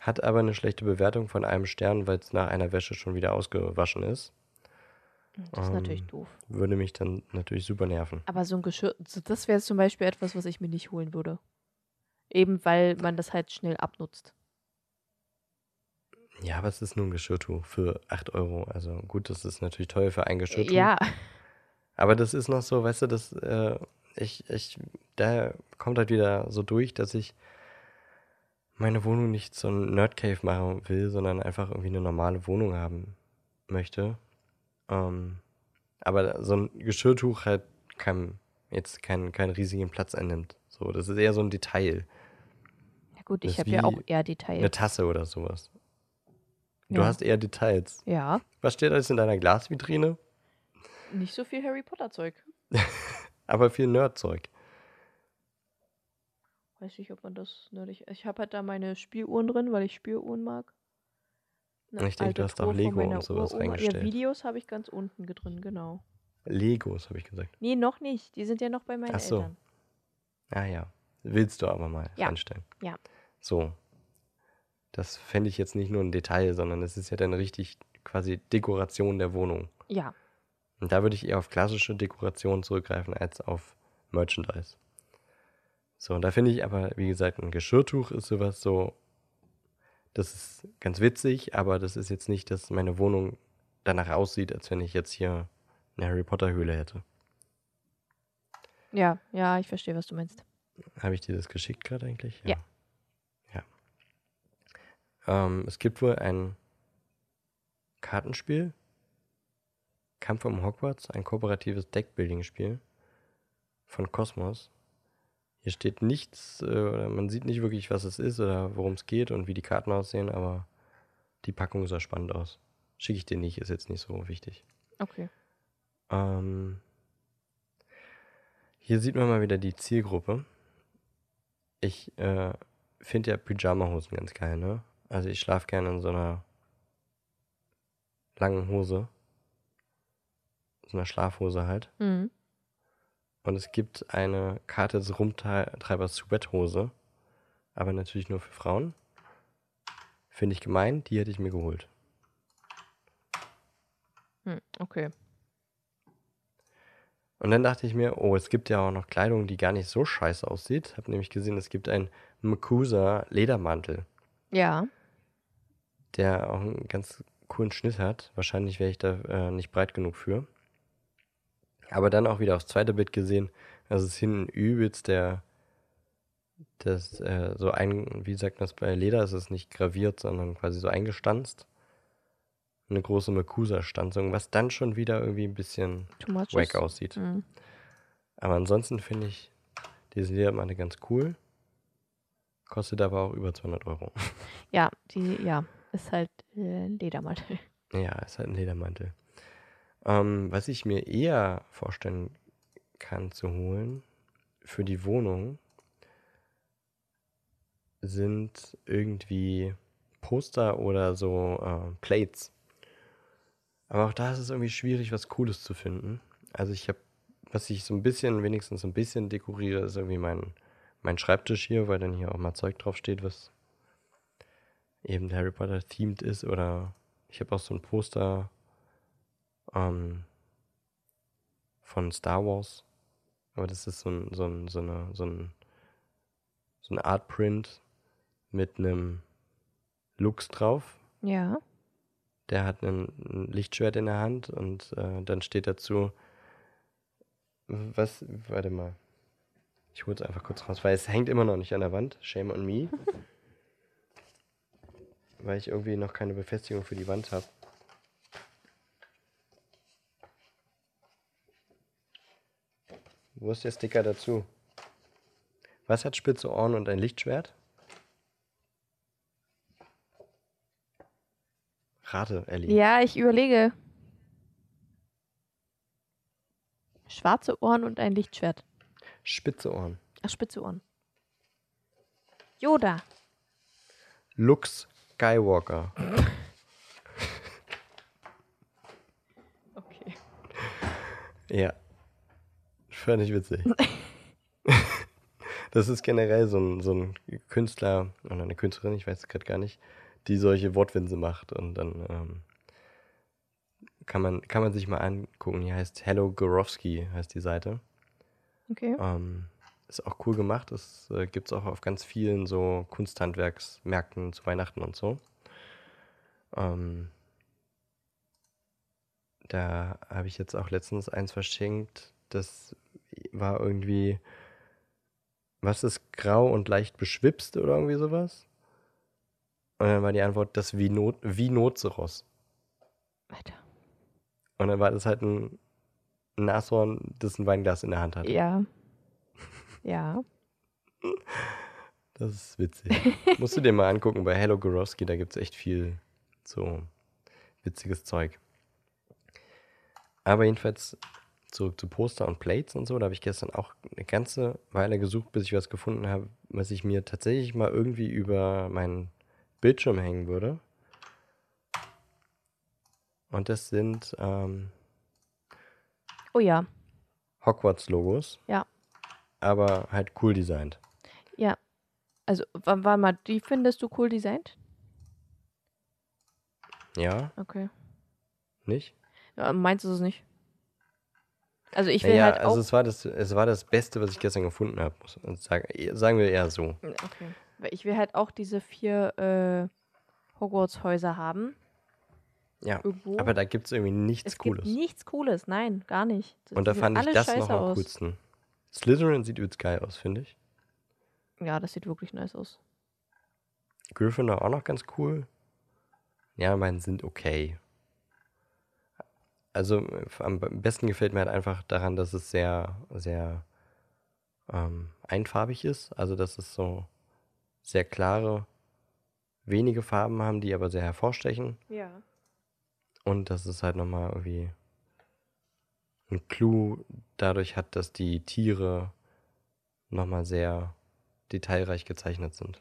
Hat aber eine schlechte Bewertung von einem Stern, weil es nach einer Wäsche schon wieder ausgewaschen ist. Das ist natürlich Ähm, doof. Würde mich dann natürlich super nerven. Aber so ein Geschirr, das wäre zum Beispiel etwas, was ich mir nicht holen würde. Eben weil man das halt schnell abnutzt. Ja, aber es ist nur ein Geschirrtuch für 8 Euro. Also gut, das ist natürlich teuer für ein Geschirrtuch. Ja, Aber das ist noch so, weißt du, das, äh, ich, ich, da kommt halt wieder so durch, dass ich meine Wohnung nicht so ein Nerdcave machen will, sondern einfach irgendwie eine normale Wohnung haben möchte. Ähm, aber so ein Geschirrtuch halt kein, jetzt keinen keinen riesigen Platz einnimmt. So, das ist eher so ein Detail. Ja gut, Das ich habe ja auch eher Eine Details. Tasse oder sowas. Du Ja. hast eher Details. Ja, Was steht alles in deiner Glasvitrine? nicht so viel Harry Potter Zeug. Aber viel Nerdzeug. Weiß nicht, ob man das nerdig. Ich habe halt da meine Spieluhren drin, weil ich Spieluhren mag. Eine Ich denke, du hast auch Lego und sowas Uroma. Ja, reingestellt. Videos habe ich ganz unten drin, genau. Legos, habe ich gesagt. Nee, noch nicht. Die sind ja noch bei meinen Ach so. Eltern. Ah ja. Willst du aber mal Ja. reinstellen. Ja. So. Das fände ich jetzt nicht nur ein Detail, sondern es ist ja dann richtig quasi Dekoration der Wohnung. Ja, Und da würde ich eher auf klassische Dekoration zurückgreifen als auf Merchandise. So, und da finde ich aber, wie gesagt, ein Geschirrtuch ist sowas so, das ist ganz witzig, aber das ist jetzt nicht, dass meine Wohnung danach aussieht, als wenn ich jetzt hier eine Harry Potter Höhle hätte. ja, ja, ich verstehe, was du meinst. Habe ich dir das geschickt gerade eigentlich? Ja. Ja. Ähm, es gibt wohl ein Kartenspiel, Kampf um Hogwarts, ein kooperatives Deckbuilding-Spiel von Cosmos. Hier steht nichts, äh, oder man sieht nicht wirklich, was es ist oder worum es geht und wie die Karten aussehen, aber die Packung sah spannend aus. Schicke ich dir nicht, ist jetzt nicht so wichtig. Okay. Ähm, hier sieht man mal wieder die Zielgruppe. Ich äh, finde ja Pyjama-Hosen ganz geil, ne? Also ich schlafe gerne in so einer langen Hose. So einer Schlafhose halt. Mhm. Und es gibt eine Karte des Rumtreibers Sweathose. Aber natürlich nur für Frauen. Finde ich gemein, die hätte ich mir geholt. Hm, okay. Und dann dachte ich mir, oh, es gibt ja auch noch Kleidung, die gar nicht so scheiße aussieht. Habe nämlich gesehen, es gibt einen Makusa Ledermantel, Ja. Der auch einen ganz coolen Schnitt hat. Wahrscheinlich wäre ich da äh, nicht breit genug für. Aber dann auch wieder aufs zweite Bild gesehen, dass es hinten übelst der, das, äh, so ein, wie sagt man das bei Leder, ist es nicht graviert, sondern quasi so eingestanzt. Eine große Makusa-Stanzung, was dann schon wieder irgendwie ein bisschen wack aussieht. Mhm. Aber ansonsten finde ich diese Ledermantel ganz cool. Kostet aber auch über 200 Euro. Ja, die, ja, ist halt äh, Ledermantel. ja, ist halt ein Ledermantel. Ähm, was ich mir eher vorstellen kann zu holen für die Wohnung, sind irgendwie Poster oder so äh, Plates. Aber auch da ist es irgendwie schwierig, was Cooles zu finden. Also ich habe, was ich so ein bisschen, wenigstens so ein bisschen dekoriere, ist irgendwie mein, mein Schreibtisch hier, weil dann hier auch mal Zeug drauf steht, was eben Harry Potter themed ist. Oder ich habe auch so ein Poster ähm, von Star Wars. Aber das ist so ein, so ein, so eine, so ein, so ein Artprint mit einem Lux drauf. Ja. Der hat ein, ein Lichtschwert in der Hand und äh, dann steht dazu, was, warte mal. Ich hole es einfach kurz raus, weil es hängt immer noch nicht an der Wand. Shame on me. weil ich irgendwie noch keine Befestigung für die Wand habe. Wo ist der Sticker dazu? Was hat spitze Ohren und ein Lichtschwert? Rate, Ellie. Ja, ich überlege. Schwarze Ohren und ein Lichtschwert. Spitze Ohren. Ach, spitze Ohren. Yoda. Lux Skywalker. Okay. Ja. Fand ich witzig. Das ist generell so ein, so ein Künstler oder eine Künstlerin, ich weiß es gerade gar nicht, die solche Wortwinse macht und dann ähm, kann, man, kann man sich mal angucken. Die heißt Hello Gorowski, heißt die Seite. Okay. Ähm, ist auch cool gemacht. Das äh, gibt es auch auf ganz vielen so Kunsthandwerksmärkten zu Weihnachten und so. Ähm, da habe ich jetzt auch letztens eins verschenkt. Das war irgendwie, was ist grau und leicht beschwipst oder irgendwie sowas? Und dann war die Antwort, das Vinot Vinoceros. Alter. Und dann war das halt ein Nashorn, das ein Weinglas in der Hand hat. Ja. Ja. Das ist witzig. Musst du dir mal angucken bei Hello Gorowski, da gibt es echt viel so witziges Zeug. Aber jedenfalls zurück zu Poster und Plates und so. Da habe ich gestern auch eine ganze Weile gesucht, bis ich was gefunden habe, was ich mir tatsächlich mal irgendwie über meinen Bildschirm hängen würde. Und das sind ähm, Oh ja. Hogwarts-Logos. Ja. Aber halt cool designt. Ja. Also, wa- warte mal, die findest du cool designt? Ja, Okay. nicht? Ja, meinst du es nicht? Also ich will Naja, halt also auch. es war, das, es war das Beste, was ich gestern gefunden habe. Sagen, sagen wir eher so. Okay. Weil ich will halt auch diese vier äh, Hogwarts-Häuser haben. Ja. Irgendwo. Aber da gibt es irgendwie nichts es Cooles. gibt nichts Cooles, nein, gar nicht. Das- Und da fand ich das noch am coolsten. Slytherin sieht übelst geil aus, finde ich. Ja, das sieht wirklich nice aus. Gryffindor auch noch ganz cool. Ja, meine sind okay. Also äh, am besten gefällt mir halt einfach daran, dass es sehr, sehr ähm, einfarbig ist. Also dass es so sehr klare, wenige Farben haben, die aber sehr hervorstechen. Ja. Und dass es halt nochmal irgendwie einen Clou dadurch hat, dass die Tiere nochmal sehr detailreich gezeichnet sind.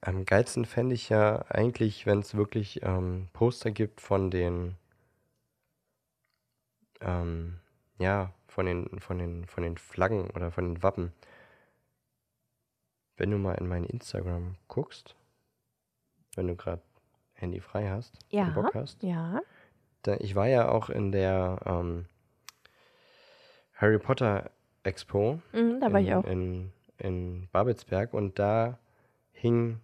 Am geilsten fände ich ja eigentlich, wenn es wirklich ähm, Poster gibt von den, ähm, ja, von den, von den, von den Flaggen oder von den Wappen. Wenn du mal in mein Instagram guckst, wenn du gerade Handy frei hast Ja. und Bock hast, Ja. Ich war ja auch in der ähm, Harry Potter Expo Mhm, da war in, ich auch. In, in Babelsberg und da hingen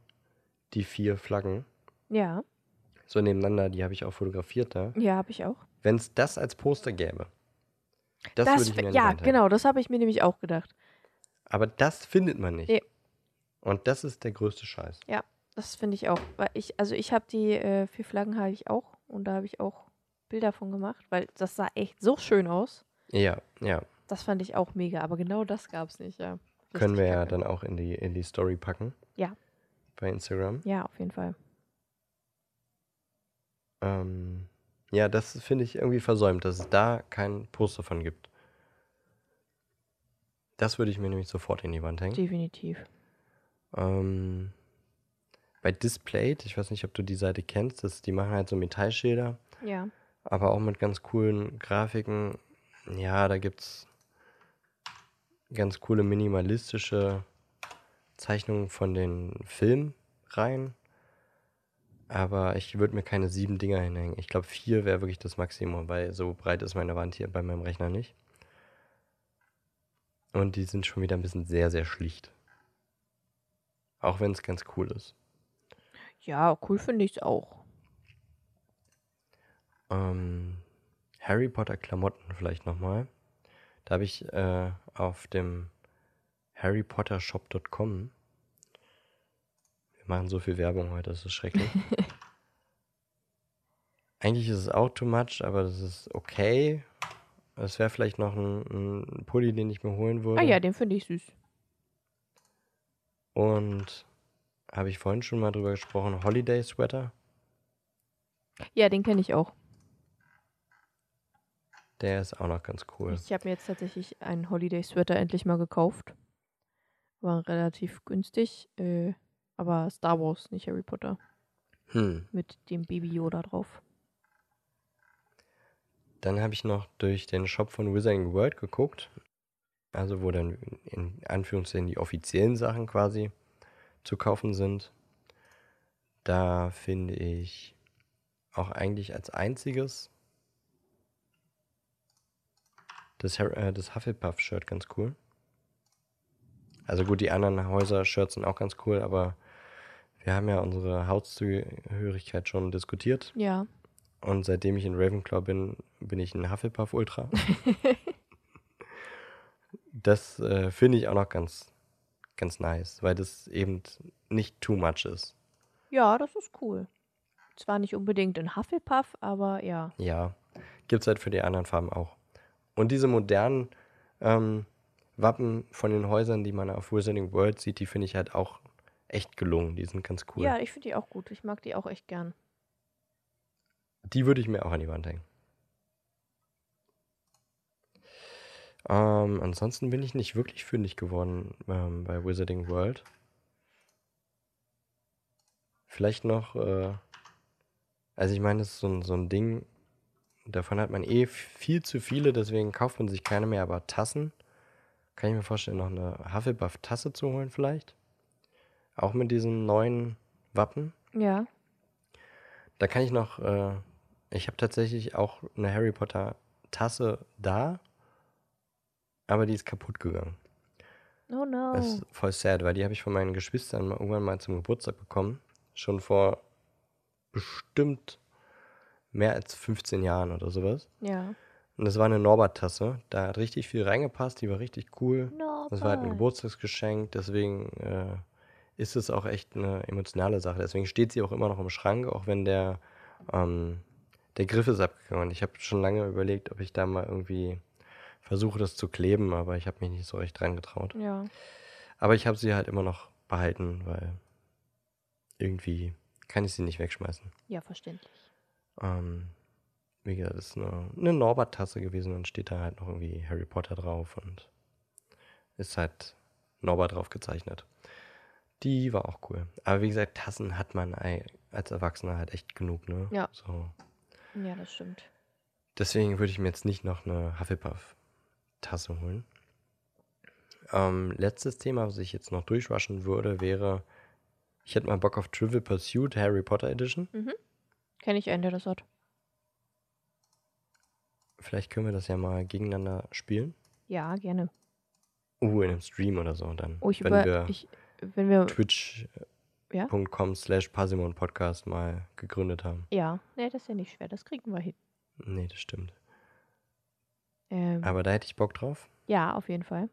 die vier Flaggen Ja. so nebeneinander, die habe ich auch fotografiert da. Ja, habe ich auch. Wenn es das als Poster gäbe, das, Das, würde ich mir ja, genau, das habe ich mir nämlich auch gedacht. Aber das findet man nicht. Nee. Und das ist der größte Scheiß. Das finde ich auch. Weil ich, also ich habe die äh, vier Flaggen habe ich auch und da habe ich auch Bilder von gemacht, weil das sah echt so schön aus. Ja, ja. Das fand ich auch mega, aber genau das gab es nicht, ja. Können Richtig wir ja dann auch in die, in die Story packen. Ja. Bei Instagram. Ja, auf jeden Fall. Ähm, ja, das finde ich irgendwie versäumt, dass es da kein Poster von gibt. Das würde ich mir nämlich sofort in die Wand hängen. Definitiv. Ähm, bei Displayed, ich weiß nicht, ob du die Seite kennst, das, die machen halt so Metallschilder, Ja. Aber auch mit ganz coolen Grafiken. Ja, da gibt es ganz coole minimalistische Zeichnungen von den Filmreihen. Aber ich würde mir keine sieben Dinger hinhängen. Ich glaube, vier wäre wirklich das Maximum, weil so breit ist meine Wand hier bei meinem Rechner nicht. Und die sind schon wieder ein bisschen sehr, sehr schlicht. Auch wenn es ganz cool ist. Ja, cool finde ich es auch. Ähm, Harry Potter Klamotten vielleicht nochmal. Da habe ich äh, auf dem harrypottershop.com. Wir machen so viel Werbung heute, das ist schrecklich. Eigentlich ist es auch too much, aber das ist okay. Es wäre vielleicht noch ein, ein Pulli, den ich mir holen würde. Ah ja, den finde ich süß. Und habe ich vorhin schon mal drüber gesprochen, Holiday Sweater. Ja, den kenne ich auch. Der ist auch noch ganz cool. Ich habe mir jetzt tatsächlich einen Holiday Sweater endlich mal gekauft. War relativ günstig, äh, aber Star Wars, nicht Harry Potter. Hm. Mit dem Baby Yoda drauf. Dann habe ich noch durch den Shop von Wizarding World geguckt. Also wo dann in Anführungszeichen die offiziellen Sachen quasi zu kaufen sind. Da finde ich auch eigentlich als einziges das, äh, das Hufflepuff-Shirt ganz cool. Also gut, die anderen Häuser-Shirts sind auch ganz cool, aber wir haben ja unsere Hauszugehörigkeit schon diskutiert. Ja. Und seitdem ich in Ravenclaw bin, bin ich ein Hufflepuff-Ultra. das äh, finde ich auch noch ganz, ganz nice, weil das eben nicht too much ist. Ja, das ist cool. Zwar nicht unbedingt in Hufflepuff, aber ja. Ja, gibt es halt für die anderen Farben auch. Und diese modernen ähm, Wappen von den Häusern, die man auf Wizarding World sieht, die finde ich halt auch echt gelungen. Die sind ganz cool. Ja, ich finde die auch gut. Ich mag die auch echt gern. Die würde ich mir auch an die Wand hängen. Ähm, ansonsten bin ich nicht wirklich fündig geworden ähm, bei Wizarding World. Vielleicht noch, äh, also ich meine, das ist so so ein Ding, davon hat man eh viel zu viele, deswegen kauft man sich keine mehr, aber Tassen, kann ich mir vorstellen, noch eine Hufflepuff-Tasse zu holen vielleicht. Auch mit diesem neuen Wappen. Ja. Da kann ich noch, äh, ich habe tatsächlich auch eine Harry Potter Tasse da, aber die ist kaputt gegangen. Oh no. Das ist voll sad, weil die habe ich von meinen Geschwistern irgendwann mal zum Geburtstag bekommen. Schon vor bestimmt mehr als 15 Jahren oder sowas. ja. Und das war eine Norbert-Tasse. Da hat richtig viel reingepasst, die war richtig cool. Das war halt ein Norbert. Geburtstagsgeschenk, deswegen äh, ist es auch echt eine emotionale Sache. Deswegen steht sie auch immer noch im Schrank, auch wenn der, ähm, der Griff ist abgegangen. Und ich habe schon lange überlegt, ob ich da mal irgendwie versuche, das zu kleben, aber ich habe mich nicht so recht dran getraut. Ja. Aber ich habe sie halt immer noch behalten, weil irgendwie kann ich sie nicht wegschmeißen. Ja, verständlich. Ähm, wie gesagt, das ist eine, eine Norbert-Tasse gewesen und steht da halt noch irgendwie Harry Potter drauf und ist halt Norbert drauf gezeichnet. Die war auch cool. Aber wie gesagt, Tassen hat man als Erwachsener halt echt genug, ne? Ja. So. Ja, das stimmt. Deswegen würde ich mir jetzt nicht noch eine Hufflepuff-Tasse holen. Ähm, letztes Thema, was ich jetzt noch durchwaschen würde, wäre, ich hätte mal Bock auf Trivial Pursuit Harry Potter Edition. Kenne ich einen, der das hat. Vielleicht können wir das ja mal gegeneinander spielen. Ja, gerne. Uh, in einem Stream oder so dann. Oh, ich wenn über. wir Ich, wenn wir. twitch.com Ja? slash Parsimon Podcast mal gegründet haben. Ja. Nee, das ist ja nicht schwer. Das kriegen wir hin. Nee, das stimmt. Ähm, Aber da hätte ich Bock drauf. ja, auf jeden Fall.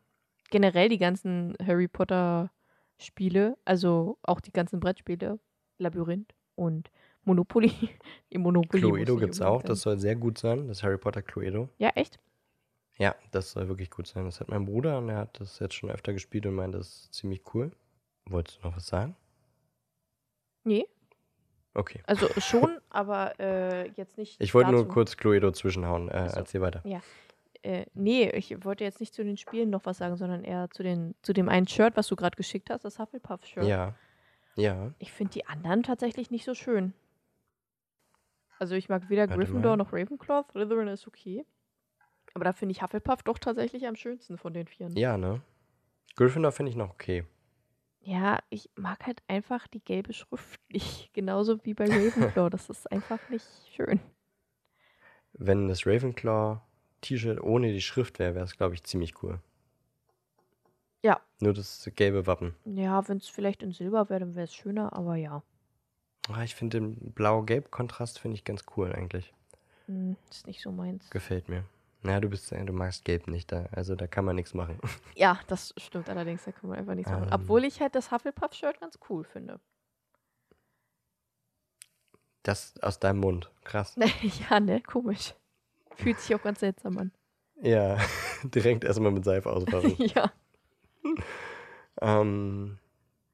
Generell die ganzen Harry Potter Spiele, also auch die ganzen Brettspiele, Labyrinth und Monopoly. Die Monopoly. Cluedo gibt es auch, das soll sehr gut sein. Das Harry Potter Cluedo. Ja, echt? Ja, das soll wirklich gut sein. Das hat mein Bruder und er hat das jetzt schon öfter gespielt und meint, das ist ziemlich cool. Wolltest du noch was sagen? Nee. Okay. Also schon, aber äh, jetzt nicht. Ich wollte nur kurz Cluedo zwischenhauen. Äh, so. Erzähl weiter. Äh, nee, ich wollte jetzt nicht zu den Spielen noch was sagen, sondern eher zu, den, zu dem einen Shirt, was du gerade geschickt hast, das Hufflepuff-Shirt. Ja. Ja. Ich finde die anderen tatsächlich nicht so schön. Also ich mag weder Warte Gryffindor mal. noch Ravenclaw. Slytherin ist okay. Aber da finde ich Hufflepuff doch tatsächlich am schönsten von den vieren. Ja, ne? Gryffindor finde ich noch okay. Ja, ich mag halt einfach die gelbe Schrift nicht. Genauso wie bei Ravenclaw. das ist einfach nicht schön. Wenn das Ravenclaw-T-Shirt ohne die Schrift wäre, wäre es, glaube ich, ziemlich cool. Ja. Nur das gelbe Wappen. Ja, wenn es vielleicht in Silber wäre, dann wäre es schöner, aber ja. Ah, ich finde den Blau-Gelb-Kontrast finde ich ganz cool eigentlich. Hm, ist nicht so meins. Gefällt mir. Naja, du bist, äh, du magst Gelb nicht, da, also da kann man nichts machen. Ja, das stimmt allerdings, da kann man einfach nichts machen. Ähm. Obwohl ich halt das Hufflepuff-Shirt ganz cool finde. Das aus deinem Mund. Krass. ja, ne, komisch. Fühlt sich auch ganz seltsam an. Ja, direkt erstmal mit Seife auswaschen. ja. ähm,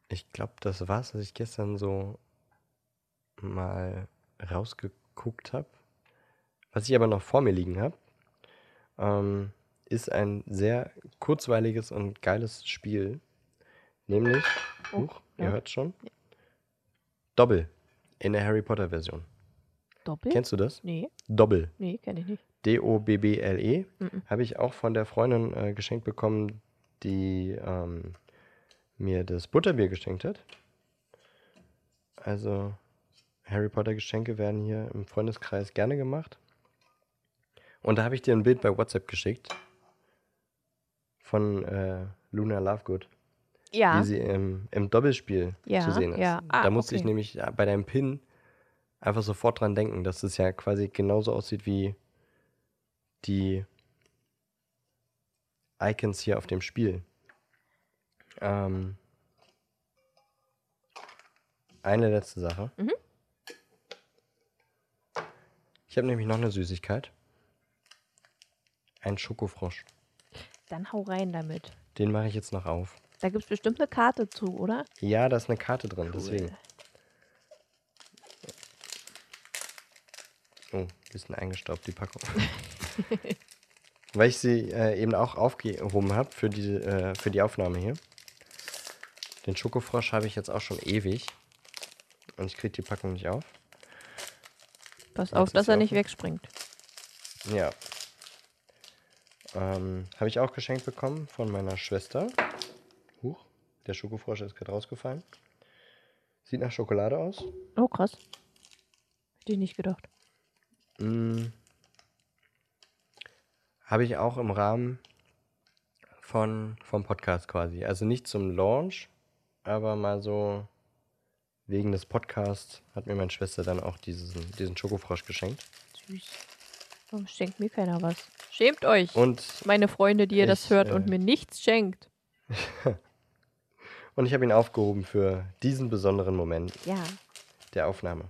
ich glaube, das war's, was ich gestern so mal rausgeguckt habe. Was ich aber noch vor mir liegen habe, ähm, ist ein sehr kurzweiliges und geiles Spiel. Nämlich, Oh, huch, ihr ja. hört schon, Doppel in der Harry Potter Version. Doppel? Kennst du das? Nee, Doppel. nee, kenne ich nicht. D-O-B-B-L-E. Mhm. Habe ich auch von der Freundin äh, geschenkt bekommen, die ähm, mir das Butterbier geschenkt hat. Also Harry Potter Geschenke werden hier im Freundeskreis gerne gemacht. Und da habe ich dir ein Bild bei WhatsApp geschickt von äh, Luna Lovegood, Ja. wie sie im, im Doppelspiel Ja, zu sehen ist. ja. Ah, da musste ich okay. nämlich äh, bei deinem Pin einfach sofort dran denken, dass es ja quasi genauso aussieht wie die Icons hier auf dem Spiel. Ähm, eine letzte Sache. Mhm. Ich habe nämlich noch eine Süßigkeit. Ein Schokofrosch. Dann hau rein damit. Den mache ich jetzt noch auf. Da gibt es bestimmt eine Karte zu, oder? Ja, da ist eine Karte drin, deswegen. Oh, bisschen eingestaubt, die Packung. Weil ich sie äh, eben auch aufgehoben habe für, die, äh, für die Aufnahme hier. Den Schokofrosch habe ich jetzt auch schon ewig. Und ich kriege die Packung nicht auf. Pass auf, dass er nicht wegspringt. Ja. Ähm, habe ich auch geschenkt bekommen von meiner Schwester. Huch, der Schokofrosch ist gerade rausgefallen. Sieht nach Schokolade aus. Oh, krass. Hätte ich nicht gedacht. Mm. Habe ich auch im Rahmen von, vom Podcast quasi. Also nicht zum Launch, aber mal so wegen des Podcasts hat mir meine Schwester dann auch diesen, diesen Schokofrosch geschenkt. Süß. Warum schenkt mir keiner was? Schämt euch, Und, meine Freunde, die ihr das ich, hört äh, und mir nichts schenkt. und ich habe ihn aufgehoben für diesen besonderen Moment Ja. der Aufnahme.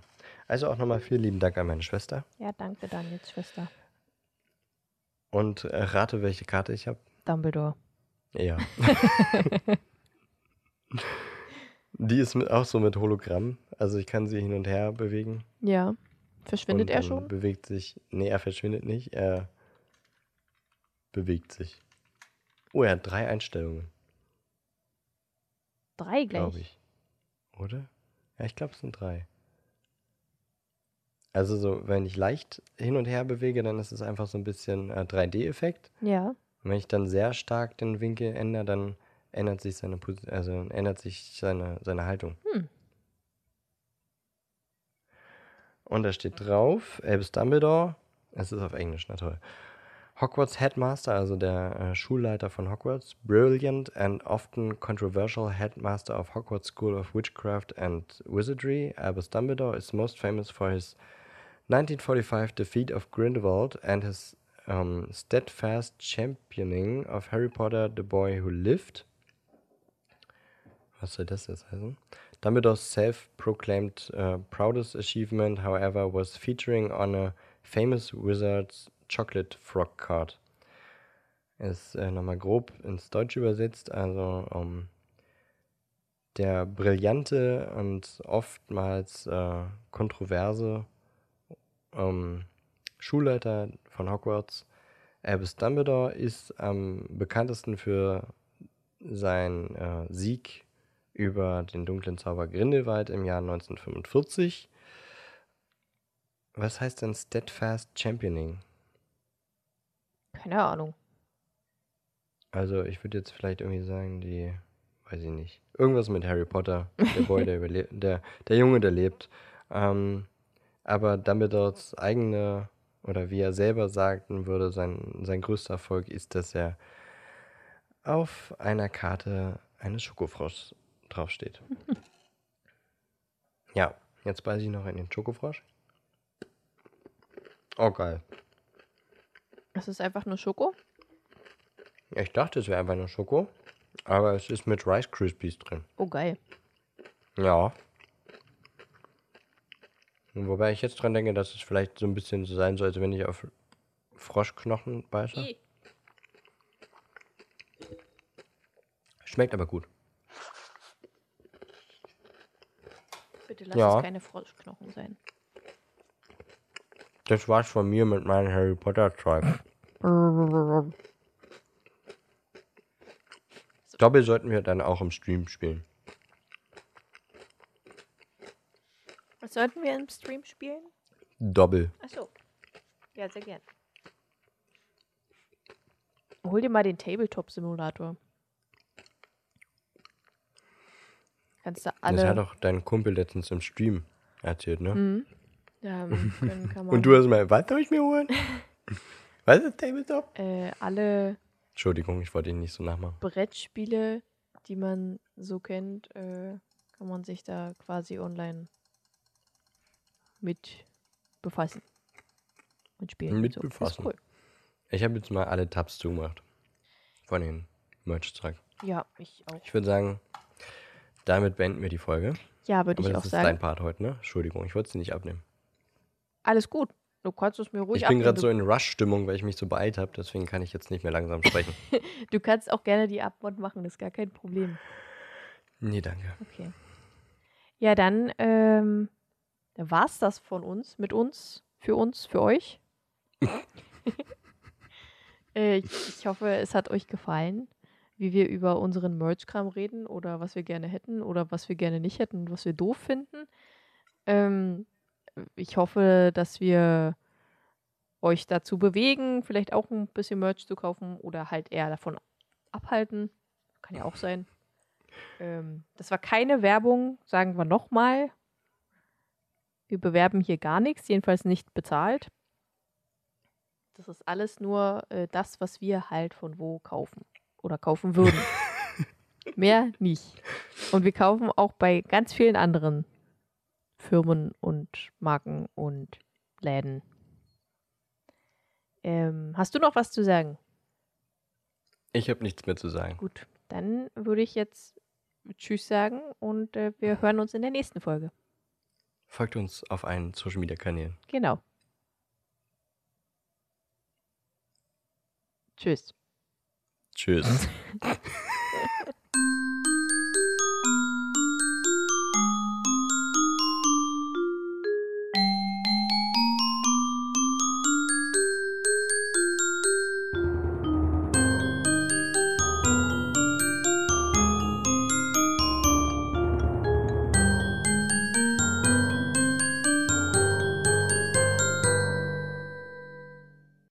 Also auch nochmal vielen lieben Dank an meine Schwester. Ja, danke, Daniels Schwester. Und äh, rate, welche Karte ich habe. Dumbledore. Ja. Die ist mit, auch so mit Hologramm. Also ich kann sie hin und her bewegen. Ja. Verschwindet und er schon? Bewegt sich. Nee, er verschwindet nicht. Er bewegt sich. Oh, er hat drei Einstellungen, Drei glaube gleich. ich. Oder? Ja, ich glaube, es sind drei. Also so, wenn ich leicht hin und her bewege, dann ist es einfach so ein bisschen äh, 3D-Effekt. Ja. Und wenn ich dann sehr stark den Winkel ändere, dann ändert sich seine, also ändert sich seine, seine Haltung. Hm. Und da steht drauf, Albus Dumbledore, es ist auf Englisch, na toll. Hogwarts Headmaster, also der äh, Schulleiter von Hogwarts, brilliant and often controversial Headmaster of Hogwarts School of Witchcraft and Wizardry, Albus Dumbledore is most famous for his 1945 defeat of Grindelwald and his um, steadfast championing of Harry Potter, the boy who lived. Was soll das jetzt heißen? Dumbledore's self-proclaimed uh, proudest achievement, however, was featuring on a famous wizard's chocolate frog card. Ist äh, nochmal grob ins Deutsche übersetzt, also um, der brillante und oftmals äh, kontroverse ähm, Schulleiter von Hogwarts, Albus Dumbledore, ist am bekanntesten für seinen äh, Sieg über den dunklen Zauber Grindelwald im Jahr 1945. Was heißt denn Steadfast Championing? Keine Ahnung. Also ich würde jetzt vielleicht irgendwie sagen, die, weiß ich nicht, irgendwas mit Harry Potter, der Boy, der überlebt, der, der Junge, der lebt. Ähm, aber Dumbledores eigene, oder wie er selber sagten würde, sein, sein größter Erfolg ist, dass er auf einer Karte eines Schokofroschs draufsteht. ja, jetzt beiße ich noch in den Schokofrosch. Oh, geil. Es ist einfach nur Schoko. Ich dachte, es wäre einfach nur Schoko, aber es ist mit Rice Krispies drin. Oh, geil. Ja. Wobei ich jetzt dran denke, dass es vielleicht so ein bisschen so sein sollte, wenn ich auf Froschknochen beiße. Schmeckt aber gut. Bitte lass Ja. es keine Froschknochen sein. Das war's von mir mit meinem Harry Potter Zeug. Doppel sollten wir dann auch im Stream spielen. Was sollten wir im Stream spielen? Doppel. Achso. Ja, sehr gern. Hol dir mal den Tabletop-Simulator. Kannst du alle. Das hat doch dein Kumpel letztens im Stream erzählt, ne? Mhm. Ja, können, kann man Und du hast mal, was soll ich mir holen? was ist Tabletop? äh, alle Entschuldigung, ich wollte ihn nicht so nachmachen. Brettspiele, die man so kennt, äh, kann man sich da quasi online mit befassen. Und spielen. und Mit so. befassen. Cool. Ich habe jetzt mal alle Tabs zugemacht. Von den Merch-Zeug. Ja, ich auch. Ich würde sagen, damit beenden wir die Folge. Ja, würde ich das auch ist sagen. dein Part heute, ne? Entschuldigung, ich wollte es nicht abnehmen. Alles gut. Du kannst es mir ruhig ich bin gerade so in Rush-Stimmung, weil ich mich so beeilt habe, deswegen kann ich jetzt nicht mehr langsam sprechen. du, kannst auch gerne die Abmod machen, das ist gar kein Problem. nee, danke. Okay. Ja, dann ähm, da war's das von uns, mit uns, für uns, für euch. äh, ich, ich hoffe, es hat euch gefallen, wie wir über unseren Merch-Kram reden oder was wir gerne hätten oder was wir gerne nicht hätten, was wir doof finden. Ähm, ich hoffe, dass wir euch dazu bewegen, vielleicht auch ein bisschen Merch zu kaufen oder halt eher davon abhalten. Kann ja auch sein. Ähm, das war keine Werbung, sagen wir nochmal. Wir bewerben hier gar nichts, jedenfalls nicht bezahlt. Das ist alles nur äh, das, was wir halt von wo kaufen oder kaufen würden. Mehr nicht. Und wir kaufen auch bei ganz vielen anderen Firmen und Marken und Läden. Ähm, hast du noch was zu sagen? Ich habe nichts mehr zu sagen. Gut, dann würde ich jetzt Tschüss sagen und äh, wir hören uns in der nächsten Folge. Folgt uns auf allen Social Media Kanälen. Genau. Tschüss. Tschüss.